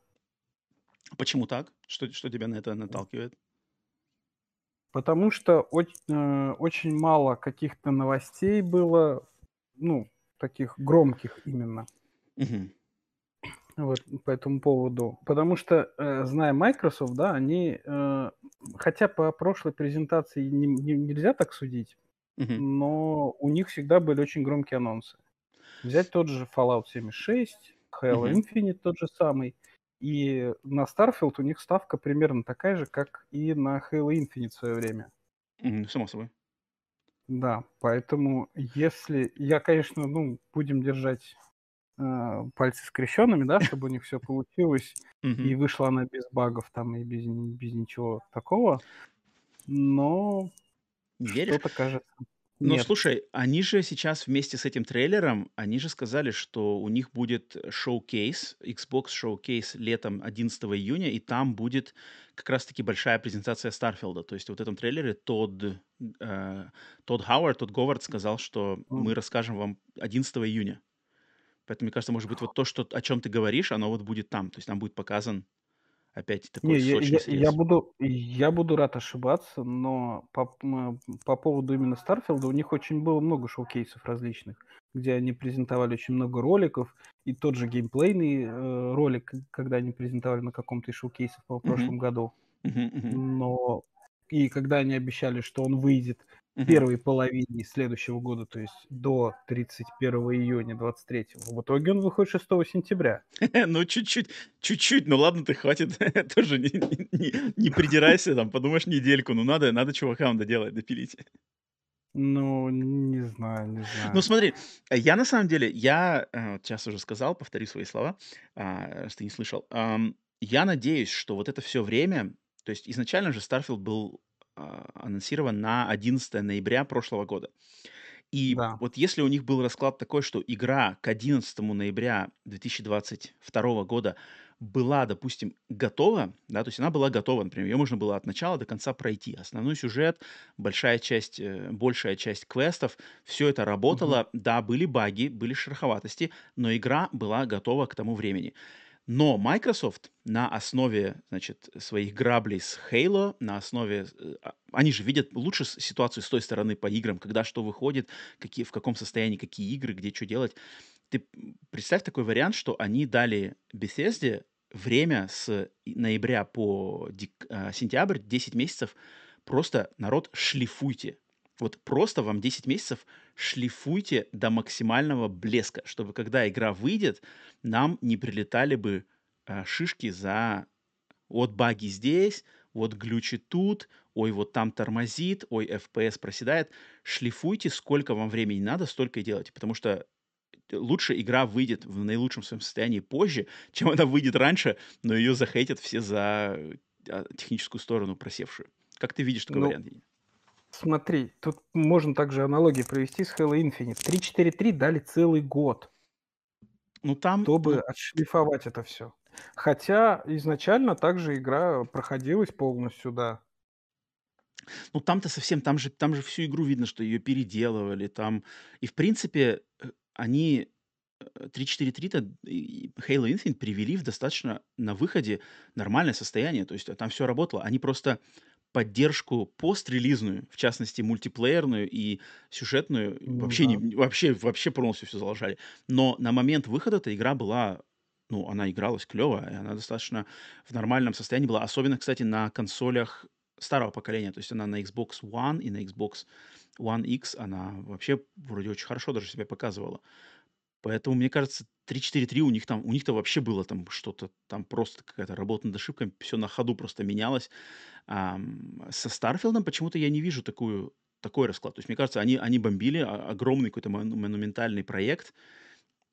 Почему так? Что, что тебя на это наталкивает? Потому что очень, э, очень мало каких-то новостей было, ну, таких громких именно. Угу. Вот по этому поводу. Потому что, э, зная Microsoft, да, они, э, хотя по прошлой презентации не, не, нельзя так судить, Мгм. но у них всегда были очень громкие анонсы. Взять тот же Fallout 76, Halo Мгм. Infinite тот же самый. И на Starfield у них ставка примерно такая же, как и на Halo Infinite в свое время. Мгм, Само собой. Да, поэтому если... Я, конечно, ну, будем держать э, пальцы скрещенными, да, чтобы у них все получилось, и вышла она без багов там и без, без ничего такого. Но что-то кажется. Ну, Нет. слушай, они же сейчас вместе с этим трейлером, они же сказали, что у них будет шоу-кейс, Xbox шоу-кейс летом 11 июня, и там будет как раз-таки большая презентация Старфилда. То есть вот в этом трейлере Тодд, э, Тодд Хауард, Тодд Говард сказал, что мы расскажем вам 11 июня. Поэтому, мне кажется, может быть, вот то, что, о чем ты говоришь, оно вот будет там. То есть там будет показан опять такой Не, я, сочный я, я срез. буду, я буду рад ошибаться, но по, по поводу именно Старфилда у них очень было много шоу-кейсов различных, где они презентовали очень много роликов, и тот же геймплейный э, ролик, когда они презентовали на каком-то из шоу-кейсов по прошлом году. Но и когда они обещали, что он выйдет первой половине следующего года, то есть до 31 июня 23 в итоге он выходит 6 сентября. Ну, чуть-чуть, чуть-чуть, ну ладно, ты хватит, тоже не, не, не придирайся, там, подумаешь недельку, ну надо, надо чувакам доделать, допилить. Ну, не знаю, не знаю. Ну, смотри, я на самом деле, я э, сейчас уже сказал, повторю свои слова, а, раз ты не слышал. Я надеюсь, что вот это все время, то есть изначально же Starfield был а, анонсирован на 11 ноября прошлого года. И Да. вот если у них был расклад такой, что игра к 11 ноября 2022 года была, допустим, готова, да, то есть она была готова, например, ее можно было от начала до конца пройти. Основной сюжет, большая часть, э, большая часть квестов, все это работало. Да, были баги, были шероховатости, но игра была готова к тому времени. Но Microsoft на основе, значит, своих граблей с Halo, на основе... э, а, Они же видят лучше ситуацию с той стороны по играм, когда что выходит, какие, в каком состоянии какие игры, где что делать. Ты представь такой вариант, что они дали Bethesda время с ноября по дек- а, сентябрь, 10 месяцев, просто, народ, шлифуйте. Вот просто вам 10 месяцев шлифуйте до максимального блеска, чтобы когда игра выйдет, нам не прилетали бы а, шишки за вот баги здесь, вот глючи тут, ой, вот там тормозит, ой, FPS проседает. Шлифуйте, сколько вам времени надо, столько и делайте, потому что лучше игра выйдет в наилучшем своем состоянии позже, чем она выйдет раньше, но ее захейтят все за а, техническую сторону просевшую. Как ты видишь такой Ну, вариант? Смотри, тут можно также аналогии провести с Halo Infinite. 3.4.3 дали целый год, Ну там, чтобы ну, отшлифовать это все. Хотя изначально также игра проходилась полностью, да. Ну, там-то совсем, там же, там же всю игру видно, что ее переделывали, там, и в принципе э, они э, 3.4.3-то и Halo Infinite привели в достаточно на выходе нормальное состояние, то есть а там все работало, они просто поддержку пострелизную, в частности мультиплеерную и сюжетную, Ну вообще да. не, вообще вообще полностью все заложали. Но на момент выхода эта игра была, ну, она игралась клево, и она достаточно в нормальном состоянии была, особенно, кстати, на консолях старого поколения, то есть она на Xbox One и на Xbox One X, она вообще вроде очень хорошо даже себя показывала. Поэтому, мне кажется, 3.4.3 у них там, у них-то вообще было там что-то, там просто какая-то работа над ошибками, все на ходу просто менялось. Ам, со Старфилдом почему-то я не вижу такую, такой расклад. То есть, мне кажется, они, они бомбили а- огромный какой-то мон- монументальный проект,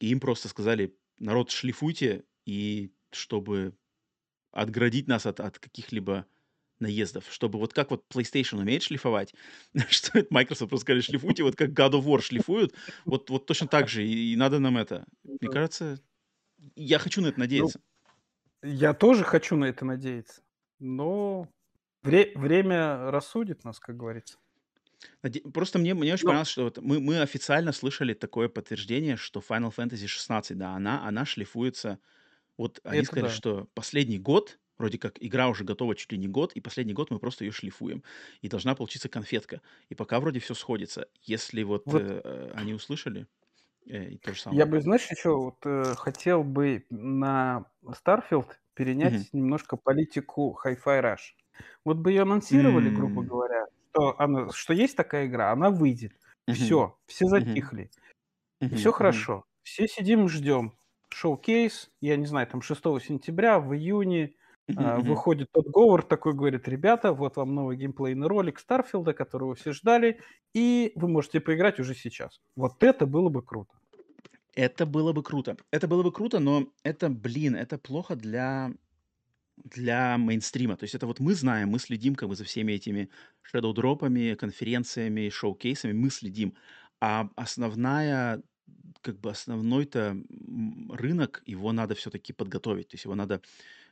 и им просто сказали, народ, шлифуйте, и чтобы отградить нас от, от каких-либо наездов, чтобы вот как вот PlayStation умеет шлифовать, что это Microsoft просто сказали, шлифуйте, вот как God of War шлифуют, вот, вот точно так же, и, и надо нам это. Мне кажется, я хочу на это Ну, надеяться. я тоже хочу на это надеяться. Но вре- время рассудит нас, как говорится. Наде- Просто мне, мне очень Но понравилось, что вот мы, мы официально слышали такое подтверждение, что Final Fantasy 16, да, она, она шлифуется. Вот они это сказали, да. что последний год, вроде как игра уже готова чуть ли не год, и последний год мы просто ее шлифуем. И должна получиться конфетка. И пока вроде все сходится. Если вот Вот э, они услышали, э, то же я самое. бы, знаешь, еще вот э, хотел бы на Starfield перенять немножко политику Hi-Fi Rush. Вот бы ее анонсировали, грубо М, говоря, что, она, что есть такая игра, она выйдет. мгм, Все, все затихли. Мгм, все мгм, хорошо. Все сидим, ждем. Шоу-кейс, я не знаю, там 6 сентября, в июне. Выходит тот Говард такой, говорит, ребята, вот вам новый геймплейный ролик Старфилда, которого все ждали, и вы можете поиграть уже сейчас. Вот это было бы круто. Это было бы круто. Это было бы круто, но это, блин, это плохо для для мейнстрима. То есть это вот мы знаем, мы следим как бы за всеми этими шэдоу-дропами, конференциями, шоу-кейсами, мы следим. А основная, как бы основной-то рынок, его надо все-таки подготовить. То есть его надо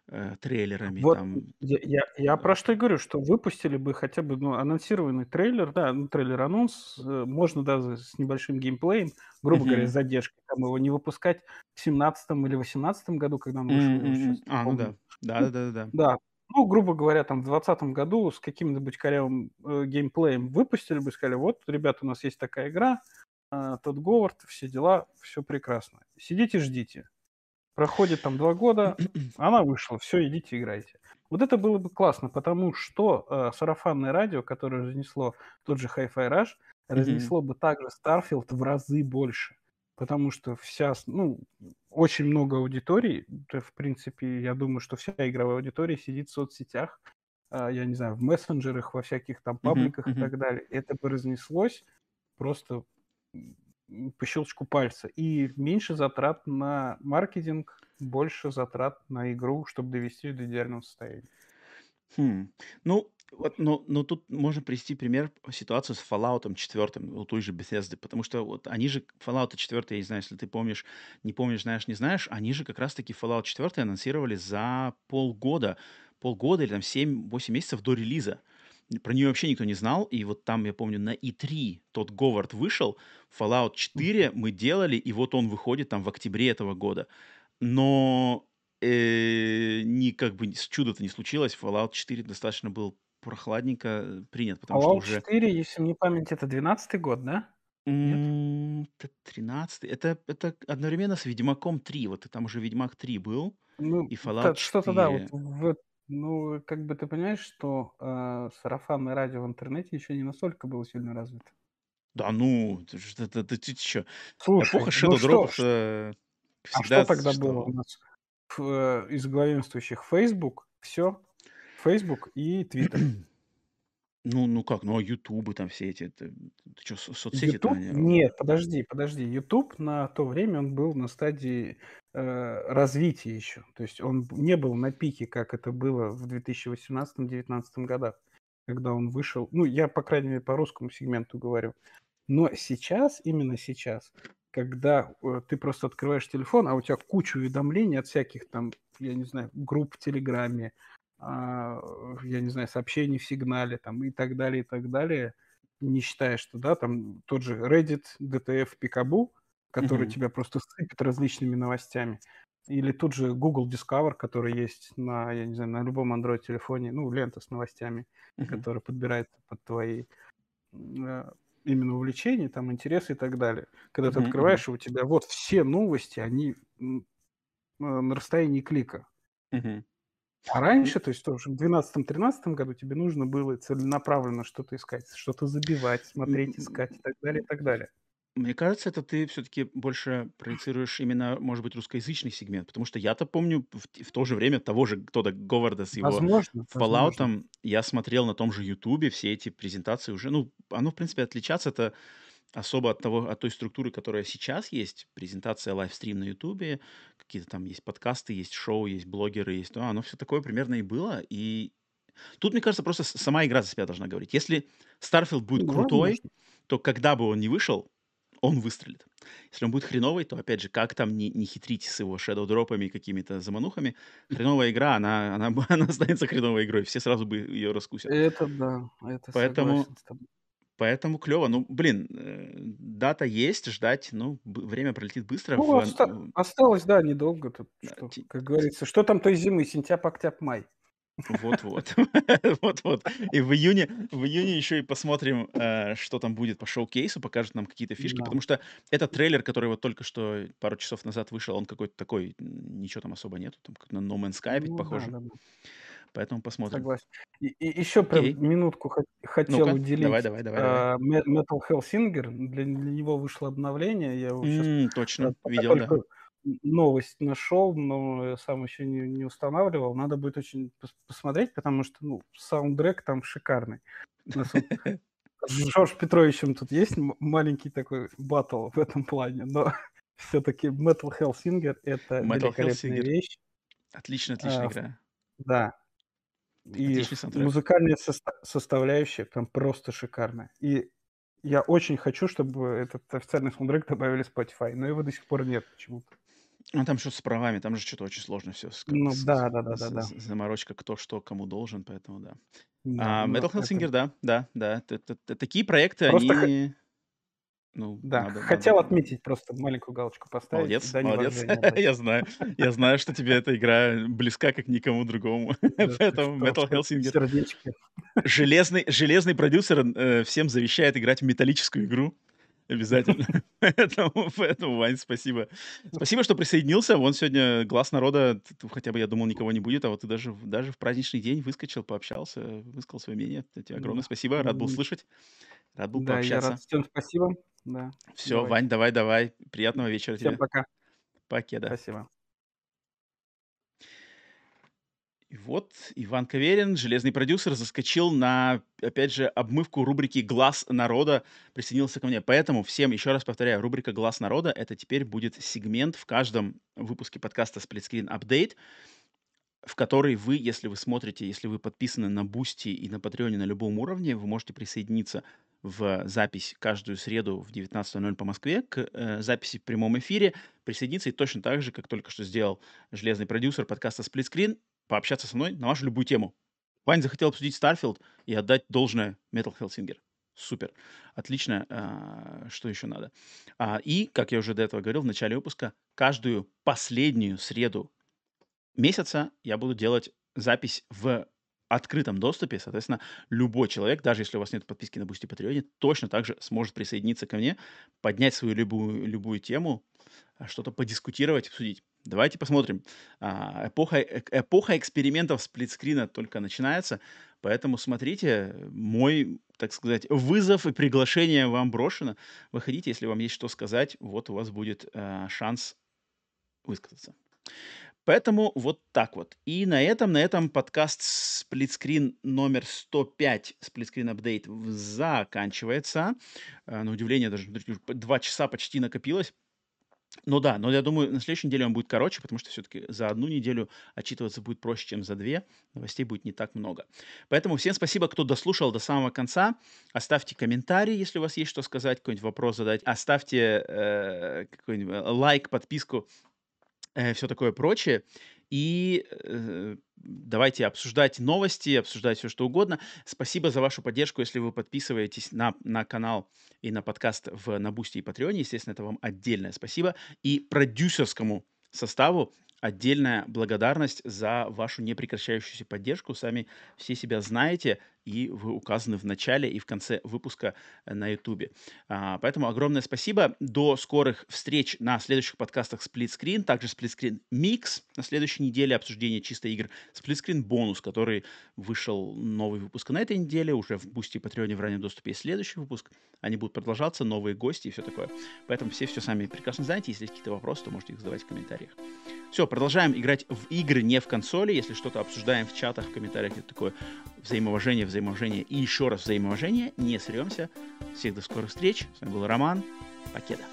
э, трейлерами Вот там... я, я, я про что и говорю, что выпустили бы хотя бы ну, анонсированный трейлер, да, ну, трейлер-анонс, э, можно даже с небольшим геймплеем, грубо говоря, с задержкой, там его не выпускать в 17 или 18 году, когда он вышел, м. сейчас не А, ну помню. да. Да-да-да-да. Да. Ну, грубо говоря, там в 2020 году с каким-нибудь корявым э, геймплеем выпустили бы, сказали, вот, ребята, у нас есть такая игра, э, тот Говард, все дела, все прекрасно. Сидите, ждите. Проходит там два года, она вышла, все, идите, играйте. Вот это было бы классно, потому что э, сарафанное радио, которое разнесло тот же Hi-Fi Rush, разнесло бы также Starfield в разы больше. Потому что вся, ну, очень много аудиторий, в принципе, я думаю, что вся игровая аудитория сидит в соцсетях, э, я не знаю, в мессенджерах, во всяких там пабликах и так далее. Это бы разнеслось просто по щелчку пальца. И меньше затрат на маркетинг, больше затрат на игру, чтобы довести ее до идеального состояния. Хм. Ну, вот, но, но тут можно привести пример ситуацию с Fallout 4, у той же Bethesda, потому что вот они же, Fallout 4, я не знаю, если ты помнишь, не помнишь, знаешь, не знаешь, они же как раз-таки Fallout 4 анонсировали за полгода, полгода или там 7-8 месяцев до релиза. Про нее вообще никто не знал, и вот там, я помню, на E3 тот Говард вышел, Fallout 4 мы делали, и вот он выходит там в октябре этого года. Но э, ни как бы чудо-то не случилось, Fallout 4 достаточно был прохладненько э, принят, потому что Fallout уже... 4, если мне память, это 12 год, да? Нет? Это 13 это, это одновременно с Ведьмаком 3. Вот там уже Ведьмак 3 был, Ну, и Fallout что-то да, вот, 4. Ну, как бы ты понимаешь, что э, сарафанное радио в интернете еще не настолько было сильно развито. Да ну, ты, ты, ты, ты, ты чё? Слушай, Эпоха ну что, шедоу-дропов ш- э, а что тогда было существовала. у нас? Ф- э, из главенствующих Facebook, все, Facebook и Twitter. Ну, ну как, ну а ютубы там все эти, это, ты что, соцсети-то YouTube? они... Нет, подожди, подожди. YouTube на то время он был на стадии э, развития еще. То есть он б- не был на пике, как это было в 2018-2019 годах, когда он вышел. Ну, я, по крайней мере, по русскому сегменту говорю. Но сейчас, именно сейчас, когда э, ты просто открываешь телефон, а у тебя куча уведомлений от всяких там, я не знаю, групп в Телеграме, а, я не знаю, сообщений в сигнале там и так далее, и так далее, не считая, что, да, там тот же Reddit, DTF, Picaboo, который Мгм. тебя просто сыпет различными новостями, или тот же Google Discover, который есть на, я не знаю, на любом Android-телефоне, ну, лента с новостями, Мгм. которая подбирается под твои э, именно увлечения, там, интересы и так далее. Когда ты Мгм, мгм. открываешь, и у тебя вот все новости, они э, на расстоянии клика. Мгм. А раньше, то есть тоже в 12-13 году тебе нужно было целенаправленно что-то искать, что-то забивать, смотреть, искать и так далее, и так далее. Мне кажется, это ты все-таки больше проецируешь именно, может быть, русскоязычный сегмент, потому что я-то помню в, в то же время того же Тода Говарда с его Возможно, возможно. Fallout, я смотрел на том же Ютубе все эти презентации уже, ну, оно, в принципе, отличаться это особо от того, от той структуры, которая сейчас есть, презентация, лайвстрим на Ютубе, какие-то там есть подкасты, есть шоу, есть блогеры, есть то, оно все такое примерно и было, и тут, мне кажется, просто сама игра за себя должна говорить. Если Starfield будет Ну, крутой, возможно. то когда бы он ни вышел, он выстрелит. Если он будет хреновый, то, опять же, как там не, не хитрить с его shadow-дропами и какими-то заманухами, хреновая игра, она, она, она останется хреновой игрой, все сразу бы ее раскусят. Это да, это Поэтому. Поэтому клево. Ну, блин, э, дата есть, ждать, ну, б- время пролетит быстро. Ну, В, оста- в- осталось, да, недолго тут, да, что, ти- как говорится, что там той зимы, сентябрь, октябрь, май. Вот-вот. Вот-вот. И в июне, в июне еще и посмотрим, э, что там будет по шоу-кейсу, покажут нам какие-то фишки, потому что этот трейлер, который вот только что пару часов назад вышел, он какой-то такой, ничего там особо нету, там как на No Man's Sky Ну, похоже. Поэтому посмотрим. Согласен. И, еще прям Окей. минутку хот- хотел Ну-ка, уделить давай, давай, давай, давай. а, Ме- Metal Hellsinger. Для, для него вышло обновление. Я его сейчас М, точно, видел, да. новость нашел, но я сам еще не, не устанавливал. Надо будет очень пос- посмотреть, потому что ну, саундтрек там шикарный. С Жорж Петровичем тут есть маленький такой батл в этом плане, но все-таки Metal Hellsinger это Metal великолепная Hellsinger. вещь. Отлично, отличная А, игра. Да, и музыкальная соста- составляющая там просто шикарная. И я очень хочу, чтобы этот официальный саундтрек добавили в Spotify, но его до сих пор нет почему-то. Ну, там что-то с правами, там же что-то очень сложно все. Ну да, да, да, да, да. Заморочка, кто что кому должен, поэтому да. Да, А, но Metal это Hellsinger, да, да, да. Т- Такие проекты, просто х- они... Ну, да, надо, хотел надо... отметить, просто маленькую галочку поставить. Молодец, да, молодец. я знаю, я знаю, что тебе эта игра близка, как никому другому. Поэтому Metal Hellsinger. Сердечки. Железный, железный продюсер э, всем завещает играть в металлическую игру. Обязательно. поэтому, поэтому, Вань, спасибо. Спасибо, что присоединился. Вон сегодня глаз народа, хотя бы я думал, никого не будет, а вот ты даже, даже в праздничный день выскочил, пообщался, высказал свое мнение. Тебе огромное спасибо, рад был слышать, рад был да, пообщаться. Я рад, Стен, спасибо. Да. Все, давай. Вань, давай, давай. Приятного вечера Всем тебе. пока. Покеда. Спасибо. И вот Иван Каверин, железный продюсер, заскочил на, опять же, обмывку рубрики «Глаз народа», присоединился ко мне. Поэтому всем, еще раз повторяю, рубрика «Глаз народа» — это теперь будет сегмент в каждом выпуске подкаста Screen Update, в который вы, если вы смотрите, если вы подписаны на Boosty и на Patreon е на любом уровне, вы можете присоединиться в запись каждую среду в 19.00 по Москве к э, записи в прямом эфире, присоединиться и точно так же, как только что сделал железный продюсер подкаста Screen, пообщаться со мной на вашу любую тему. Вань захотел обсудить Starfield и отдать должное Metal Hellsinger. Супер. Отлично. А, что еще надо? А, и, как я уже до этого говорил в начале выпуска, каждую последнюю среду месяца я буду делать запись в открытом доступе, соответственно, любой человек, даже если у вас нет подписки на Boosty Patreon, точно так же сможет присоединиться ко мне, поднять свою любую, любую тему, а, что-то подискутировать, обсудить. Давайте посмотрим. А, эпоха, э, эпоха экспериментов сплитскрина только начинается, поэтому смотрите, мой, так сказать, вызов и приглашение вам брошено. Выходите, если вам есть что сказать, вот у вас будет э, шанс высказаться. Поэтому вот так вот. И на этом, на этом подкаст сплитскрин номер 105, сплитскрин апдейт, заканчивается. Э, на удивление, даже два часа почти накопилось. Ну да, но я думаю, на следующей неделе он будет короче, потому что все-таки за одну неделю отчитываться будет проще, чем за две. Новостей будет не так много. Поэтому всем спасибо, кто дослушал до самого конца. Оставьте комментарий, если у вас есть что сказать, какой-нибудь вопрос задать. Оставьте э, какой-нибудь э, лайк, подписку, э, все такое прочее. И э, давайте обсуждать новости, обсуждать все что угодно. Спасибо за вашу поддержку, если вы подписываетесь на, на канал и на подкаст в на Boosty и Patreon е. Естественно, это вам отдельное спасибо. И продюсерскому составу отдельная благодарность за вашу непрекращающуюся поддержку. Сами все себя знаете, и вы указаны в начале и в конце выпуска э, на YouTube. А, поэтому огромное спасибо. До скорых встреч на следующих подкастах Split Screen, также Split Screen Mix на следующей неделе обсуждение чисто игр, Split Screen бонус, который вышел новый выпуск на этой неделе, уже в Boosty и Patreon е в раннем доступе есть следующий выпуск. Они будут продолжаться, новые гости и все такое. Поэтому все все сами прекрасно знаете. Если есть какие-то вопросы, то можете их задавать в комментариях. Все, продолжаем играть в игры не в консоли. Если что-то обсуждаем в чатах, в комментариях, это такое взаимоуважение, взаимоуважение и еще раз взаимоуважение. Не сремся. Всех до скорых встреч. С вами был Роман. Покеда.